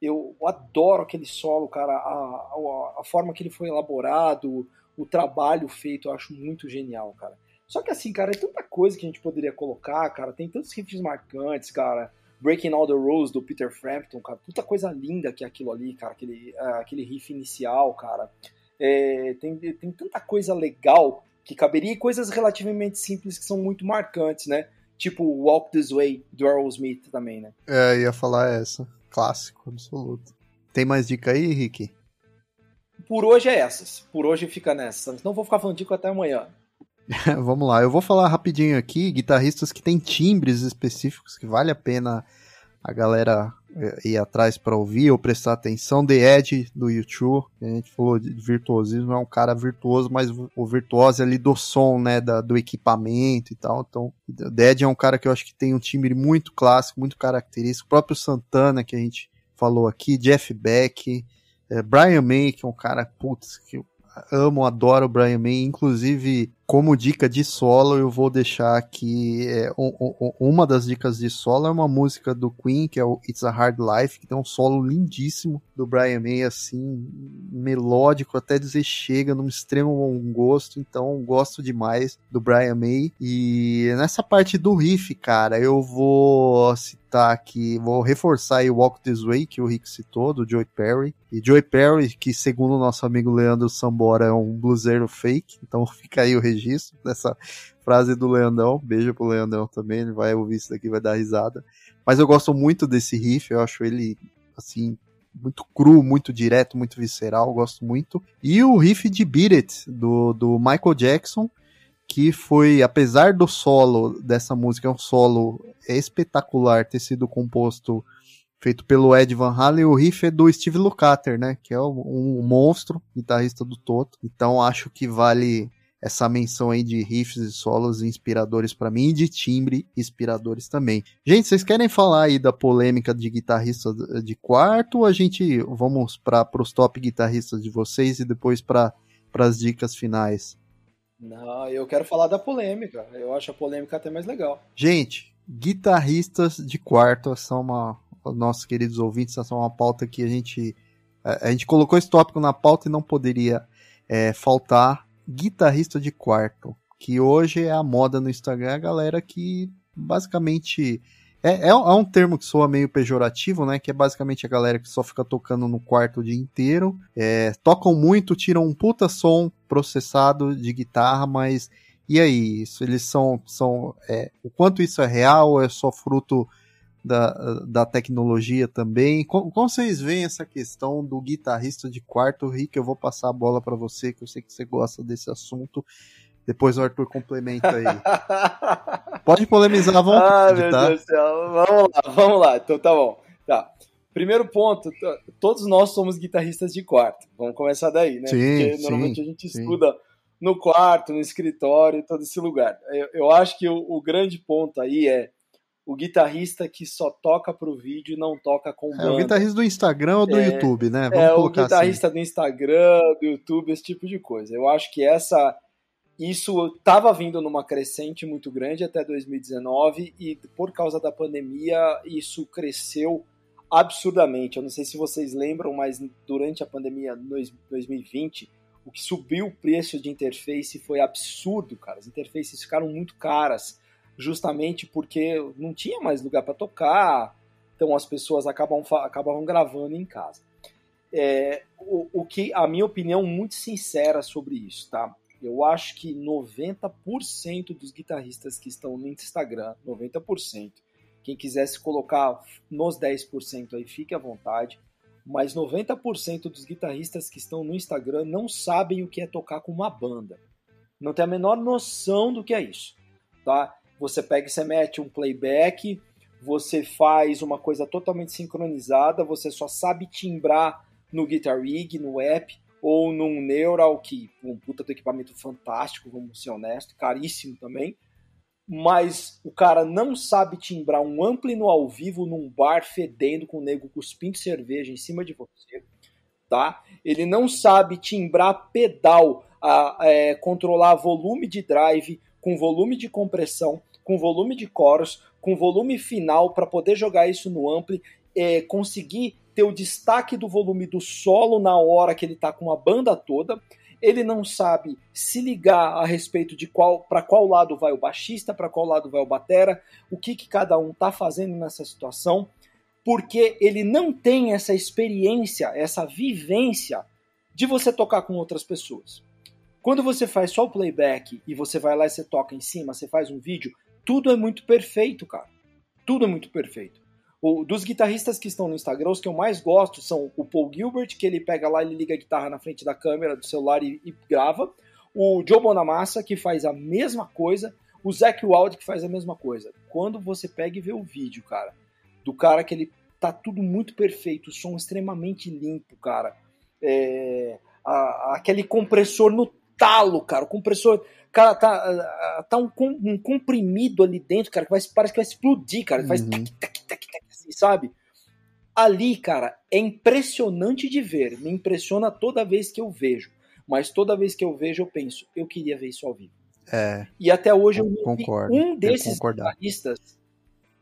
Eu adoro aquele solo, cara, a, a, a forma que ele foi elaborado, o trabalho feito, eu acho muito genial, cara. Só que assim, cara, é tanta coisa que a gente poderia colocar, cara. Tem tantos riffs marcantes, cara. Breaking All the Rules do Peter Frampton, cara. Puta coisa linda que é aquilo ali, cara. Aquele, uh, aquele riff inicial, cara. É, tem, tem tanta coisa legal que caberia e coisas relativamente simples que são muito marcantes, né? Tipo Walk This Way do Aerosmith também, né? É, ia falar essa. Clássico, absoluto. Tem mais dica aí, Rick? Por hoje é essas. Por hoje fica nessa. Não vou ficar falando dica até amanhã. Vamos lá, eu vou falar rapidinho aqui, guitarristas que têm timbres específicos que vale a pena a galera eh, ir atrás para ouvir ou prestar atenção. The Ed do YouTube, a gente falou de virtuosismo, é um cara virtuoso, mas o virtuoso é ali do som, né, da, do equipamento e tal. Então, The Ed é um cara que eu acho que tem um timbre muito clássico, muito característico. O próprio Santana que a gente falou aqui, Jeff Beck, É, Brian May, que é um cara, putz, que eu amo, adoro o Brian May, inclusive como dica de solo, eu vou deixar aqui é, um, um, uma das dicas de solo é uma música do Queen, que é o It's a Hard Life, que tem um solo lindíssimo do Brian May, assim, melódico, até dizer chega, num extremo bom gosto, então gosto demais do Brian May. E nessa parte do riff, cara, eu vou citar aqui, vou reforçar aí o Walk This Way, que o Rick citou, do Joey Perry. E Joey Perry, que segundo o nosso amigo Leandro Sambora, é um bluseiro fake, então fica aí o registro registro dessa frase do Leandão. Beijo pro Leandão também, ele vai ouvir isso daqui, vai dar risada. Mas eu gosto muito desse riff, eu acho ele, assim, muito cru, muito direto, muito visceral, gosto muito. E o riff de Beat It, do, do Michael Jackson, que foi, apesar do solo dessa música, é um solo espetacular, ter sido composto, feito pelo Ed Van Halen, o riff é do Steve Lukather, né, que é um, um monstro, guitarrista do Toto. Então acho que vale essa menção aí de riffs e solos inspiradores para mim e de timbre inspiradores também. Gente, vocês querem falar aí da polêmica de guitarrista de quarto ou a gente vamos para os top guitarristas de vocês e depois para as dicas finais? Não, eu quero falar da polêmica. Eu acho a polêmica até mais legal. Gente, guitarristas de quarto são uma nossos queridos ouvintes, essa é uma pauta que a gente a gente colocou esse tópico na pauta e não poderia é, faltar guitarrista de quarto, que hoje é a moda no Instagram, a galera que basicamente é, é, é, um termo que soa meio pejorativo, né? Que é basicamente a galera que só fica tocando no quarto o dia inteiro. É, tocam muito, tiram um puta som processado de guitarra, mas e aí? Isso, eles são. são é, o quanto isso é real ou é só fruto da, da tecnologia também. Como, como, vocês veem essa questão do guitarrista de quarto? Rick, eu vou passar a bola para você, que eu sei que você gosta desse assunto. Depois o Arthur complementa aí. Pode polemizar à vontade, ah, tá? Deus do céu. Vamos lá, vamos lá. Então tá bom. Tá. Primeiro ponto, todos nós somos guitarristas de quarto. Vamos começar daí, né? Sim, Porque sim, normalmente a gente sim. estuda no quarto, no escritório, todo esse lugar. Eu, eu acho que o, o grande ponto aí é o guitarrista que só toca pro vídeo e não toca com banda. É o guitarrista do Instagram ou do É, YouTube, né? Vamos é, o colocar guitarrista do Instagram, do YouTube, esse tipo de coisa. Eu acho que essa isso estava vindo numa crescente muito grande até 2019 e por causa da pandemia isso cresceu absurdamente. Eu não sei se vocês lembram, mas durante a pandemia dois- 2020 o que subiu o preço de interface foi absurdo, cara. As interfaces ficaram muito caras, justamente porque não tinha mais lugar para tocar, então as pessoas acabam, acabavam gravando em casa. É, o, o que a minha opinião muito sincera sobre isso, tá? Eu acho que 90% dos guitarristas que estão no Instagram, 90%, quem quiser se colocar nos 10% aí, fique à vontade, mas 90% dos guitarristas que estão no Instagram não sabem o que é tocar com uma banda. Não tem a menor noção do que é isso, tá? Você pega e você mete um playback, você faz uma coisa totalmente sincronizada, você só sabe timbrar no Guitar Rig, no app, ou num Neural, que um puta do equipamento fantástico, vamos ser honestos, caríssimo também, mas o cara não sabe timbrar um ampli no ao vivo num bar fedendo com o nego cuspindo cerveja em cima de você, tá? Ele não sabe timbrar pedal, a, é, controlar volume de drive, com volume de compressão, com volume de coros, com volume final para poder jogar isso no ampli, é, conseguir ter o destaque do volume do solo na hora que ele está com a banda toda. Ele não sabe se ligar a respeito de qual para qual lado vai o baixista, para qual lado vai o batera, o que, que cada um está fazendo nessa situação, porque ele não tem essa experiência, essa vivência de você tocar com outras pessoas. Quando você faz só o playback e você vai lá e você toca em cima, você faz um vídeo, tudo é muito perfeito, cara. Tudo é muito perfeito. O, dos guitarristas que estão no Instagram, os que eu mais gosto são o Paul Gilbert, que ele pega lá, ele liga a guitarra na frente da câmera do celular e, e grava. O Joe Bonamassa, que faz a mesma coisa. O Zac Wild, que faz a mesma coisa. Quando você pega e vê o vídeo, cara, do cara que ele tá tudo muito perfeito, o som extremamente limpo, cara. É, a- aquele compressor no talo, cara. O compressor. Cara, tá, tá um, um comprimido ali dentro, cara, que vai, parece que vai explodir, cara. Faz Uhum. tac, tac, tac, tac, assim, sabe? Ali, cara, é impressionante de ver. Me impressiona toda vez que eu vejo. Mas toda vez que eu vejo, eu penso, eu queria ver isso ao vivo. É. E até hoje eu concordo, vi um desses guitarristas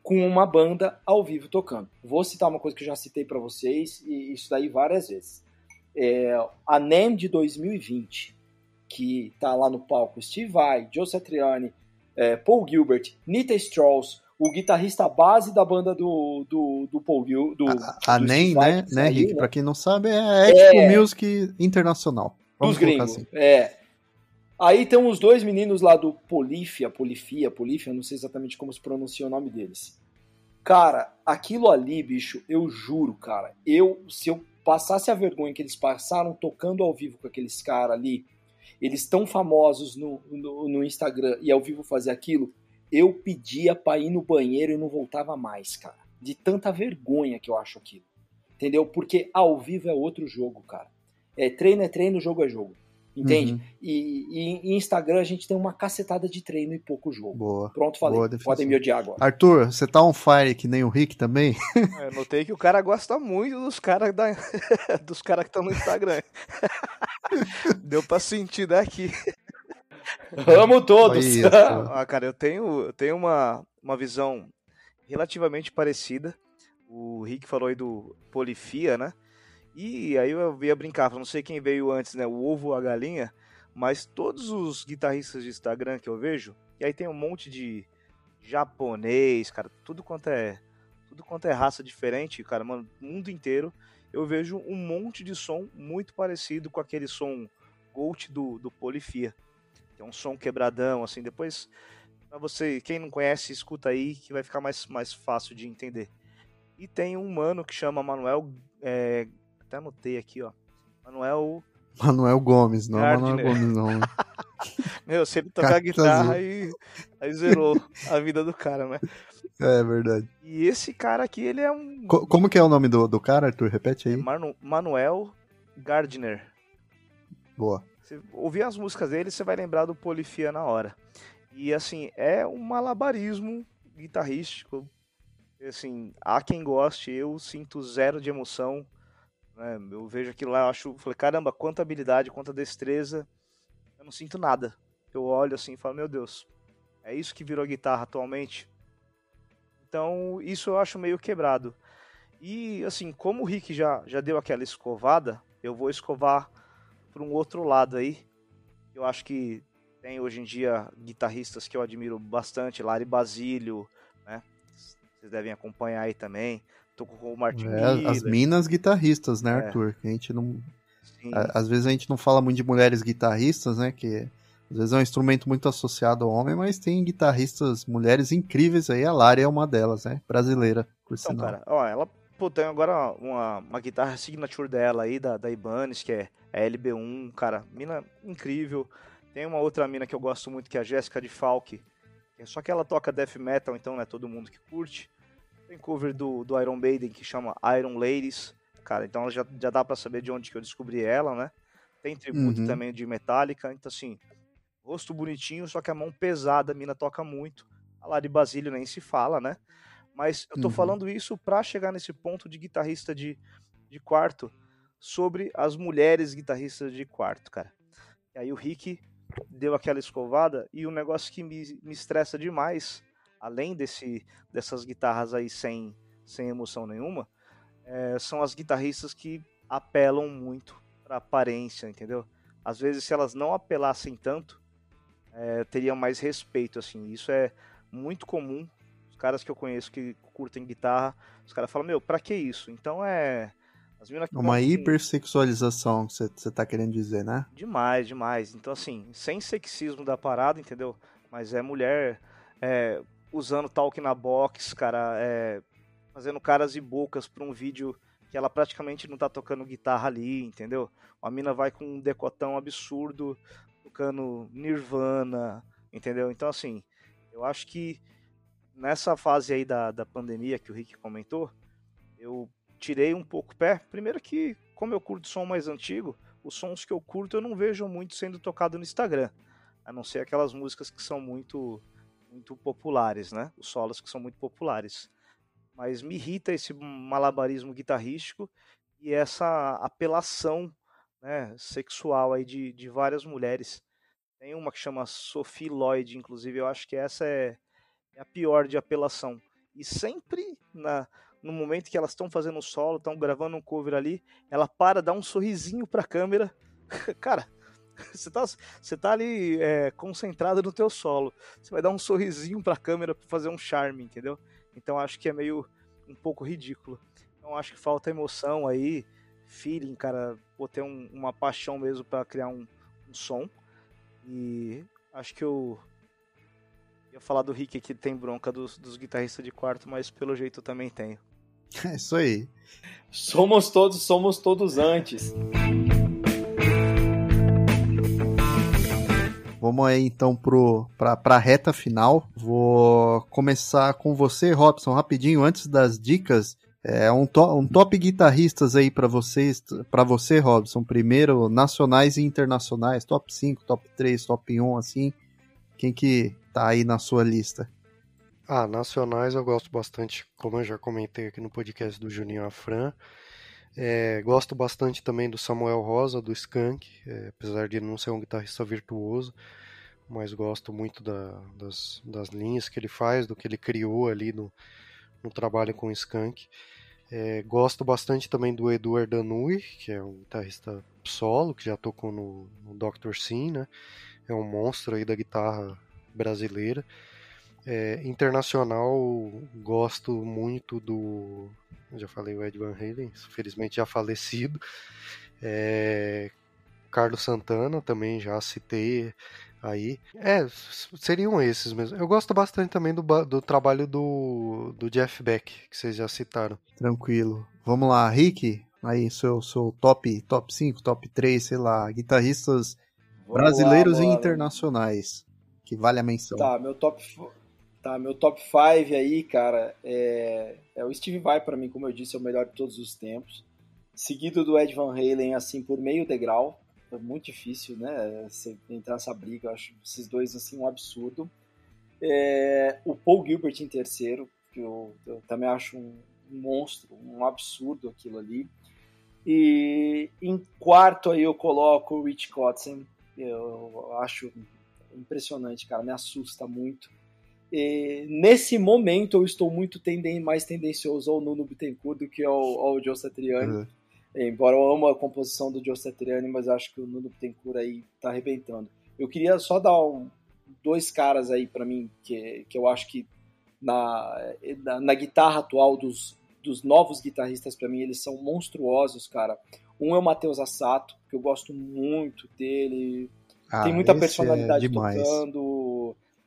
com uma banda ao vivo tocando. Vou citar uma coisa que eu já citei para vocês, e isso daí várias vezes. É, a NEM de 2020, que tá lá no palco Steve Vai, Joe Satriani, é, Paul Gilbert, Nita Strauss, o guitarrista base da banda do, do, do Paul Gil, do A, a do NEM, né, né, Rick? Né? Pra quem não sabe, é Expo é, Music Internacional. Vamos dos gringos. Assim. É. Aí tem os dois meninos lá do Polifia, Polifia, Polifia, não sei exatamente como se pronuncia o nome deles. Cara, aquilo ali, bicho, eu juro, cara, eu se eu passasse a vergonha que eles passaram tocando ao vivo com aqueles caras ali, eles tão famosos no, no, no, Instagram e ao vivo fazer aquilo, eu pedia pra ir no banheiro e não voltava mais, cara. De tanta vergonha que eu acho aquilo. Entendeu? Porque ao vivo é outro jogo, cara. É, treino é treino, jogo é jogo. Entende? Uhum. E, e, em Instagram a gente tem uma cacetada de treino e pouco jogo. Boa. Pronto, falei. Boa Podem me odiar agora. Arthur, você tá on fire que nem o Rick também? É, eu notei que o cara gosta muito dos caras da... dos caras que estão no Instagram. Deu pra sentir daqui. Amo todos. ah, cara, eu tenho, eu tenho uma, uma visão relativamente parecida. O Rick falou aí do Polifia, né? E aí eu ia brincar, não sei quem veio antes, né? O ovo ou a galinha, mas todos os guitarristas de Instagram que eu vejo, e aí tem um monte de japonês, cara, tudo quanto é tudo quanto é raça diferente, cara, mano, mundo inteiro, eu vejo um monte de som muito parecido com aquele som Gold do, do Polifia. Que é um som quebradão, assim, depois para você, quem não conhece, escuta aí que vai ficar mais, mais fácil de entender. E tem um mano que chama Manuel é, até anotei aqui, ó. Manuel. Manuel Gomes, não é Manuel Gomes, não. Meu, sempre tocar guitarra e aí zerou a vida do cara, né? É verdade. E esse cara aqui, ele é um. Co como que é o nome do, do cara, Arthur? Repete aí. Manu Manuel Gardner. Boa. Você ouvir as músicas dele, você vai lembrar do Polifia na hora. E assim, é um malabarismo guitarrístico. Assim, há quem goste, eu sinto zero de emoção né? Eu vejo aquilo lá, eu acho, falei, caramba, quanta habilidade, quanta destreza. Eu não sinto nada. Eu olho assim e falo, meu Deus, é isso que virou guitarra atualmente. Então, isso eu acho meio quebrado. E assim, como o Rick já, já deu aquela escovada, eu vou escovar para um outro lado aí. Eu acho que tem hoje em dia guitarristas que eu admiro bastante, Lari Basílio, né? Vocês devem acompanhar aí também. Tô com o Martin é, As minas guitarristas, né, é. Arthur? A gente não. Às vezes a gente não fala muito de mulheres guitarristas, né? Que às vezes é um instrumento muito associado ao homem, mas tem guitarristas, mulheres incríveis aí. A Lari é uma delas, né? Brasileira, por então, sinal. Cara, ó, ela pô, tem agora uma, uma guitarra signature dela aí, da, da Ibanez, que é a LB1, cara. Mina incrível. Tem uma outra mina que eu gosto muito, que é a Jéssica de Falk. Só que ela toca death metal, então não é todo mundo que curte. Tem cover do, do Iron Maiden que chama Iron Ladies. Cara, então já, já dá para saber de onde que eu descobri ela, né? Tem tributo uhum. também de Metallica. Então, assim, rosto bonitinho, só que a mão pesada, a mina toca muito. A lá de Basílio nem se fala, né? Mas eu tô uhum. falando isso pra chegar nesse ponto de guitarrista de, de quarto sobre as mulheres guitarristas de quarto, cara. E aí o Rick deu aquela escovada e o um negócio que me, me estressa demais além desse, dessas guitarras aí sem, sem emoção nenhuma, é, são as guitarristas que apelam muito para aparência, entendeu? Às vezes, se elas não apelassem tanto, é, teriam mais respeito, assim. Isso é muito comum. Os caras que eu conheço que curtem guitarra, os caras falam, meu, pra que isso? Então é. Uma hipersexualização, você tá querendo dizer, né? Demais, demais. Então, assim, sem sexismo da parada, entendeu? Mas é mulher. É, usando talk na box, cara, é, fazendo caras e bocas pra um vídeo que ela praticamente não tá tocando guitarra ali, entendeu? A mina vai com um decotão absurdo, tocando Nirvana, entendeu? Então, assim, eu acho que nessa fase aí da, da pandemia que o Rick comentou, eu tirei um pouco o pé. Primeiro que, como eu curto som mais antigo, os sons que eu curto eu não vejo muito sendo tocado no Instagram. A não ser aquelas músicas que são muito muito populares, né? Os solos que são muito populares. mas me irrita esse malabarismo guitarrístico e essa apelação né, sexual aí de, de várias mulheres. Tem uma que chama Sophie Lloyd, inclusive, eu acho que essa é, é a pior de apelação. E sempre na, no momento que elas estão fazendo o solo, estão gravando um cover ali, ela para, dá um sorrisinho pra câmera. Cara, você tá, você tá ali é, concentrado no teu solo. Você vai dar um sorrisinho pra câmera pra fazer um charme, entendeu? Então acho que é meio um pouco ridículo. Então acho que falta emoção aí, feeling, cara, vou ter um, uma paixão mesmo para criar um, um, som. E acho que eu ia falar do Rick que tem bronca dos, dos guitarristas de quarto, mas pelo jeito eu também tenho. É isso aí. Somos todos, somos todos antes. Vamos aí então para a reta final. Vou começar com você, Robson, rapidinho, antes das dicas. É um, to um top guitarristas aí para vocês, para você, Robson. Primeiro, nacionais e internacionais, top 5, top 3, top 1, assim. Quem que tá aí na sua lista? Ah, nacionais eu gosto bastante, como eu já comentei aqui no podcast do Juninho Afran. É, gosto bastante também do Samuel Rosa, do Skank, é, apesar de não ser um guitarrista virtuoso, mas gosto muito da, das, das linhas que ele faz, do que ele criou ali no, no trabalho com o Skank. É, gosto bastante também do Eduard Danui, que é um guitarrista solo, que já tocou no, no Dr. Sim, né? É um monstro aí da guitarra brasileira. É, internacional, gosto muito do. Já falei o Ed Van Halen, infelizmente já falecido. É, Carlos Santana também já citei aí. É, seriam esses mesmo. Eu gosto bastante também do, do trabalho do, do Jeff Beck, que vocês já citaram. Tranquilo. Vamos lá, Rick. Aí, seu, seu top, top 5, top 3, sei lá, guitarristas Vamos brasileiros lá, e internacionais. Que vale a menção. Tá, meu top, Tá, meu top 5 aí, cara, é, é o Steve Vai para mim, como eu disse, é o melhor de todos os tempos. Seguido do Ed Van Halen, assim, por meio degrau. É muito difícil, né, você entrar nessa briga, eu acho esses dois, assim, um absurdo. É, o Paul Gilbert em terceiro, que eu, eu também acho um, monstro, um absurdo aquilo ali. E em quarto aí eu coloco o Rich Kotzen, eu acho impressionante, cara, me assusta muito e, nesse momento eu estou muito tenden mais tendencioso ao Nuno Bittencourt do que ao, ao Joe Satriani. Uhum. Embora eu amo a composição do Joe Satriani, mas acho que o Nuno Bittencourt aí tá arrebentando. Eu queria só dar um, dois caras aí para mim que, que eu acho que na, na, na guitarra atual dos, dos novos guitarristas para mim eles são monstruosos, cara. Um é o Matheus Assato, que eu gosto muito dele. Ah, tem muita é personalidade é tocando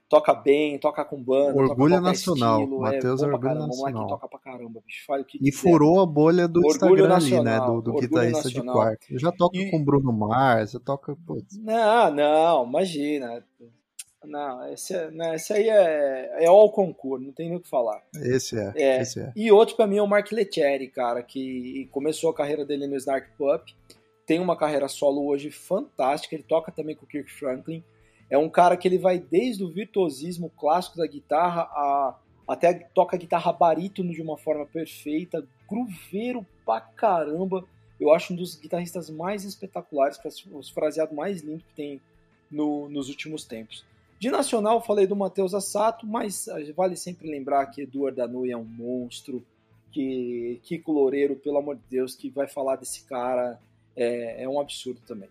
toca bem, toca com banda. Orgulho nacional. Estilo, Matheus é, é orgulho caramba, nacional. toca pra caramba, bicho. O que e furou a bolha do orgulho Instagram nacional, ali, né? Do, do guitarrista nacional. de quarto. Eu já toco e... com Bruno Mars, eu toco. Putz. Não, não, imagina. Não, esse, é, não, esse aí é, é all concurso, não tem nem o que falar. Esse é, é. Esse é. E outro pra mim é o Mark Letieri, cara, que começou a carreira dele no Snark Pup. Tem uma carreira solo hoje fantástica. Ele toca também com o Kirk Franklin. É um cara que ele vai desde o virtuosismo clássico da guitarra a, até toca guitarra barítono de uma forma perfeita, grooveiro pra caramba. Eu acho um dos guitarristas mais espetaculares, os fraseados mais lindos que tem no, nos últimos tempos. De nacional, falei do Matheus Assato, mas vale sempre lembrar que Eduardo Danui é um monstro, que Kiko Loureiro, pelo amor de Deus, que vai falar desse cara é, é um absurdo também.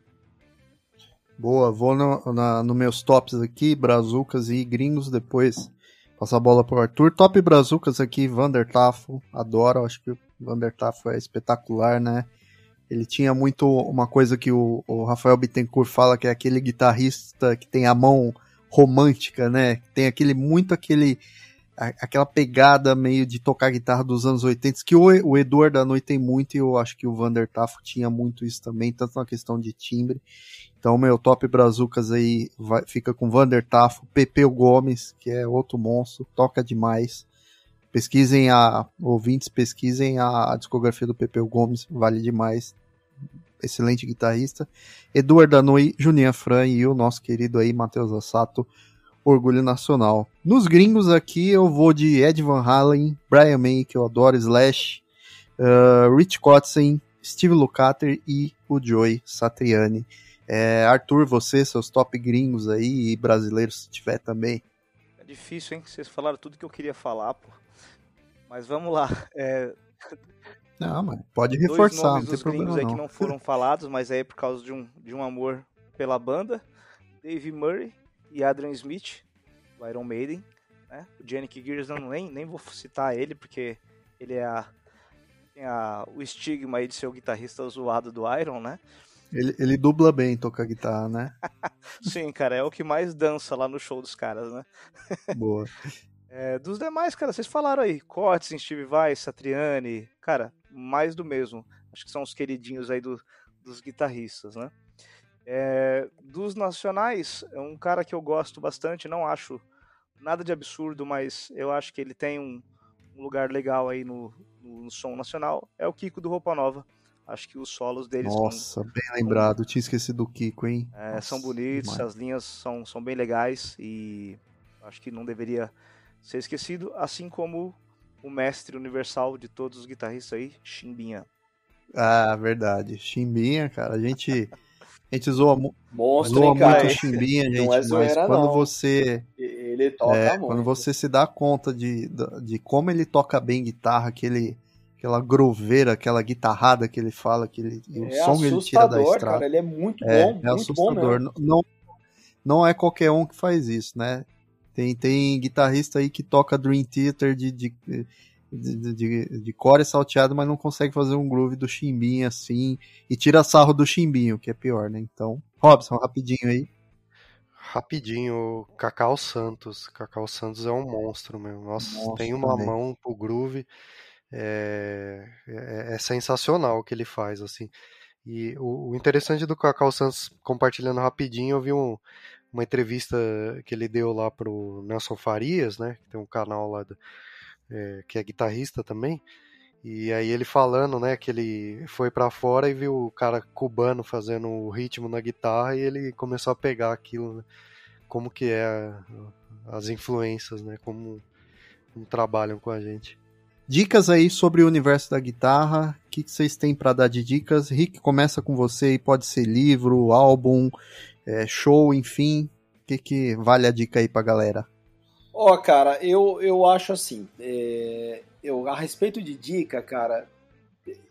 Boa, vou no, na, no meus tops aqui, Brazucas e Gringos, depois passar a bola pro Arthur. Top Brazucas aqui, Vander Tafo, adoro, acho que o Vander Tafo é espetacular, né? Ele tinha muito uma coisa que o, o Rafael Bittencourt fala, que é aquele guitarrista que tem a mão romântica, né? Tem aquele muito aquele aquela pegada meio de tocar guitarra dos anos 80, que o, o Eduardo da Noite tem muito e eu acho que o Vander Tafo tinha muito isso também, tanto na questão de timbre. Então, meu top Brazucas aí vai, fica com Vander Tafo, Pepeu Gomes, que é outro monstro, toca demais. Pesquisem a, ouvintes, pesquisem a, a discografia do Pepeu Gomes, vale demais. Excelente guitarrista. Eduardo Danui, Juninho Fran e o nosso querido aí, Matheus Assato, orgulho nacional. Nos gringos aqui eu vou de Ed Van Halen, Brian May, que eu adoro, Slash, uh, Rich Kotzen, Steve Lukather e o Joey Satriani. É, Arthur, você, seus top gringos aí e brasileiros se tiver também. É difícil, hein? Vocês falaram tudo que eu queria falar, pô. Mas vamos lá. É... Não, mas pode reforçar, Dois nomes não tem problema não. aí que não foram falados, mas aí é por causa de um, de um amor pela banda. Dave Murray e Adrian Smith, do Iron Maiden. Né? O Yannick Gears, não, nem, nem vou citar ele, porque ele é a, tem a, o estigma aí de ser o guitarrista zoado do Iron, né? Ele, ele dubla bem tocar guitarra, né? Sim, cara, é o que mais dança lá no show dos caras, né? Boa. É, dos demais, cara, vocês falaram aí, Cortes, Steve Vai, Satriani, cara, mais do mesmo. Acho que são os queridinhos aí do, dos guitarristas, né? É, dos nacionais, é um cara que eu gosto bastante, não acho nada de absurdo, mas eu acho que ele tem um, um lugar legal aí no, no, no, som nacional, é o Kiko do Roupa Nova. Acho que os solos deles Nossa, são, bem lembrado, tinha esquecido do Kiko, hein? É, Nossa, são bonitos, demais. as linhas são, são bem legais e acho que não deveria ser esquecido, assim como o mestre universal de todos os guitarristas aí, Chimbinha. Ah, verdade. Chimbinha, cara, a gente a gente zoa, Monstro, zoa hein, cara? muito Chimbinha, gente, é zoeira, mas quando não. você ele toca é, muito. quando você se dá conta de, de, como ele toca bem guitarra, aquele aquela groveira, aquela guitarrada que ele fala, que ele, é o som que ele tira da estrada. Cara, ele é muito é, bom, é, muito assustador. Bom não, não é qualquer um que faz isso, né? Tem, tem guitarrista aí que toca Dream Theater de, de, de, de, de core salteado, mas não consegue fazer um groove do chimbinho assim, e tira sarro do chimbinho, que é pior, né? Então, Robson, rapidinho aí. Rapidinho, Cacau Santos. Cacau Santos é um monstro mesmo. Nossa, monstro tem uma também. mão pro groove. É, é, é, sensacional o que ele faz, assim. E o, o, interessante do Cacau Santos, compartilhando rapidinho, eu vi um, uma entrevista que ele deu lá pro Nelson Farias, né? Que tem um canal lá do, é, que é guitarrista também. E aí ele falando, né, que ele foi para fora e viu o cara cubano fazendo o ritmo na guitarra e ele começou a pegar aquilo, né? como que é as influências, né, como, como trabalham com a gente. Dicas aí sobre o universo da guitarra, o que, vocês têm para dar de dicas? Rick, começa com você e pode ser livro, álbum, é, show, enfim. O que, que vale a dica aí pra galera? Ó, oh, cara, eu, eu acho assim, é, eu, a respeito de dica, cara,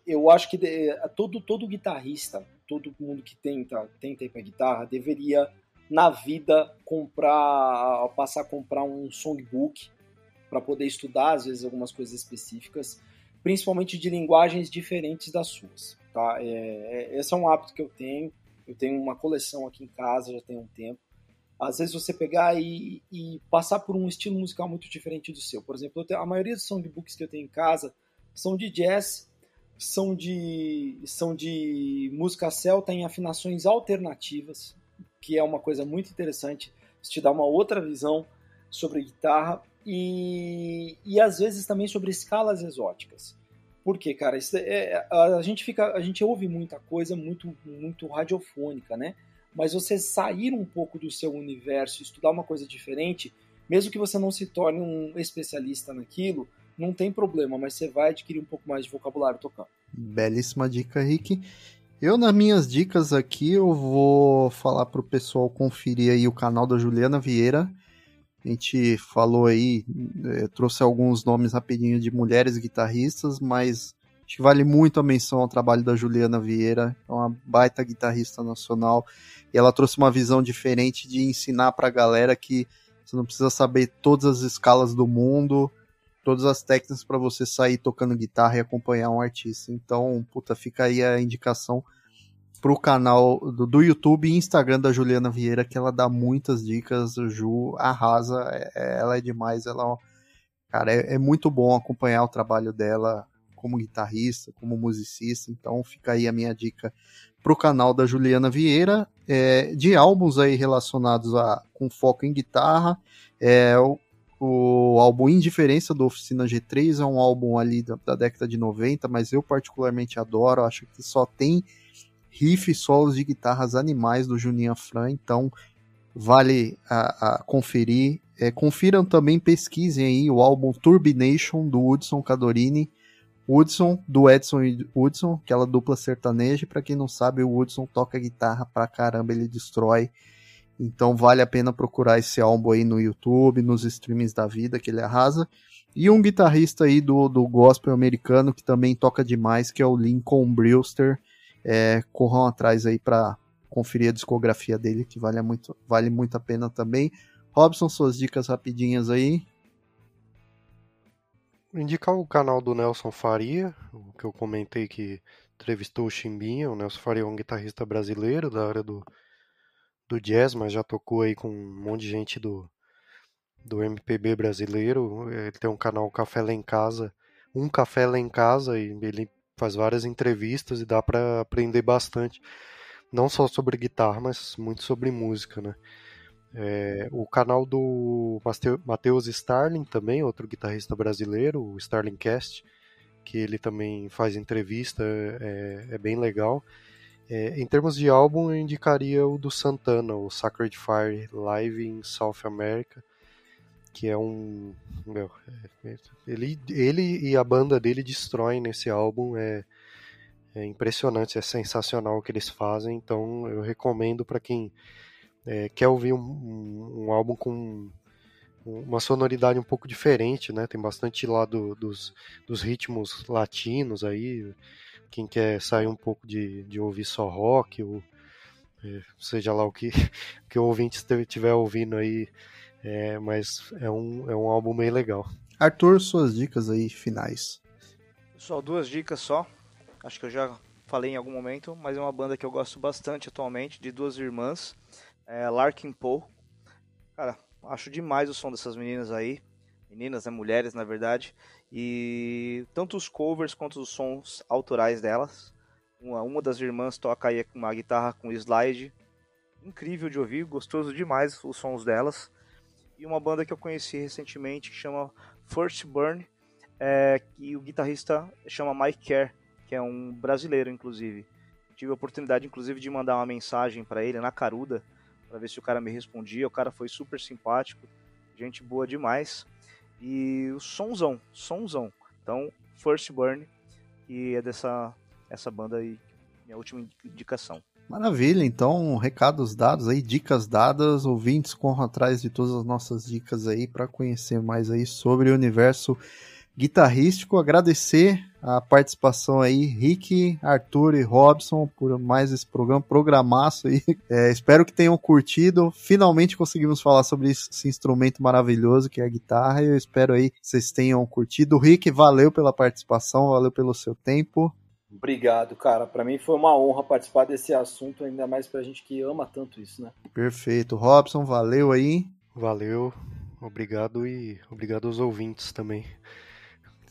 eu acho que de, todo, todo guitarrista, todo mundo que tenta, tenta ir pra guitarra, deveria, na vida, comprar, passar a comprar um songbook para poder estudar, às vezes, algumas coisas específicas, principalmente de linguagens diferentes das suas, tá? É, é, esse é um hábito que eu tenho, eu tenho uma coleção aqui em casa já tem um tempo. Às vezes você pegar e, e passar por um estilo musical muito diferente do seu. Por exemplo, tenho, a maioria dos songbooks que eu tenho em casa são de jazz, são de, são de música celta em afinações alternativas, que é uma coisa muito interessante, isso te dá uma outra visão sobre guitarra e, e às vezes também sobre escalas exóticas. Por quê, cara? Isso é, a gente fica, a gente ouve muita coisa muito, muito radiofônica, né? Mas você sair um pouco do seu universo, estudar uma coisa diferente, mesmo que você não se torne um especialista naquilo, não tem problema, mas você vai adquirir um pouco mais de vocabulário tocando. Belíssima dica, Rick. Eu, nas minhas dicas aqui, eu vou falar pro pessoal conferir aí o canal da Juliana Vieira. A gente falou aí, é, trouxe alguns nomes rapidinho de mulheres guitarristas, mas acho que vale muito a menção ao trabalho da Juliana Vieira, é uma baita guitarrista nacional, e ela trouxe uma visão diferente de ensinar pra galera que você não precisa saber todas as escalas do mundo, todas as técnicas para você sair tocando guitarra e acompanhar um artista. Então, puta, fica aí a indicação pro canal do, do, YouTube e Instagram da Juliana Vieira, que ela dá muitas dicas. Ju arrasa, é, é ela é demais. Ela, cara, é, é, muito bom acompanhar o trabalho dela como guitarrista, como musicista. Então fica aí a minha dica pro canal da Juliana Vieira, é, de álbuns aí relacionados a com foco em guitarra. É, o, o álbum Indiferença do Oficina G3 é um álbum ali da, da década de 90, mas eu particularmente adoro, acho que só tem riff solos de guitarras animais do Juninho Afran, então vale a, a conferir. É, confiram também, pesquisem aí o álbum Turbination do Hudson Cadorini. Hudson, do Edson e aquela dupla sertaneja. Para quem não sabe, o Hudson toca guitarra pra caramba, ele destrói. Então vale a pena procurar esse álbum aí no YouTube, nos streamings da vida, que ele arrasa. E um guitarrista aí do, do gospel americano que também toca demais, que é o Lincoln Brewster. É, corram atrás aí para conferir a discografia dele, que vale muito, vale muito a pena também. Robson, suas dicas rapidinhas aí. Indicar o canal do Nelson Faria, o que eu comentei que entrevistou o Chimbinha. O Nelson Faria é um guitarrista brasileiro da área do, do jazz, mas já tocou aí com um monte de gente do, do MPB brasileiro. Ele tem um canal Café Lá em Casa, um Café Lá em Casa, e ele faz várias entrevistas e dá para aprender bastante, não só sobre guitarra, mas muito sobre música, né? É, o canal do Matheus Starling também, outro guitarrista brasileiro, o Starling Cast, que ele também faz entrevista, é, é bem legal. É, em termos de álbum, eu indicaria o do Santana, o Sacred Fire Live in South America, que é um. Meu, é, ele, ele e a banda dele destroem nesse álbum, é, é impressionante, é sensacional o que eles fazem, então eu recomendo para quem é, quer ouvir um, um, um, álbum com uma sonoridade um pouco diferente, né? Tem bastante lá do, dos, dos ritmos latinos aí quem quer sair um pouco de, de ouvir só rock, ou é, seja lá o que, que o ouvinte estiver ouvindo aí, é, mas é um, é um álbum bem legal. Arthur, suas dicas aí finais. Só duas dicas só. Acho que eu já falei em algum momento, mas é uma banda que eu gosto bastante atualmente, de duas irmãs, é Larkin Poe. Cara, acho demais o som dessas meninas aí. Meninas, né? Mulheres, na verdade. E tanto os covers quanto os sons autorais delas. Uma, uma das irmãs toca aí uma guitarra com slide. Incrível de ouvir, gostoso demais os sons delas. E uma banda que eu conheci recentemente que chama First Burn, é, que o guitarrista chama Mike Kerr, que é um brasileiro, inclusive. Tive a oportunidade, inclusive, de mandar uma mensagem para ele na Caruda, para ver se o cara me respondia. O cara foi super simpático, gente boa demais. E o sonzão, sonzão. Então, First Burn, e é dessa essa banda aí, minha última indicação. Maravilha, então, recados dados aí, dicas dadas, ouvintes corram atrás de todas as nossas dicas aí para conhecer mais aí sobre o universo guitarrístico. Agradecer a participação aí, Rick, Arthur e Robson, por mais esse programa, programaço aí. É, espero que tenham curtido. Finalmente conseguimos falar sobre esse instrumento maravilhoso que é a guitarra. Eu espero aí que vocês tenham curtido. Rick, valeu pela participação, valeu pelo seu tempo. Obrigado, cara. Para mim foi uma honra participar desse assunto, ainda mais pra gente que ama tanto isso, né? Perfeito. Robson, valeu aí. Valeu. Obrigado e obrigado aos ouvintes também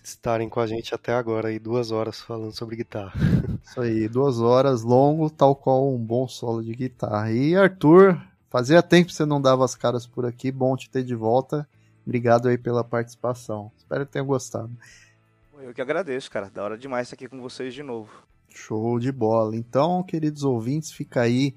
estarem com a gente até agora aí, duas horas falando sobre guitarra. Isso aí, duas horas, longo, tal qual um bom solo de guitarra. E Arthur, fazia tempo que você não dava as caras por aqui, bom te ter de volta. Obrigado aí pela participação. Espero que tenha gostado. Eu que agradeço, cara. Da hora demais estar aqui com vocês de novo. Show de bola. Então, queridos ouvintes, fica aí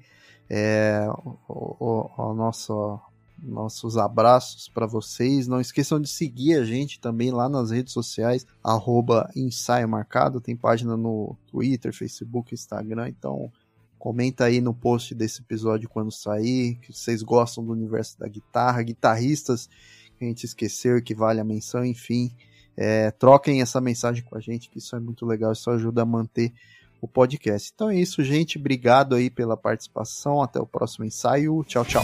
é, o, o, o nosso nossos abraços para vocês. Não esqueçam de seguir a gente também lá nas redes sociais, arroba ensaio marcado. Tem página no Twitter, Facebook, Instagram. Então comenta aí no post desse episódio quando sair, que vocês gostam do universo da guitarra, guitarristas que a gente esqueceu que vale a menção, enfim. É, troquem essa mensagem com a gente, que isso é muito legal, isso ajuda a manter o podcast. Então é isso, gente. Obrigado aí pela participação. Até o próximo ensaio. Tchau, tchau.